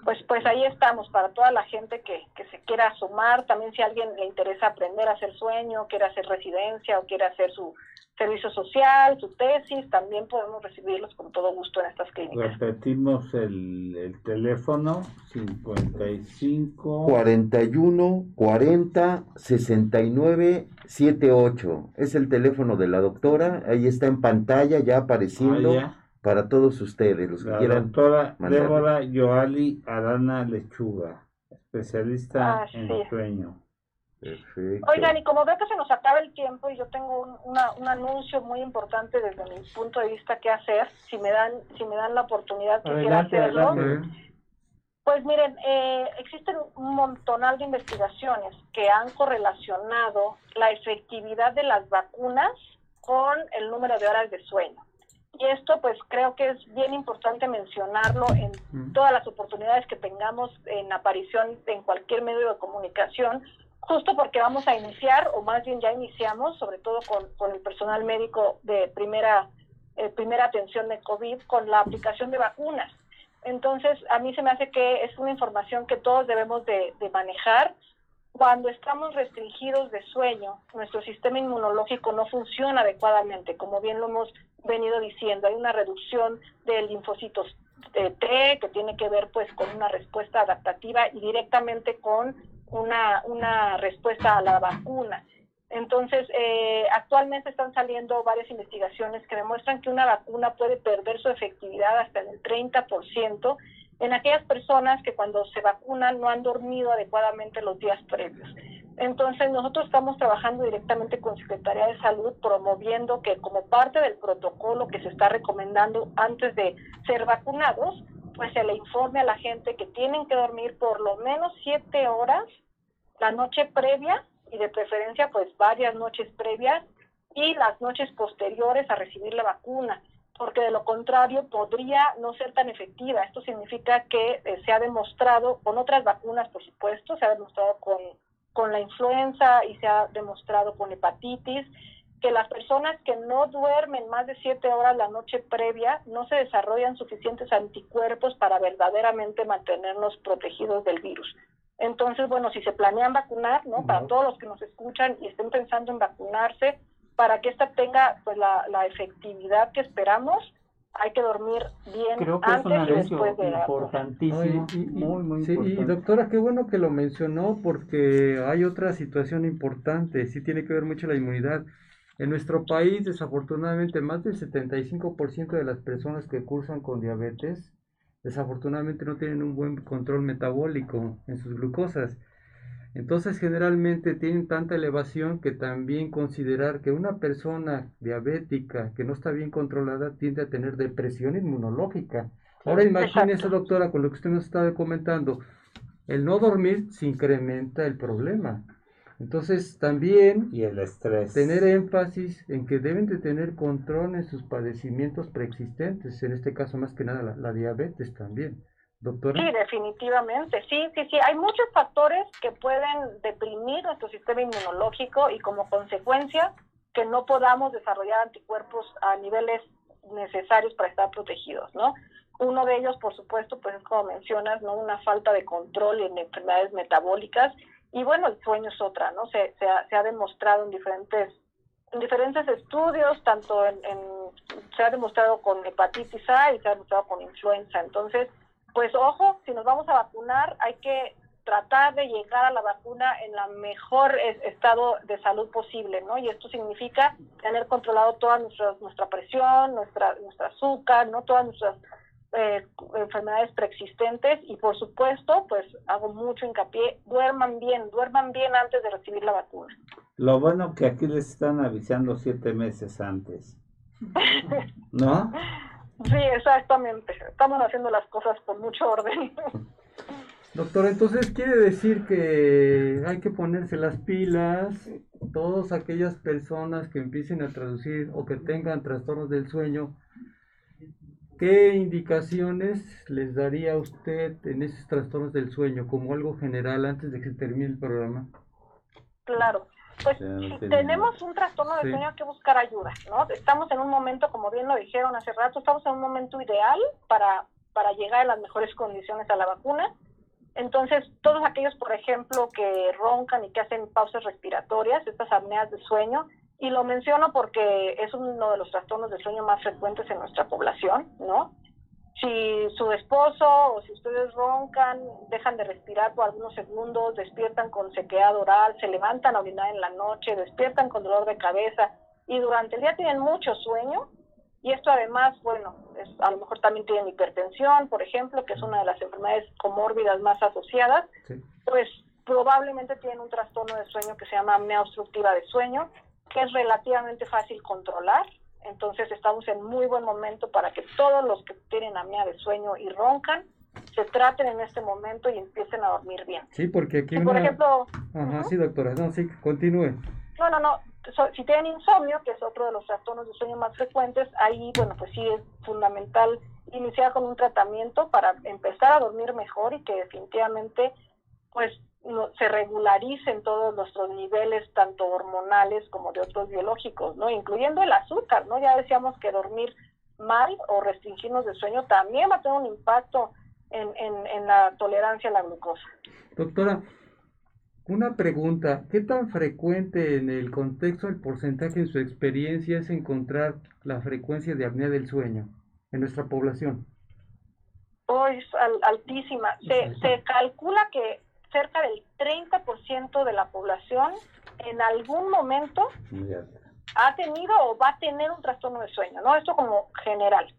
pues, pues ahí estamos para toda la gente que, que se quiera sumar. También si a alguien le interesa aprender a hacer sueño, quiere hacer residencia o quiere hacer su servicio social, su tesis, también podemos recibirlos con todo gusto en estas clínicas. Repetimos el, el teléfono 55 41 40 69 78. Es el teléfono de la doctora, ahí está en pantalla ya apareciendo. Ah, para todos ustedes, los que la quieran. Doctora Débora Yoali Arana Lechuga, especialista ah, en sueño. Perfecto. Oigan, y como veo que se nos acaba el tiempo y yo tengo un, un anuncio muy importante desde mi punto de vista que hacer, si me dan, si me dan la oportunidad quisiera hacerlo. Pues miren, eh, existen un montonal de investigaciones que han correlacionado la efectividad de las vacunas con el número de horas de sueño. Y esto pues creo que es bien importante mencionarlo en todas las oportunidades que tengamos en aparición en cualquier medio de comunicación, justo porque vamos a iniciar, o más bien ya iniciamos, sobre todo con, con el personal médico de primera, eh, primera atención de COVID, con la aplicación de vacunas. Entonces, a mí se me hace que es una información que todos debemos de, de manejar. Cuando estamos restringidos de sueño, nuestro sistema inmunológico no funciona adecuadamente, como bien lo hemos venido diciendo. Hay una reducción de linfocitos T que tiene que ver pues con una respuesta adaptativa y directamente con una, una respuesta a la vacuna. Entonces, eh, actualmente están saliendo varias investigaciones que demuestran que una vacuna puede perder su efectividad hasta en el 30% en aquellas personas que cuando se vacunan no han dormido adecuadamente los días previos. Entonces, nosotros estamos trabajando directamente con Secretaría de Salud promoviendo que como parte del protocolo que se está recomendando antes de ser vacunados, pues se le informe a la gente que tienen que dormir por lo menos siete horas la noche previa y de preferencia pues varias noches previas y las noches posteriores a recibir la vacuna, porque de lo contrario podría no ser tan efectiva. Esto significa que eh, se ha demostrado con otras vacunas, por supuesto, se ha demostrado con con la influenza y se ha demostrado con hepatitis que las personas que no duermen más de siete horas la noche previa no se desarrollan suficientes anticuerpos para verdaderamente mantenernos protegidos del virus. Entonces, bueno, si se planean vacunar, ¿no? Para todos los que nos escuchan y estén pensando en vacunarse, para que esta tenga pues la, la efectividad que esperamos, hay que dormir bien Creo que antes es un y después de la importantísimo, y, muy, muy sí, importante. y doctora, qué bueno que lo mencionó porque hay otra situación importante, sí tiene que ver mucho la inmunidad. En nuestro país, desafortunadamente, más del 75% de las personas que cursan con diabetes, desafortunadamente no tienen un buen control metabólico en sus glucosas. Entonces, generalmente tienen tanta elevación que también considerar que una persona diabética que no está bien controlada tiende a tener depresión inmunológica. Ahora imagínese, doctora, con lo que usted nos estaba comentando, el no dormir se incrementa el problema. Entonces, también Y el estrés. tener énfasis en que deben de tener control en sus padecimientos preexistentes, en este caso más que nada la, la diabetes también. Sí, definitivamente, sí, sí, sí. Hay muchos factores que pueden deprimir nuestro sistema inmunológico y como consecuencia que no podamos desarrollar anticuerpos a niveles necesarios para estar protegidos, ¿no? Uno de ellos, por supuesto, pues es como mencionas, ¿no? Una falta de control en enfermedades metabólicas y bueno, el sueño es otra, ¿no? Se, se, ha, se ha demostrado en diferentes en diferentes estudios, tanto en, se ha demostrado con hepatitis A y se ha demostrado con influenza. Entonces, pues ojo, si nos vamos a vacunar, hay que tratar de llegar a la vacuna en la mejor estado de salud posible, ¿no? Y esto significa tener controlado toda nuestra, nuestra presión, nuestra, nuestra azúcar, ¿no? Todas nuestras eh, enfermedades preexistentes y por supuesto, pues hago mucho hincapié, duerman bien, duerman bien antes de recibir la vacuna. Lo bueno que aquí les están avisando siete meses antes. ¿No? Sí, exactamente. Estamos haciendo las cosas con mucho orden. Doctor, entonces quiere decir que hay que ponerse las pilas, todas aquellas personas que empiecen a traducir o que tengan trastornos del sueño, ¿qué indicaciones les daría usted en esos trastornos del sueño como algo general antes de que se termine el programa? Claro. Pues si tenemos un trastorno de sí. sueño hay que buscar ayuda, ¿no? Estamos en un momento, como bien lo dijeron hace rato, estamos en un momento ideal para, para llegar en las mejores condiciones a la vacuna. Entonces, todos aquellos, por ejemplo, que roncan y que hacen pausas respiratorias, estas apneas de sueño, y lo menciono porque es uno de los trastornos de sueño más frecuentes en nuestra población, ¿no? Si su esposo o si ustedes roncan, dejan de respirar por algunos segundos, despiertan con sequedad oral, se levantan a orinar en la noche, despiertan con dolor de cabeza y durante el día tienen mucho sueño, y esto además, bueno, es, a lo mejor también tienen hipertensión, por ejemplo, que es una de las enfermedades comórbidas más asociadas, sí. pues probablemente tienen un trastorno de sueño que se llama apnea obstructiva de sueño, que es relativamente fácil controlar. Entonces estamos en muy buen momento para que todos los que tienen apnea de sueño y roncan se traten en este momento y empiecen a dormir bien. Sí, porque aquí una... Por ejemplo... Ajá, uh -huh. sí, doctora, no, sí, continúe. No, no, no, si tienen insomnio, que es otro de los trastornos de sueño más frecuentes, ahí, bueno, pues sí es fundamental iniciar con un tratamiento para empezar a dormir mejor y que definitivamente, pues, no, se regularicen todos nuestros niveles, tanto hormonales como de otros biológicos, ¿no? Incluyendo el azúcar, ¿no? Ya decíamos que dormir mal o restringirnos de sueño también va a tener un impacto en, en, en la tolerancia a la glucosa. Doctora, una pregunta, ¿qué tan frecuente en el contexto del porcentaje en su experiencia es encontrar la frecuencia de apnea del sueño en nuestra población? Hoy es al, altísima. Se, se calcula que cerca del 30% de la población en algún momento ha tenido o va a tener un trastorno de sueño, ¿no? Esto como general.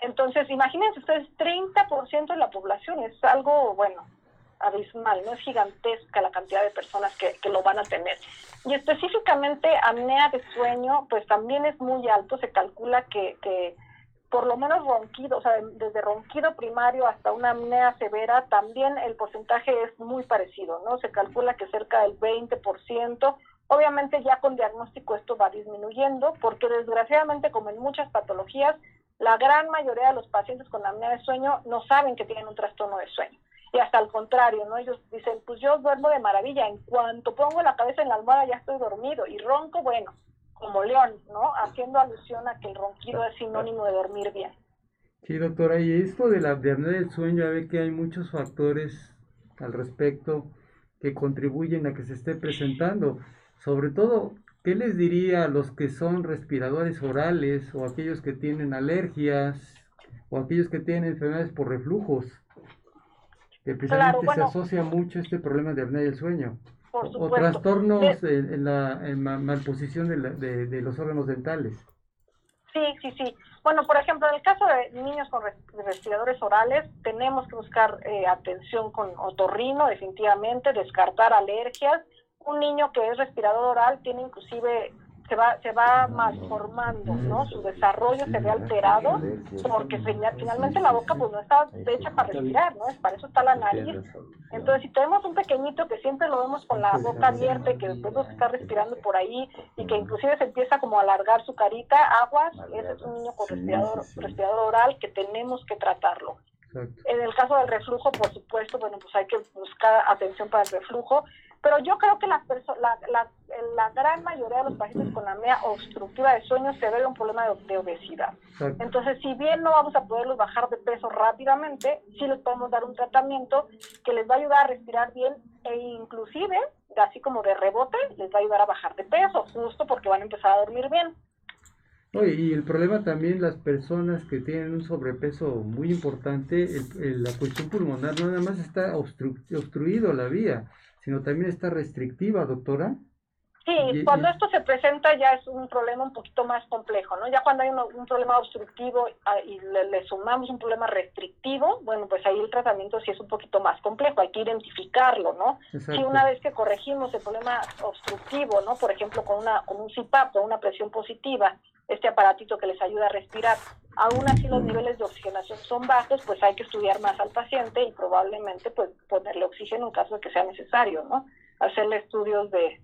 Entonces, imagínense ustedes, 30% de la población es algo, bueno, abismal, no es gigantesca la cantidad de personas que, que, lo van a tener. Y específicamente apnea de sueño, pues también es muy alto, se calcula que, que por lo menos ronquido, o sea, desde ronquido primario hasta una apnea severa, también el porcentaje es muy parecido, ¿no? Se calcula que cerca del 20%, obviamente ya con diagnóstico esto va disminuyendo, porque desgraciadamente como en muchas patologías, la gran mayoría de los pacientes con apnea de sueño no saben que tienen un trastorno de sueño. y hasta al contrario, ¿no? Ellos dicen, pues yo duermo de maravilla, en cuanto pongo la cabeza en la almohada ya estoy dormido y ronco, bueno, como león, ¿no? Haciendo alusión a que el ronquido es sinónimo de dormir bien. Sí, doctora, y esto de la apnea del sueño, ya ve que hay muchos factores al respecto que contribuyen a que se esté presentando. Sobre todo, ¿qué les diría a los que son respiradores orales o aquellos que tienen alergias o aquellos que tienen enfermedades por reflujos? que precisamente se asocia mucho este problema de apnea del sueño. O, trastornos en, la malposición de, de, los órganos dentales. Sí, sí, sí. Bueno, por ejemplo, en el caso de niños con respiradores orales, tenemos que buscar eh, atención con otorrino, definitivamente, descartar alergias. Un niño que es respirador oral tiene inclusive se va, se va malformando, ¿no? Su desarrollo se ve alterado porque finalmente la boca pues no está hecha para respirar, ¿no? Es para eso está la nariz. Entonces, si tenemos un pequeñito que siempre lo vemos con la boca abierta y que después está respirando por ahí y que inclusive se empieza como a alargar su carita, aguas, ese es un niño con respirador, respirador oral que tenemos que tratarlo. En el caso del reflujo, por supuesto, bueno, pues hay que buscar atención para el reflujo pero yo creo que la, la, la, gran mayoría de los pacientes con apnea obstructiva de sueño se a un problema de, obesidad. Entonces, si bien no vamos a poderlos bajar de peso rápidamente, sí les podemos dar un tratamiento que les va a ayudar a respirar bien e inclusive, así como de rebote, les va a ayudar a bajar de peso, justo porque van a empezar a dormir bien. Oye, y el problema también las personas que tienen un sobrepeso muy importante, la cuestión pulmonar no nada más está obstruido la vía, sino también está restrictiva, doctora. Sí, cuando esto se presenta ya es un problema un poquito más complejo, ¿no? Ya cuando hay un, problema obstructivo ah, y le, sumamos un problema restrictivo, bueno, pues ahí el tratamiento sí es un poquito más complejo, hay que identificarlo, ¿no? Y una vez que corregimos el problema obstructivo, ¿no? Por ejemplo, con, una, con un CPAP, una presión positiva, este aparatito que les ayuda a respirar, aún así los niveles de oxigenación son bajos, pues hay que estudiar más al paciente y probablemente pues ponerle oxígeno en caso de que sea necesario, ¿no? Hacerle estudios de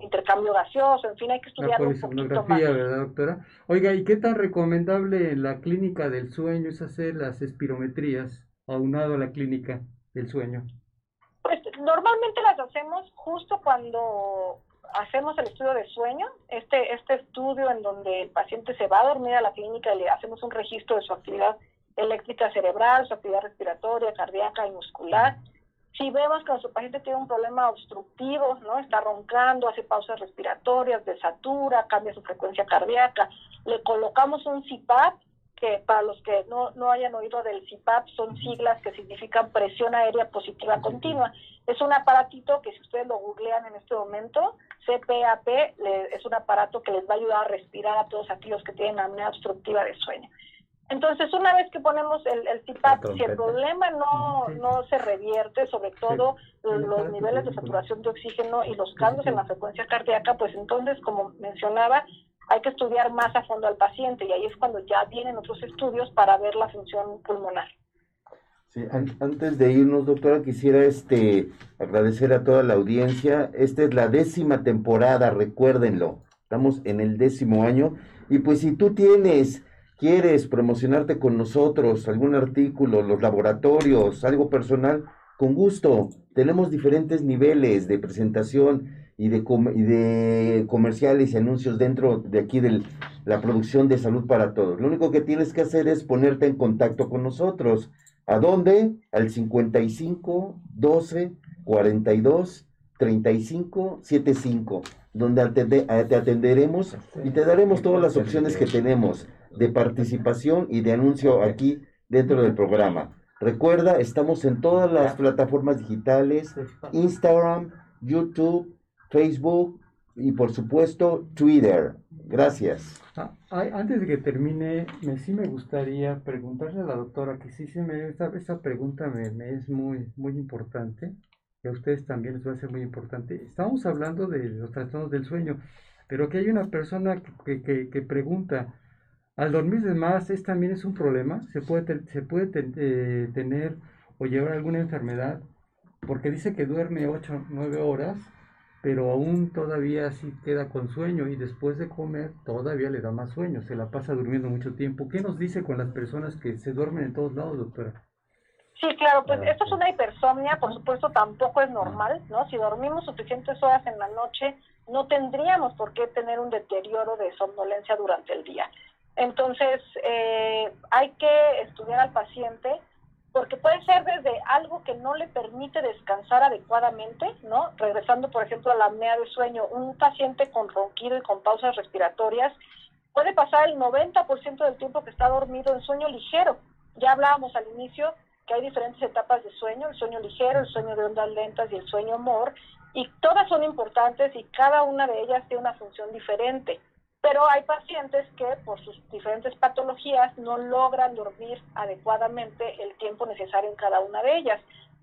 intercambio gaseoso, en fin, hay que estudiar un poquito más. ¿verdad, doctora? Oiga, ¿y qué tan recomendable en la clínica del sueño es hacer las espirometrías aunado a la clínica del sueño? Pues normalmente las hacemos justo cuando hacemos el estudio de sueño, este, este estudio en donde el paciente se va a dormir a la clínica y le hacemos un registro de su actividad eléctrica cerebral, su actividad respiratoria, cardíaca y muscular, si vemos que nuestro paciente tiene un problema obstructivo, ¿no? Está roncando, hace pausas respiratorias, desatura, cambia su frecuencia cardíaca, le colocamos un CPAP, que para los que no, no hayan oído del CPAP son siglas que significan presión aérea positiva continua. Es un aparatito que si ustedes lo googlean en este momento, CPAP es un aparato que les va a ayudar a respirar a todos aquellos que tienen apnea obstructiva de sueño. Entonces, una vez que ponemos el, el CPAP, si el problema no, no se revierte, sobre todo los niveles de saturación de oxígeno y los cambios en la frecuencia cardíaca, pues entonces, como mencionaba, hay que estudiar más a fondo al paciente y ahí es cuando ya vienen otros estudios para ver la función pulmonar. Sí, antes de irnos, doctora, quisiera este agradecer a toda la audiencia. Esta es la décima temporada, recuérdenlo. Estamos en el décimo año. Y pues si tú tienes quieres promocionarte con nosotros, algún artículo, los laboratorios, algo personal, con gusto. Tenemos diferentes niveles de presentación y de, de comerciales y anuncios dentro de aquí de la producción de salud para todos. Lo único que tienes que hacer es ponerte en contacto con nosotros. ¿A dónde? Al 55 12 42 35 75, donde te atenderemos y te daremos todas las opciones que tenemos de participación y de anuncio aquí dentro del programa. Recuerda, estamos en todas las plataformas digitales, Instagram, YouTube, Facebook y por supuesto Twitter. Gracias. Ah, antes de que termine, me, sí me gustaría preguntarle a la doctora que sí, se me, esta, pregunta me, es muy, muy importante y a ustedes también les va a ser muy importante. Estamos hablando de los trastornos del sueño, pero que hay una persona que, que, que pregunta, al dormir de más es, también es un problema, se puede, se puede eh, tener o llevar alguna enfermedad, porque dice que duerme 8 o 9 horas, pero aún todavía sí queda con sueño y después de comer todavía le da más sueño, se la pasa durmiendo mucho tiempo. ¿Qué nos dice con las personas que se duermen en todos lados, doctora? Sí, claro, pues esto es una hipersomnia, por supuesto tampoco es normal, ¿no? Si dormimos suficientes horas en la noche, no tendríamos por qué tener un deterioro de somnolencia durante el día. Entonces, eh, hay que estudiar al paciente porque puede ser desde algo que no le permite descansar adecuadamente, ¿no? Regresando, por ejemplo, a la apnea de sueño, un paciente con ronquido y con pausas respiratorias puede pasar el 90% del tiempo que está dormido en sueño ligero. Ya hablábamos al inicio que hay diferentes etapas de sueño, el sueño ligero, el sueño de ondas lentas y el sueño MOR, y todas son importantes y cada una de ellas tiene una función diferente. Pero hay pacientes que por sus diferentes patologías no logran dormir adecuadamente el tiempo necesario en cada una de ellas.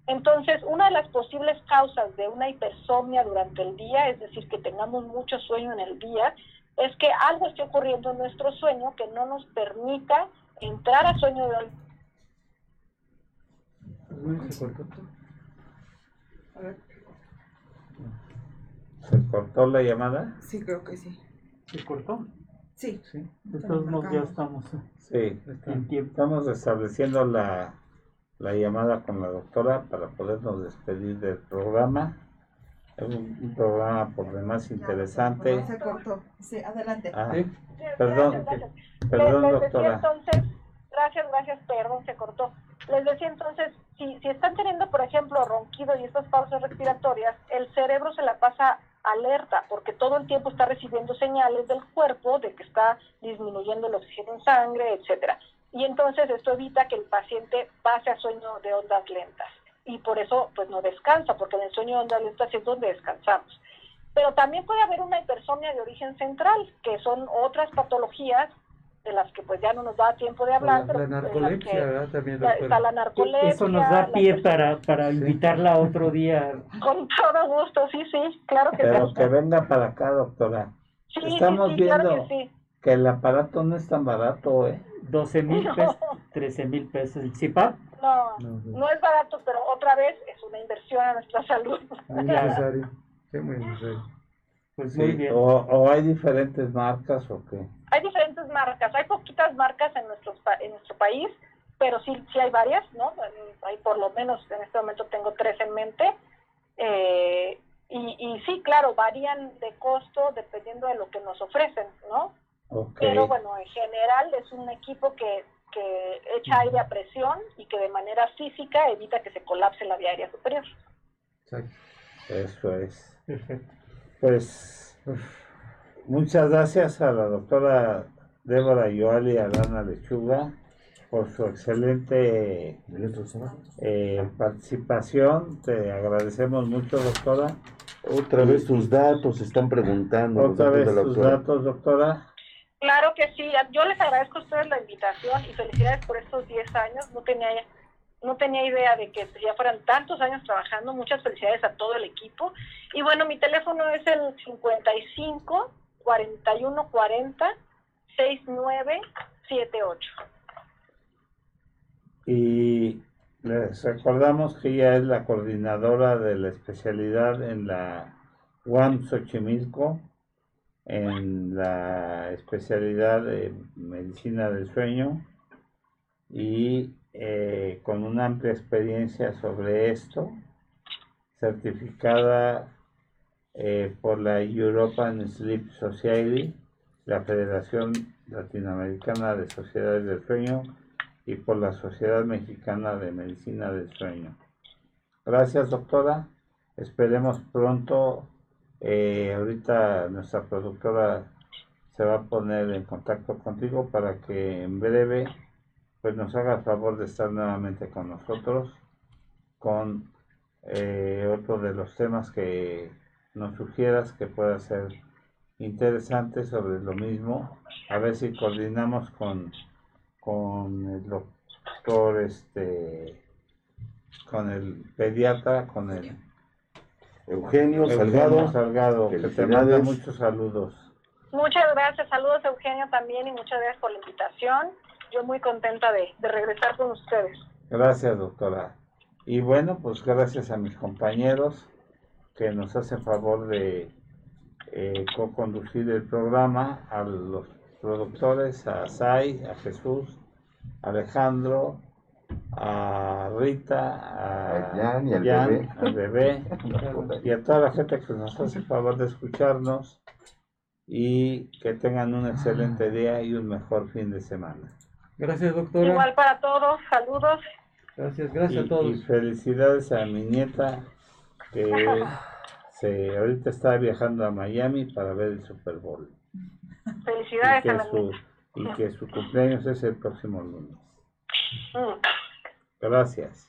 Entonces, una de las posibles causas de una hipersomnia durante el día, es decir, que tengamos mucho sueño en el día, es que algo esté ocurriendo en nuestro sueño que no nos permita entrar a sueño de ¿Se cortó la llamada? Sí, creo que sí. ¿Se cortó? Sí. Sí, todos modos ya estamos sí. en tiempo. Estamos estableciendo la, la llamada con la doctora para podernos despedir del programa. Es un, programa por demás interesante. se cortó. Sí, adelante. Ah, perdón, perdón, doctora. Entonces, gracias, gracias, perdón, se cortó. Les decía entonces, si, si están teniendo, por ejemplo, ronquido y estas pausas respiratorias, el cerebro se la pasa alerta porque todo el tiempo está recibiendo señales del cuerpo de que está disminuyendo el oxígeno en sangre, etcétera. Y entonces esto evita que el paciente pase a sueño de ondas lentas y por eso pues no descansa, porque en el sueño de ondas lentas es donde descansamos. Pero también puede haber una hipersomnia de origen central, que son otras patologías de las que pues ya no nos da tiempo de hablar. La, narcolepsia, ¿verdad? También, está la narcolepsia. Eso nos da pie para, para invitarla otro día. Con todo gusto, sí, sí, claro que Pero que venga para acá, doctora. Sí, Estamos sí, viendo que, que, el aparato no es tan barato, ¿eh? 12 mil pesos, 13 mil pesos. ¿El CIPAP? No, no, es barato, pero otra vez es una inversión a nuestra salud. Muy necesario, sí, muy necesario. Pues muy bien. O, o hay diferentes marcas o qué? Hay diferentes marcas, hay poquitas marcas en nuestro, en nuestro país, pero sí, sí hay varias, ¿no? Hay por lo menos, en este momento tengo tres en mente. Eh, y, y, sí, claro, varían de costo dependiendo de lo que nos ofrecen, ¿no? Pero bueno, en general es un equipo que, que echa aire a presión y que de manera física evita que se colapse la vía aérea superior. Eso es. Pues Muchas gracias a la doctora Débora Yoali Alana Lechuga por su excelente eh, participación. Te agradecemos mucho, doctora. Otra vez tus datos, están preguntando. Otra vez tus datos, doctora. Claro que sí. Yo les agradezco a ustedes la invitación y felicidades por estos 10 años. No tenía, no tenía idea de que ya fueran tantos años trabajando. Muchas felicidades a todo el equipo. Y bueno, mi teléfono es el 55 4140 6978. Y les recordamos que ella es la coordinadora de la especialidad en la UAM Xochimilco, en la especialidad de medicina del sueño y eh, con una amplia experiencia sobre esto, certificada eh, por la European Sleep Society, la Federación Latinoamericana de Sociedades del Sueño y por la Sociedad Mexicana de Medicina del Sueño. Gracias, doctora. Esperemos pronto. Eh, ahorita nuestra productora se va a poner en contacto contigo para que en breve pues nos haga el favor de estar nuevamente con nosotros con eh, otro de los temas que nos sugieras que pueda ser interesante sobre lo mismo, a ver si coordinamos con, con el doctor, este, con el pediatra, con el Eugenio, Salgado, Salgado que te manda muchos saludos. Muchas gracias, saludos Eugenio también y muchas gracias por la invitación. Yo muy contenta de, de regresar con ustedes. Gracias, doctora. Y bueno, pues gracias a mis compañeros que nos hacen favor de eh, co-conducir el programa, a los productores, a Sai, a Jesús, a Alejandro a Rita, a, Jan y al bebé. al bebé y a toda la gente que nos hace favor de escucharnos y que tengan un excelente día y un mejor fin de semana. Gracias, doctora. Igual para todos, saludos. Gracias, gracias y, a todos. Y felicidades a mi nieta que se, ahorita está viajando a Miami para ver el Super Bowl. Felicidades y a la su, Y que su cumpleaños es el próximo lunes. Mm. Gracias.